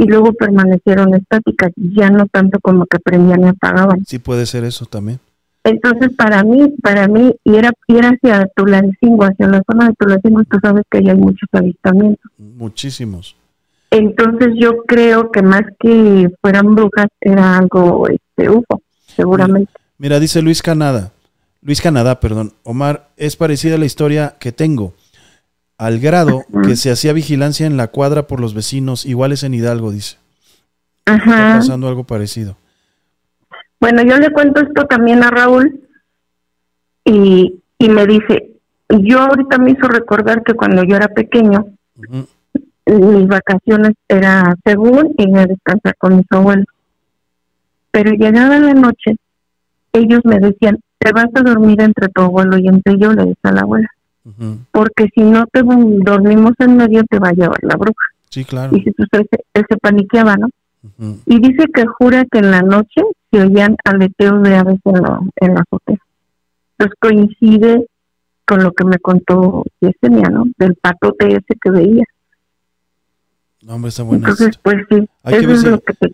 y luego permanecieron estáticas, ya no tanto como que prendían y apagaban. Sí puede ser eso también. Entonces para mí, para mí, y era, ir hacia Tulancingo, hacia la zona de Tulancingo, tú sabes que ahí hay muchos avistamientos. Muchísimos. Entonces yo creo que más que fueran brujas, era algo este UFO, seguramente. Mira, dice Luis Canadá, Luis Canadá, perdón, Omar, es parecida a la historia que tengo al grado que se hacía vigilancia en la cuadra por los vecinos, iguales en Hidalgo, dice. Está pasando algo parecido. Bueno, yo le cuento esto también a Raúl y, y me dice, yo ahorita me hizo recordar que cuando yo era pequeño, mis vacaciones era según irme a descansar con mis abuelos. Pero llegada la noche, ellos me decían, te vas a dormir entre tu abuelo y entre yo, le dice a la abuela porque si no te dormimos en medio te va a llevar la bruja. Sí, claro. Y si tú se, se paniqueaba, ¿no? Y dice que jura que en la noche se oían aleteos de aves en la, en la azotea. Entonces coincide con lo que me contó Yesenia, ¿no? Del patote ese que veía. No, hombre, está bueno. Entonces, pues sí, eso es lo que te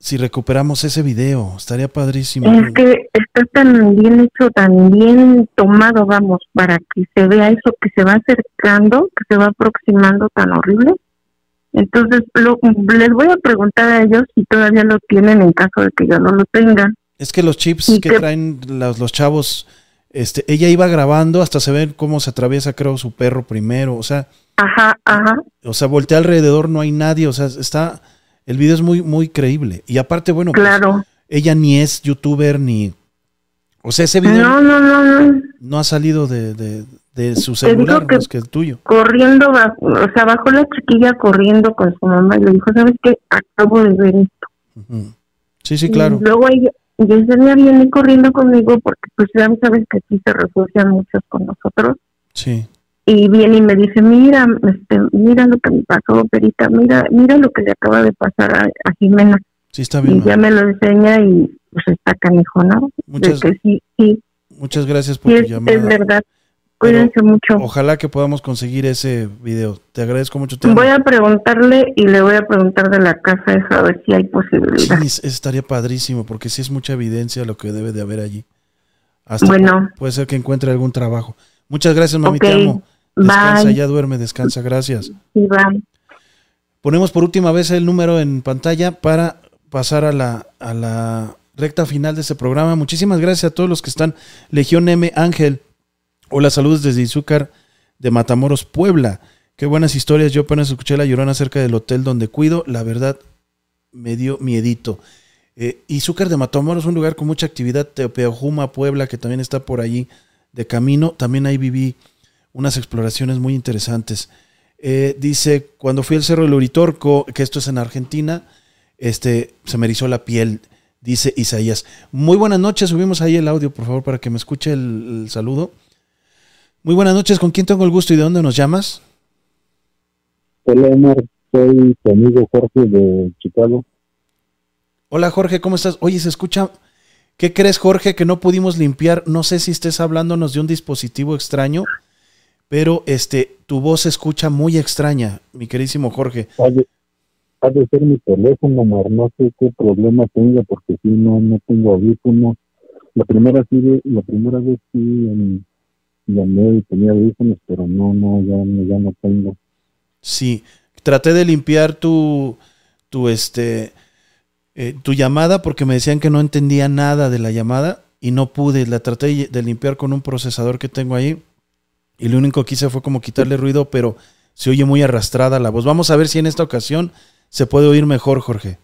si recuperamos ese video, estaría padrísimo. Es que está tan bien hecho, tan bien tomado, vamos, para que se vea eso que se va acercando, que se va aproximando tan horrible. Entonces, les voy a preguntar a ellos si todavía lo tienen en caso de que yo no lo tenga. Es que los chips que, traen los, los chavos, este, ella iba grabando hasta se ve cómo se atraviesa, creo, su perro primero, o sea. Ajá, ajá. O sea, voltea alrededor, no hay nadie, o sea, está el video es muy, muy creíble. Y aparte, bueno, pues, claro. ella ni es youtuber ni. O sea, ese video no, no, no, no. ha salido de, de, su celular más que el tuyo. Corriendo, o sea, bajó la chiquilla corriendo con su mamá y le dijo: ¿Sabes qué? Acabo de ver esto. Sí, sí, claro. Y luego ella, ella viene corriendo conmigo porque, pues, ya sabes que aquí se refugian muchos con nosotros. Sí. Y viene y me dice, mira, este, mira lo que me pasó, Perita, mira, mira lo que le acaba de pasar a, Jimena. Sí, está bien. Y ya me lo enseña y pues está canijo, ¿no? Muchas, sí, sí. muchas gracias por tu llamada. Es verdad. Cuídense mucho. Ojalá que podamos conseguir ese video. Te agradezco mucho. voy a preguntarle y le voy a preguntar de la casa esa a ver si hay posibilidad. Sí, estaría padrísimo porque sí es mucha evidencia lo que debe de haber allí. Hasta bueno. Puede ser que encuentre algún trabajo. Muchas gracias, mami, te amo. Descansa, ya duerme, descansa, gracias. Sí, bye. Ponemos por última vez el número en pantalla para pasar a la, a la recta final de este programa. Muchísimas gracias a todos los que están. Legión M, Ángel. Hola, saludos desde Izúcar de Matamoros, Puebla. Qué buenas historias. Yo apenas escuché la llorona acerca del hotel donde cuido. La verdad, me dio miedito. Eh, Izúcar de Matamoros, un lugar con mucha actividad. Teopeojuma, Puebla, que también está por allí de camino. También ahí viví unas exploraciones muy interesantes. Eh, dice, cuando fui al Cerro del Uritorco, que esto es en Argentina, este, se me erizó la piel, dice Isaías. Muy buenas noches, subimos ahí el audio, por favor, para que me escuche el, saludo. Muy buenas noches, ¿con quién tengo el gusto y de dónde nos llamas? Hola, Omar, soy tu amigo Jorge de Chicago. Hola, Jorge, ¿cómo estás? Oye, se escucha... ¿Qué crees, Jorge, que no pudimos limpiar? No sé si estés hablándonos de un dispositivo extraño pero este, tu voz se escucha muy extraña, mi queridísimo Jorge. Ha de, ser mi teléfono, no sé qué problema tenga, porque si no, no tengo audífonos. La primera, sí, la primera vez sí en, llamé y tenía audífonos, pero no, no, ya, ya no tengo. Sí, traté de limpiar tu, tu, este, eh, tu llamada porque me decían que no entendía nada de la llamada y no pude. La traté de limpiar con un procesador que tengo ahí y lo único que hice fue como quitarle ruido, pero se oye muy arrastrada la voz. Vamos a ver si en esta ocasión se puede oír mejor, Jorge.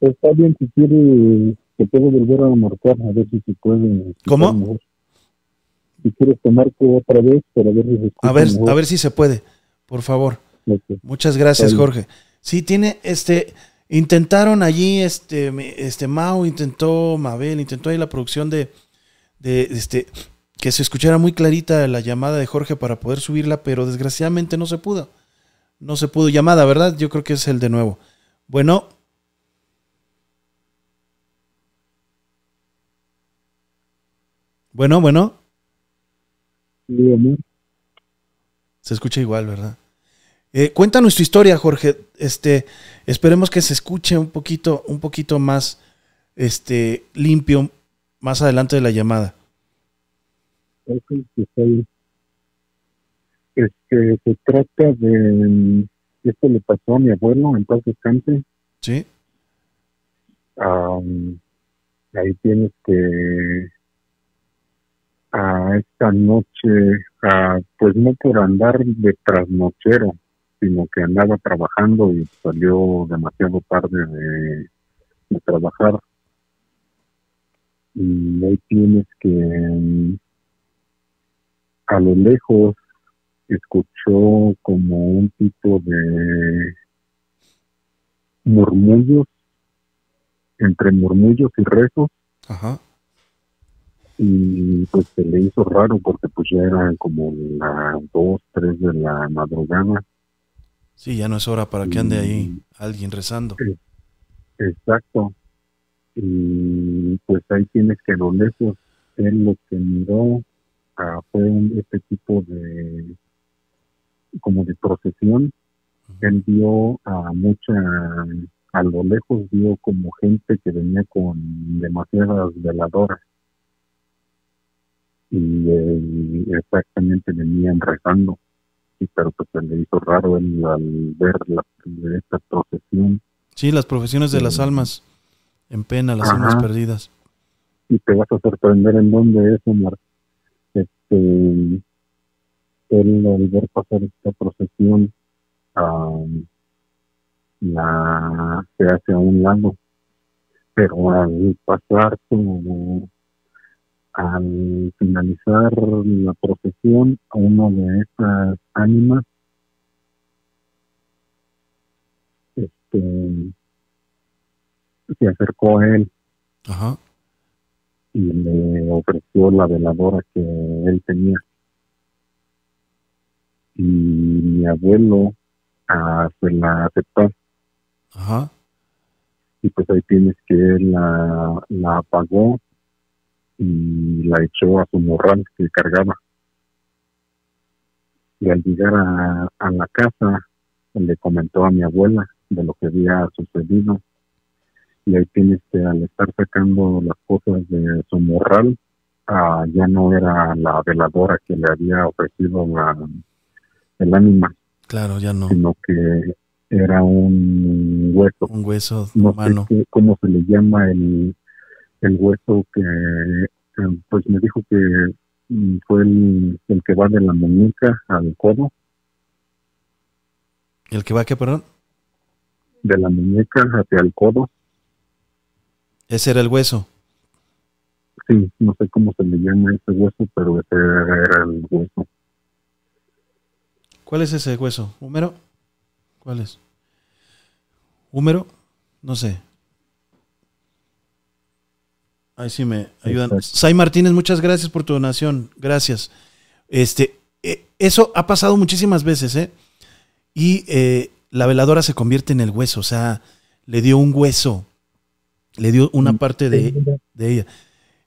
Está bien, si quiere, te puedo volver a marcar, a ver si se puede. ¿Cómo? Si quieres te marco otra vez para ver si se A ver, a ver si se puede, por favor. Muchas gracias, Jorge. Sí, tiene, este, intentaron allí, este, este, Mao intentó, Mabel, intentó ahí la producción de, de, este, que se escuchara muy clarita la llamada de Jorge para poder subirla, pero desgraciadamente no se pudo. No se pudo llamada, ¿verdad? Yo creo que es el de nuevo. Bueno. Bueno, bueno. Se escucha igual, ¿verdad? Eh, cuéntanos tu historia, Jorge. Este, esperemos que se escuche un poquito, un poquito más, este, limpio más adelante de la llamada este, se trata de esto le pasó a mi abuelo en paz descanse. Sí. Ahí tienes que a esta noche pues no por andar de trasnochero sino que andaba trabajando y salió demasiado tarde de, de trabajar. Y ahí tienes que a lo lejos escuchó como un tipo de murmullos, entre murmullos y rezos. Ajá. Y pues se le hizo raro porque pues ya eran como las dos, tres de la madrugada. Sí, ya no es hora para que ande ahí alguien rezando. Exacto. Y pues ahí tienes que a lo lejos él lo que miró fue este tipo de como de procesión. Él vio a mucha a lo lejos vio como gente que venía con demasiadas veladoras. Y exactamente venían rezando. Y pero pues se le hizo raro él al ver la, esta procesión. Sí las profesiones de las almas en pena las almas perdidas. Y te vas a sorprender en dónde es Omar este, él al ver pasar esta procesión la, se hace a un lado pero al pasar como al finalizar la procesión a uno de esas ánimas este se acercó a él. Ajá y le ofreció la veladora que él tenía. y mi abuelo ah, se la aceptó. Ajá. Y pues ahí tienes que él la, la apagó y la echó a su morral que cargaba. Y al llegar a, a la casa, le comentó a mi abuela de lo que había sucedido. Y ahí tienes que al estar sacando las cosas de su morral, ah, ya no era la veladora que le había ofrecido la, el ánima. Claro, ya no. Sino que era un hueso. Un hueso no humano. sé qué- cómo se le llama el, el hueso que, pues me dijo que mm, fue el, el que va de la muñeca al codo, ¿El que va que, perdón? de la muñeca hacia el codo. Ese era el hueso. Sí, no sé cómo se le llama ese hueso, pero ese era, el hueso. ¿Cuál es ese hueso? ¿Húmero? ¿Cuál es? ¿Húmero? No sé. Ahí sí me ayudan. Exacto. Sai Martínez, muchas gracias por tu donación. Gracias. Este, eh, eso ha pasado muchísimas veces, ¿eh? Y eh, la veladora se convierte en el hueso, o sea, le dio un hueso, le dio una parte de, de ella.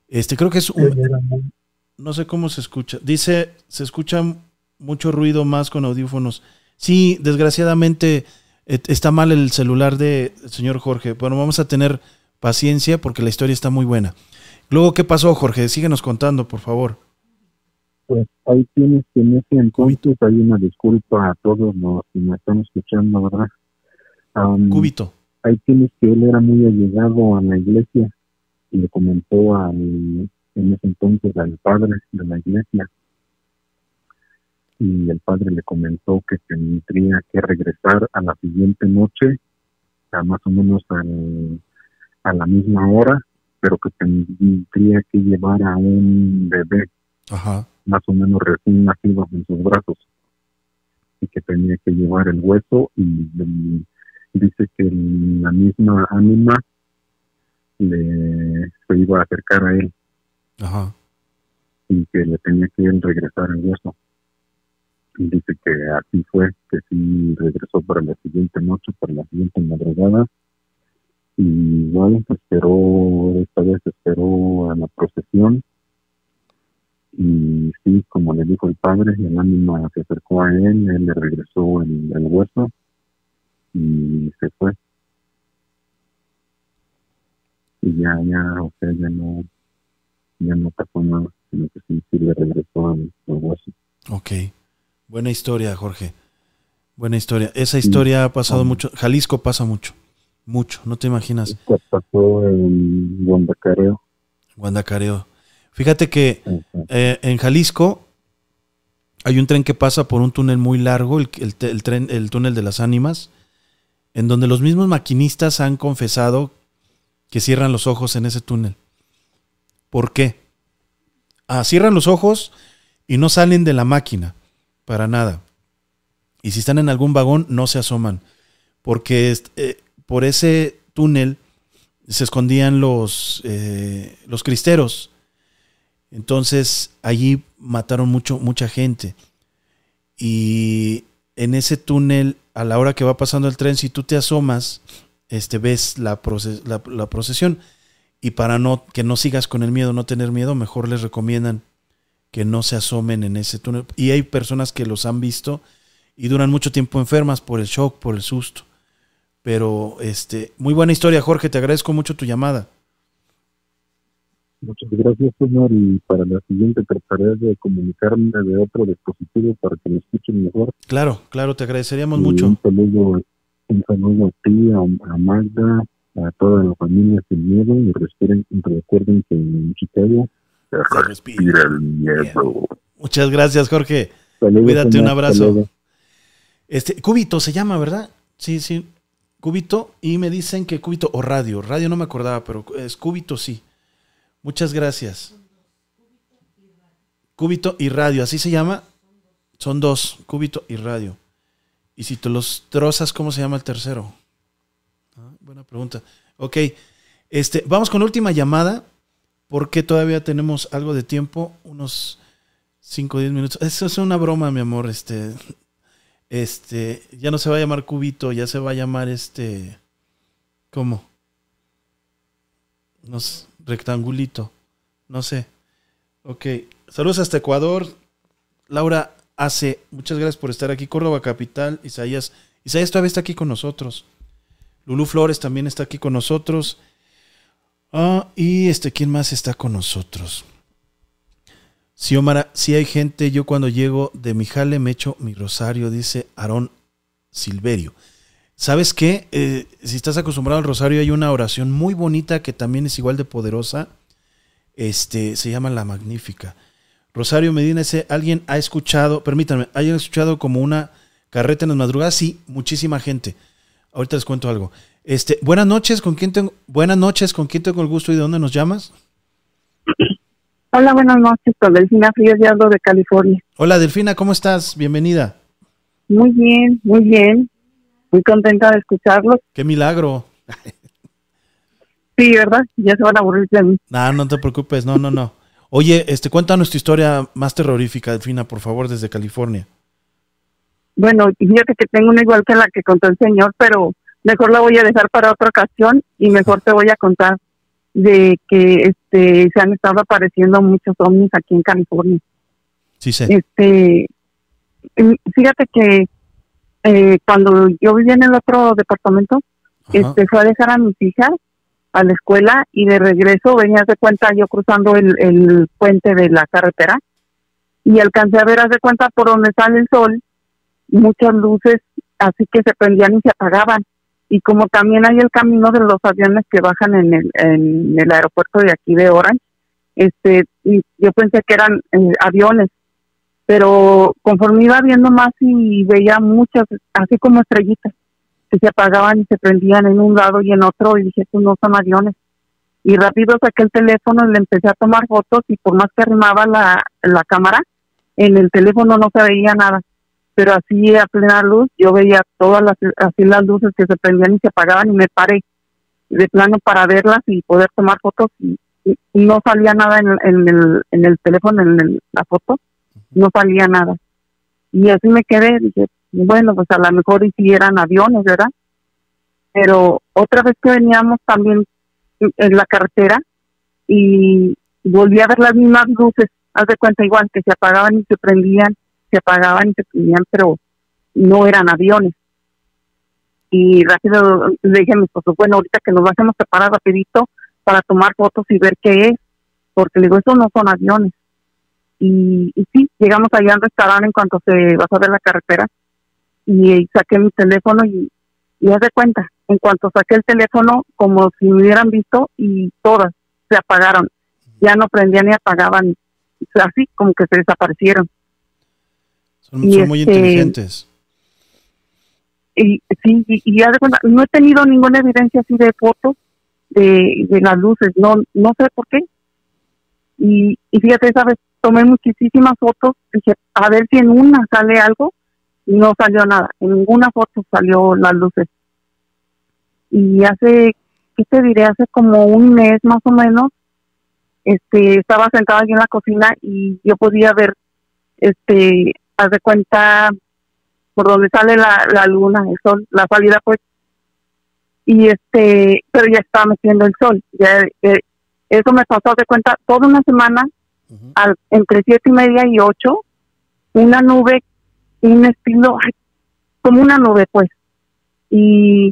Este, creo que es un, no sé cómo se escucha. Dice, se escucha mucho ruido más con audífonos. Sí, desgraciadamente eh, está mal el celular del señor Jorge. Bueno, vamos a tener paciencia porque la historia está muy buena. Luego, ¿qué pasó, Jorge? Síguenos contando, por favor. Pues ahí tienes que en ese entonces hay una disculpa a todos los que me están escuchando, ¿verdad? Cúbito. Ahí tienes que él era muy allegado a la iglesia y le comentó al, en ese entonces al padre de la iglesia. Y el padre le comentó que tendría que regresar a la siguiente noche a más o menos al- a la misma hora pero que tendría que llevar a un bebé. Ajá. más o menos recién nacido en sus brazos. Y que tenía que llevar el hueso y, y dice que la misma ánima le se iba a acercar a él. Ajá. y que le tenía que él regresar el hueso. Y dice que así fue que sí regresó para la siguiente noche para la siguiente madrugada. Y igual esperó esta vez esperó a la procesión. Y sí, como le dijo el padre, el ánima se acercó a él, él le regresó el, el hueso y se fue. Y ya, ya, o sea, ya no, ya no pasó nada, sino que sí, sí le regresó el, el hueso. Ok. Buena historia, Jorge. Buena historia. Esa historia ha pasado mucho. Jalisco pasa mucho. Mucho. No te imaginas. Esto pasó en Guandacareo. Guandacareo. Fíjate que eh, en Jalisco hay un tren que pasa por un túnel muy largo, el, el el tren, el túnel de las ánimas, en donde los mismos maquinistas han confesado que cierran los ojos en ese túnel. ¿Por qué? Ah, cierran los ojos y no salen de la máquina, para nada. Y si están en algún vagón, no se asoman, porque eh, por ese túnel se escondían los, eh, los cristeros. Entonces allí mataron mucho, mucha gente. Y en ese túnel, a la hora que va pasando el tren, si tú te asomas, este, ves la, proce- la, la procesión. Y para no, que no sigas con el miedo, no tener miedo, mejor les recomiendan que no se asomen en ese túnel. Y hay personas que los han visto y duran mucho tiempo enfermas por el shock, por el susto. Pero, este, muy buena historia, Jorge. Te agradezco mucho tu llamada. Muchas gracias, señor, y para la siguiente trataré de comunicarme de otro dispositivo para que me escuchen mejor. Claro, claro, te agradeceríamos Y mucho. Un saludo, un saludo a ti, a, a Magda, a toda la familia sin miedo y respiren, recuerden que en Chicago se respira. el miedo. Muchas gracias, Jorge. Saludos, Cuídate, señor, un abrazo. Este, Cúbito se llama, ¿verdad? Sí, sí. Cúbito. Y me dicen que Cúbito o Radio. Radio no me acordaba, pero es Cúbito sí. Muchas gracias. Cúbito y Radio, así se llama. Son dos, Cúbito y Radio. Y si te los trozas, ¿cómo se llama el tercero? Ah, buena pregunta. Ok. Este, vamos con la última llamada, porque todavía tenemos algo de tiempo, unos 5 o 10 minutos. Eso es una broma, mi amor. Este, este, ya no se va a llamar cubito, ya se va a llamar este, ¿cómo? No sé, rectangulito. No sé. Ok. Saludos hasta Ecuador. Laura hace, muchas gracias por estar aquí. Córdoba Capital, Isaías. Isaías todavía está aquí con nosotros. Lulú Flores también está aquí con nosotros. Ah, y este, ¿quién más está con nosotros? Sí, Omar, sí hay gente, yo cuando llego de mi jale me echo mi rosario, dice Aarón Silverio. ¿Sabes qué? Eh, si estás acostumbrado al rosario, hay una oración muy bonita que también es igual de poderosa. Este, se llama La Magnífica. Rosario Medina dice, ¿alguien ha escuchado, permítanme, ¿hayan escuchado como una carreta en las madrugadas? Sí, muchísima gente. Ahorita les cuento algo. Este, buenas noches, ¿con quién tengo, buenas noches, ¿con quién tengo el gusto y de dónde nos llamas? Hola, buenas noches, con Delfina Frías de de California. Hola, Delfina, ¿cómo estás? Bienvenida. Muy bien, muy bien. Muy contenta de escucharlos. Qué milagro. sí, ¿verdad? Ya se van a aburrir de mí. No, no te preocupes, no, no, no. Oye, este, cuéntanos tu historia más terrorífica, Delfina, por favor, desde California. Bueno, fíjate que tengo una igual que la que contó el señor, pero mejor la voy a dejar para otra ocasión y mejor te voy a contar de que este se han estado apareciendo muchos ovnis aquí en California. Sí, sí. Este, fíjate que eh, cuando yo vivía en el otro departamento, este fue a dejar a mis hijas a la escuela y de regreso venía de cuenta yo cruzando el, el puente de la carretera y alcancé a ver, haz de cuenta, por donde sale el sol, muchas luces así que se prendían y se apagaban. Y como también hay el camino de los aviones que bajan en el, en el aeropuerto de aquí de Orange, este, yo pensé que eran eh, aviones, pero conforme iba viendo más y veía muchas, así como estrellitas, que se apagaban y se prendían en un lado y en otro, y dije, estos no son aviones. Y rápido saqué el teléfono y le empecé a tomar fotos, y por más que arrimaba la, la cámara, en el teléfono no se veía nada pero así a plena luz yo veía todas las así las luces que se prendían y se apagaban y me paré de plano para verlas y poder tomar fotos y, no salía nada en, el, en el teléfono en la foto no salía nada y así me quedé dije bueno pues a lo mejor hicieran aviones verdad pero otra vez que veníamos también en la carretera y volví a ver las mismas luces haz de cuenta igual que se apagaban y se prendían se apagaban y se prendían, pero no eran aviones. Y rápido le dije a mi esposo, bueno, ahorita que nos vamos a preparar rapidito para tomar fotos y ver qué es, porque le digo, esos no son aviones. Y, y sí, llegamos allá al restaurante en cuanto se a ver la carretera y, saqué mi teléfono y, y haz de cuenta, en cuanto saqué el teléfono, como si me hubieran visto y todas se apagaron, ya no prendían ni apagaban, así como que se desaparecieron. Son, muy este, inteligentes. Y, sí, y, ya de cuenta, no he tenido ninguna evidencia así de fotos de, de las luces, no no sé por qué. Y, y fíjate, esa vez tomé muchísimas fotos, dije, a ver si en una sale algo, y no salió nada, en ninguna foto salió las luces. Y hace, ¿qué te diré? Hace como un mes más o menos, este, estaba sentada aquí en la cocina y yo podía ver este haz cuenta por donde sale la, la luna, el sol, la salida pues, y este, pero ya estaba metiendo el sol, ya eh, eso me pasó de cuenta toda una semana, al, entre siete y media y ocho, una nube, un estilo, como una nube pues, y,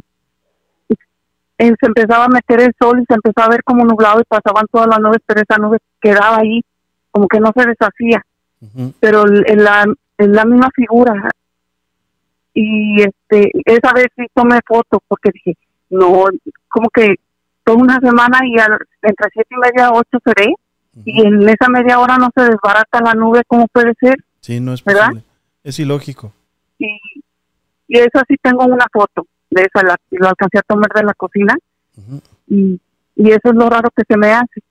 se empezaba a meter el sol y se empezaba a ver como nublado y pasaban todas las nubes, pero esa nube quedaba ahí, como que no se deshacía. Pero en la, es la misma figura. Y este esa vez sí tomé fotos porque dije, no, como que toda una semana y entre siete y media ocho seré y en esa media hora no se desbarata la nube, ¿cómo puede ser? Sí, no es ¿verdad? Es ilógico. Y, y eso sí tengo una foto de esa, la, lo alcancé a tomar de la cocina y, y eso es lo raro que se me hace,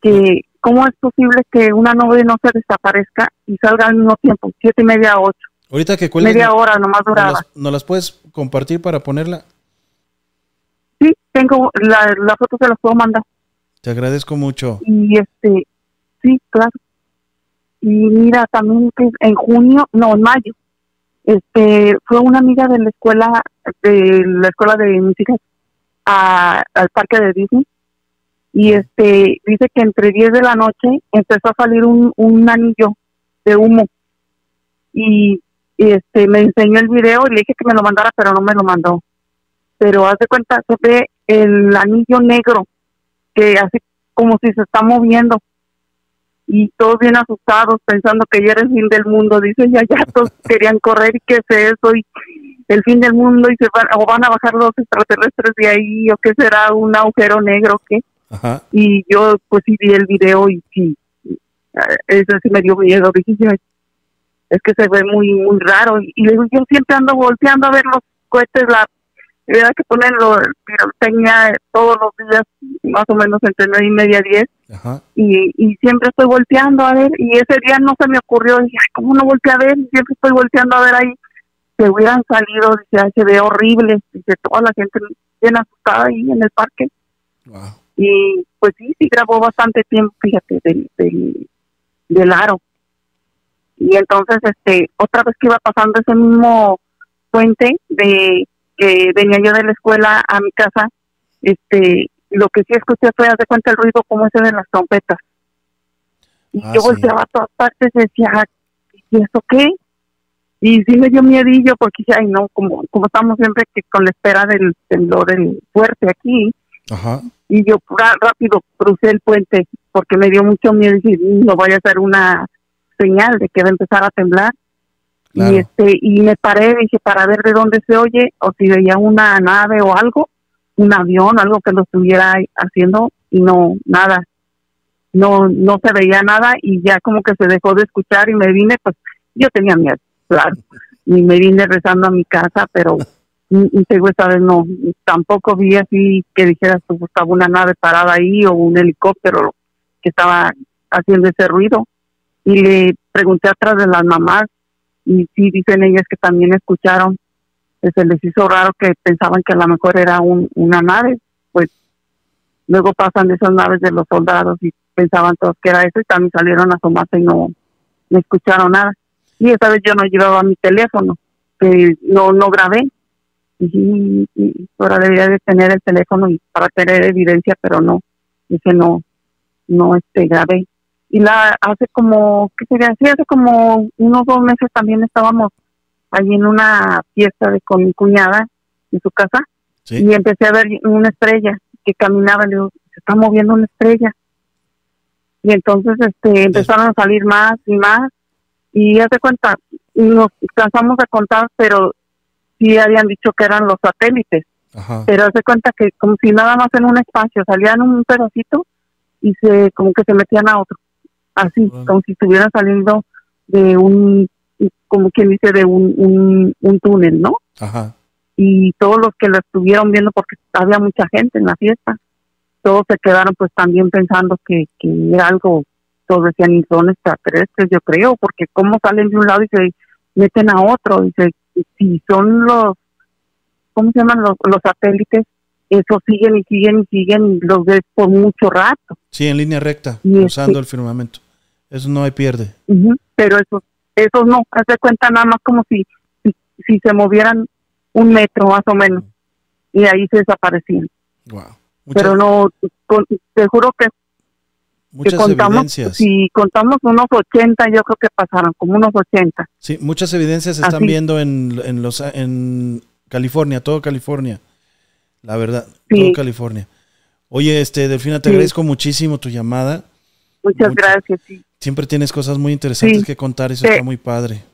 que ¿cómo es posible que una nube no se desaparezca y salga al mismo tiempo, siete y media a ocho? Ahorita que Media hora nomás duraba. ¿No las, puedes compartir para ponerla? Sí, tengo, la, la foto se las puedo mandar. Te agradezco mucho. Y este, sí, claro. y mira, también que en junio, no, en mayo, este, fue una amiga de la escuela, de la escuela de mis hijas, al parque de Disney, y este, dice que entre 10 de la noche empezó a salir un, un anillo de humo, y, este, me enseñó el video y le dije que me lo mandara, pero no me lo mandó. Pero haz de cuenta, se ve el anillo negro, que así como si se está moviendo. Y todos bien asustados pensando que ya era el fin del mundo, dicen ya ya todos querían correr y qué es eso y el fin del mundo y se van o van a bajar los extraterrestres de ahí o qué será un agujero negro qué. Y yo pues sí vi el video y sí eso sí me dio miedo. Dije es que se ve muy muy raro. Y, y yo siempre ando volteando a ver los cohetes la había que ponerlo tenía todos los días más o menos entre nueve y media diez. Y, y siempre estoy volteando a ver y ese día no se me ocurrió dije cómo no volteé a ver siempre estoy volteando a ver ahí que hubieran salido dice se ve horrible dice toda la gente bien asustada ahí en el parque y pues sí sí grabó bastante tiempo fíjate del, del del aro. Y entonces este otra vez que iba pasando ese mismo puente de que venía yo de la escuela a mi casa, este, lo que sí escuché fue, hace cuenta el ruido como ese de las trompetas. Y ah, yo volteaba a todas partes y decía, ¿y eso qué? Y sí me dio miedillo porque dije, ay no, como, como estamos siempre que con la espera del temblor del fuerte aquí. Y yo rápido crucé el puente porque me dio mucho miedo y dije, no vaya a ser una señal de que va a empezar a temblar. Y este y me paré, dije, para ver de dónde se oye o si veía una nave o algo, un avión, algo que lo estuviera haciendo y no, nada. No no se veía nada y ya como que se dejó de escuchar y me vine, pues yo tenía miedo, claro. Y me vine rezando a mi casa, pero esta vez no, tampoco vi así que dijeras, pues estaba una nave parada ahí o un helicóptero que estaba haciendo ese ruido. Y le pregunté atrás de las mamás y sí dicen ellas que también escucharon, se les hizo raro que pensaban que a lo mejor era un, una nave, pues luego pasan esas naves de los soldados y pensaban todos que era eso y también salieron a asomarse y no, no escucharon nada. Y esa vez yo no llevaba mi teléfono, que no, no grabé. Y, ahora debería de tener el teléfono y para tener evidencia, pero no, dice no, no este grabé y la hace como, ¿qué sería? Sí, hace como unos dos meses también estábamos allí en una fiesta de con mi cuñada en su casa y empecé a ver una estrella que caminaba, le digo, se está moviendo una estrella. Y entonces este empezaron a salir más y más y hace cuenta, nos cansamos de contar, pero sí habían dicho que eran los satélites. Pero hace cuenta que como si nada más en un espacio salían un pedacito y se como que se metían a otro así, como si estuvieran saliendo de un, como quien dice, de un, un, túnel, ¿no? Ajá. Y todos los que lo estuvieron viendo, porque había mucha gente en la fiesta, todos se quedaron pues también pensando que, que era algo, todos decían, y son extraterrestres, yo creo, porque cómo salen de un lado y se meten a otro, dice, si son los, ¿cómo se llaman los, los satélites? Eso siguen y siguen y siguen y los ves por mucho rato. Sí, en línea recta, usando el firmamento. Eso no hay pierde. Pero eso, esos no, hace cuenta nada más como si, si, se movieran un metro más o menos y ahí se desaparecían. Pero no, te juro que, muchas contamos, evidencias. si contamos unos 80, yo creo que pasaron, como unos 80. Sí, muchas evidencias se están viendo en, en, los, en California, todo California. La verdad, todo California. Oye, este, Delfina, te agradezco muchísimo tu llamada. Muchas gracias. Sí. Siempre tienes cosas muy interesantes que contar, eso está muy padre.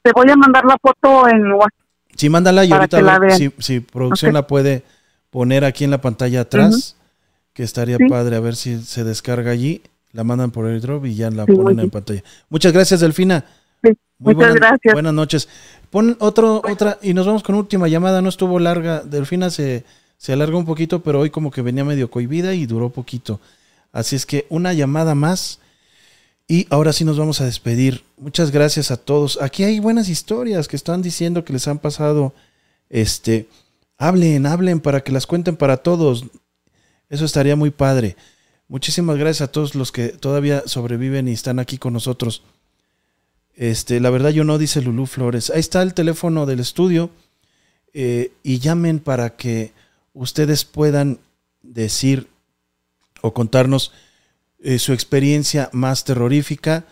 Te voy a mandar la foto en WhatsApp. Sí, mándala y ahorita la si, si, producción la puede poner aquí en la pantalla atrás, que estaría padre a ver si se descarga allí, la mandan por el drop y ya la ponen en pantalla. Muchas gracias, Delfina. Muchas gracias. Buenas noches. Pon otro, otra, y nos vamos con última llamada. No estuvo larga. Delfina se, se alargó un poquito, pero hoy como que venía medio cohibida y duró poquito. Así es que una llamada más y ahora sí nos vamos a despedir. Muchas gracias a todos. Aquí hay buenas historias que están diciendo que les han pasado. Este, hablen, hablen para que las cuenten para todos. Eso estaría muy padre. Muchísimas gracias a todos los que todavía sobreviven y están aquí con nosotros. Este, la verdad yo no, dice Lulú Flores. Ahí está el teléfono del estudio eh, y llamen para que ustedes puedan decir o contarnos eh, su experiencia más terrorífica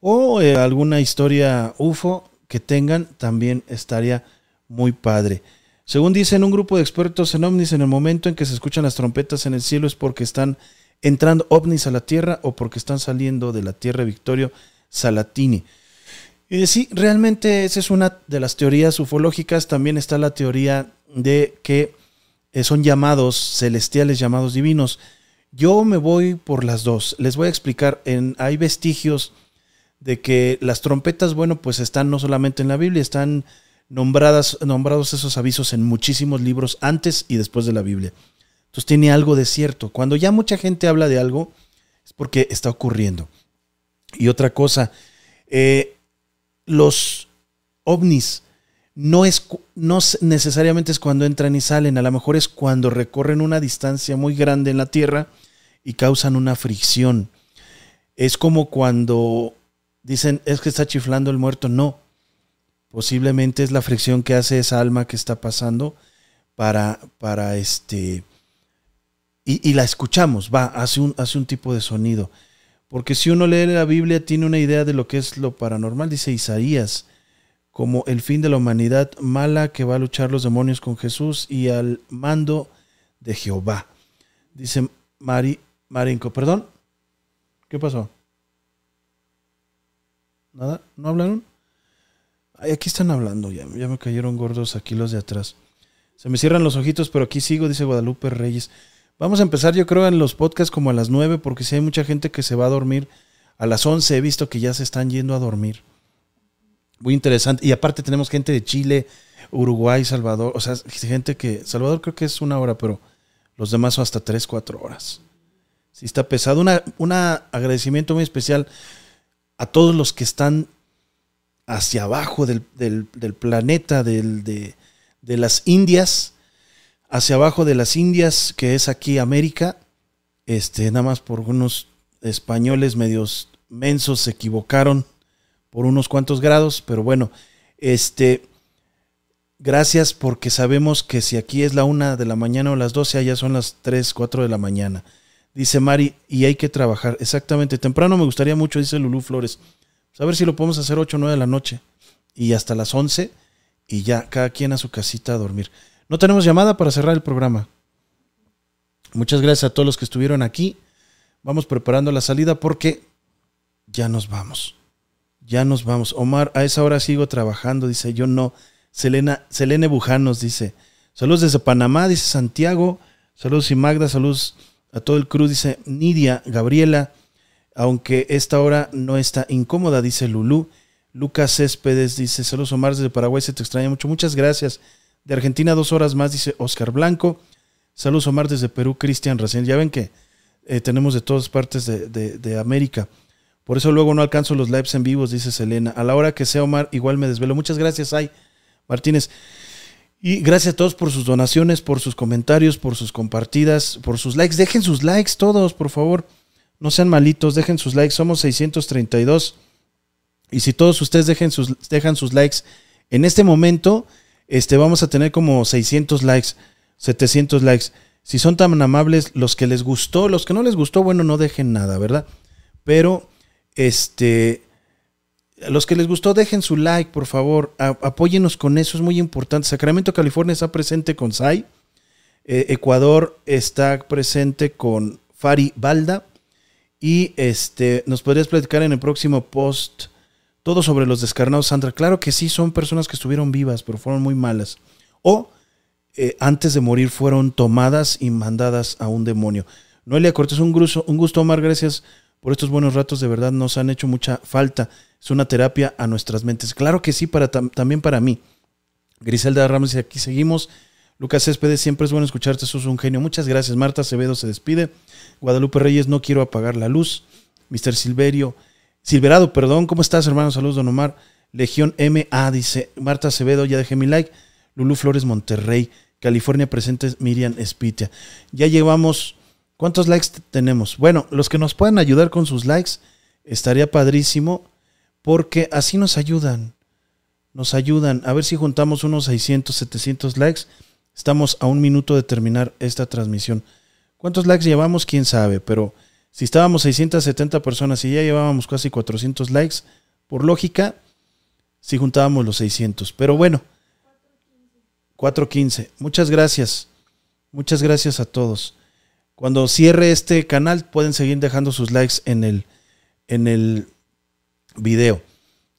o eh, alguna historia UFO que tengan, también estaría muy padre. Según dicen un grupo de expertos en ovnis, en el momento en que se escuchan las trompetas en el cielo es porque están entrando ovnis a la Tierra o porque están saliendo de la Tierra Victorio Salatini. Y sí, realmente esa es una de las teorías ufológicas. También está la teoría de que eh, son llamados celestiales, llamados divinos. Yo me voy por las dos. Les voy a explicar. En, hay vestigios de que las trompetas, bueno, pues están no solamente en la Biblia, están nombradas, nombrados esos avisos en muchísimos libros antes y después de la Biblia. Entonces tiene algo de cierto. Cuando ya mucha gente habla de algo, es porque está ocurriendo. Y otra cosa, eh, los ovnis no, es, no necesariamente es cuando entran y salen, a lo mejor es cuando recorren una distancia muy grande en la Tierra y causan una fricción. Es como cuando dicen, es que está chiflando el muerto. No, posiblemente es la fricción que hace esa alma que está pasando para, para este... Y, la escuchamos, va, hace un, hace un tipo de sonido. Porque si uno lee la Biblia tiene una idea de lo que es lo paranormal, dice Isaías, como el fin de la humanidad mala que va a luchar los demonios con Jesús y al mando de Jehová. Dice Mari, Marinko, perdón, ¿qué pasó? ¿Nada? ¿No hablaron? Ay, aquí están hablando ya, ya me cayeron gordos aquí los de atrás. Se me cierran los ojitos, pero aquí sigo, dice Guadalupe Reyes. Vamos a empezar, yo creo, en los podcasts como a las 9, porque si hay mucha gente que se va a dormir a las 11, he visto que ya se están yendo a dormir. Muy interesante. Y aparte tenemos gente de Chile, Uruguay, Salvador, o sea, gente que, Salvador creo que es una hora, pero los demás son hasta 3, 4 horas. Sí, está pesado. Un agradecimiento muy especial a todos los que están hacia abajo del, planeta, del, de, de las Indias, hacia abajo de las Indias, que es aquí América, este, nada más por unos españoles medios mensos se equivocaron por unos cuantos grados, pero bueno, este, gracias porque sabemos que si aquí es la una de la mañana o las 12, allá son las 3, 4 de la mañana. Dice Mari, y hay que trabajar. Exactamente, temprano me gustaría mucho, dice Lulú Flores. Pues a ver si lo podemos hacer 8 o 9 de la noche y hasta las 11 y ya cada quien a su casita a dormir. No tenemos llamada para cerrar el programa. Muchas gracias a todos los que estuvieron aquí. Vamos preparando la salida porque ya nos vamos. Ya nos vamos. Omar, a esa hora sigo trabajando, dice yo no. Selena, Selene Bujanos dice, saludos desde Panamá, dice Santiago. Saludos y Magda, saludos a todo el crew, dice Nidia, Gabriela, aunque esta hora no está incómoda, dice Lulú. Lucas Céspedes dice, saludos Omar desde Paraguay, se te extraña mucho. Muchas gracias. De Argentina, dos horas más, dice Oscar Blanco. Saludos, Omar, desde Perú, Cristian Racén. Ya ven que eh, tenemos de todas partes de, América. Por eso luego no alcanzo los lives en vivos, dice Selena. A la hora que sea, Omar, igual me desvelo. Muchas gracias, Ay Martínez. Y gracias a todos por sus donaciones, por sus comentarios, por sus compartidas, por sus likes. Dejen sus likes todos, por favor. No sean malitos, dejen sus likes. Somos 632. Y si todos ustedes dejen sus, dejan sus likes en este momento, este, vamos a tener como 600 likes, 700 likes. Si son tan amables, los que les gustó, los que no les gustó, bueno, no dejen nada, ¿verdad? Pero, este, los que les gustó, dejen su like, por favor. apóyenos con eso, es muy importante. Sacramento, California está presente con SAI. Eh, Ecuador está presente con Fari Balda. Y este, nos podrías platicar en el próximo post todo sobre los descarnados, Sandra. Claro que sí, son personas que estuvieron vivas, pero fueron muy malas. O eh, antes de morir fueron tomadas y mandadas a un demonio. Noelia Cortés, un un gusto, Omar. Gracias por estos buenos ratos. De verdad nos han hecho mucha falta. Es una terapia a nuestras mentes. Claro que sí, para también para mí. Griselda Ramos, aquí seguimos. Lucas Céspedes, siempre es bueno escucharte, sos un genio. Muchas gracias. Marta Acevedo se despide. Guadalupe Reyes, no quiero apagar la luz. Mr. Silverio, Silverado, perdón, ¿cómo estás, hermano? Saludos, don Omar. Legión MA, dice Marta Acevedo, ya dejé mi like. Lulu Flores, Monterrey. California presente Miriam Espitia. Ya llevamos ¿Cuántos likes tenemos? Bueno, los que nos puedan ayudar con sus likes, estaría padrísimo, porque así nos ayudan. Nos ayudan. A ver si juntamos unos 600, 700 likes. Estamos a un minuto de terminar esta transmisión. ¿Cuántos likes llevamos? Quién sabe, pero si estábamos 670 personas y ya llevábamos casi 400 likes, por lógica, si juntábamos los 600. Pero bueno, 415. Muchas gracias. Muchas gracias a todos. Cuando cierre este canal pueden seguir dejando sus likes en el, en el video.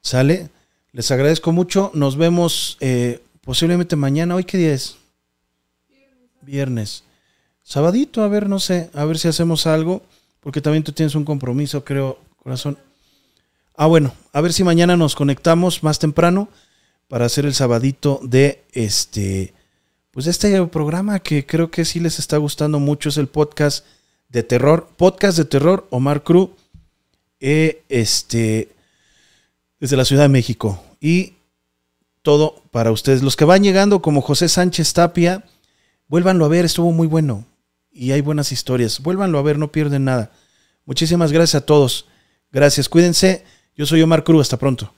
¿Sale? Les agradezco mucho. Nos vemos eh, posiblemente mañana. ¿Hoy qué día es? Viernes. Sabadito, a ver, no sé, a ver si hacemos algo, porque también tú tienes un compromiso, creo, corazón. Ah, bueno, a ver si mañana nos conectamos más temprano para hacer el sabadito de este, pues este programa que creo que sí les está gustando mucho, es el podcast de terror, podcast de terror, Omar Cruz, eh, este, desde la Ciudad de México. Y todo para ustedes. Los que van llegando, como José Sánchez Tapia, vuélvanlo a ver, estuvo muy bueno y hay buenas historias. Vuélvanlo a ver, no pierden nada. Muchísimas gracias a todos. Gracias, cuídense. Yo soy Omar Cruz, hasta pronto.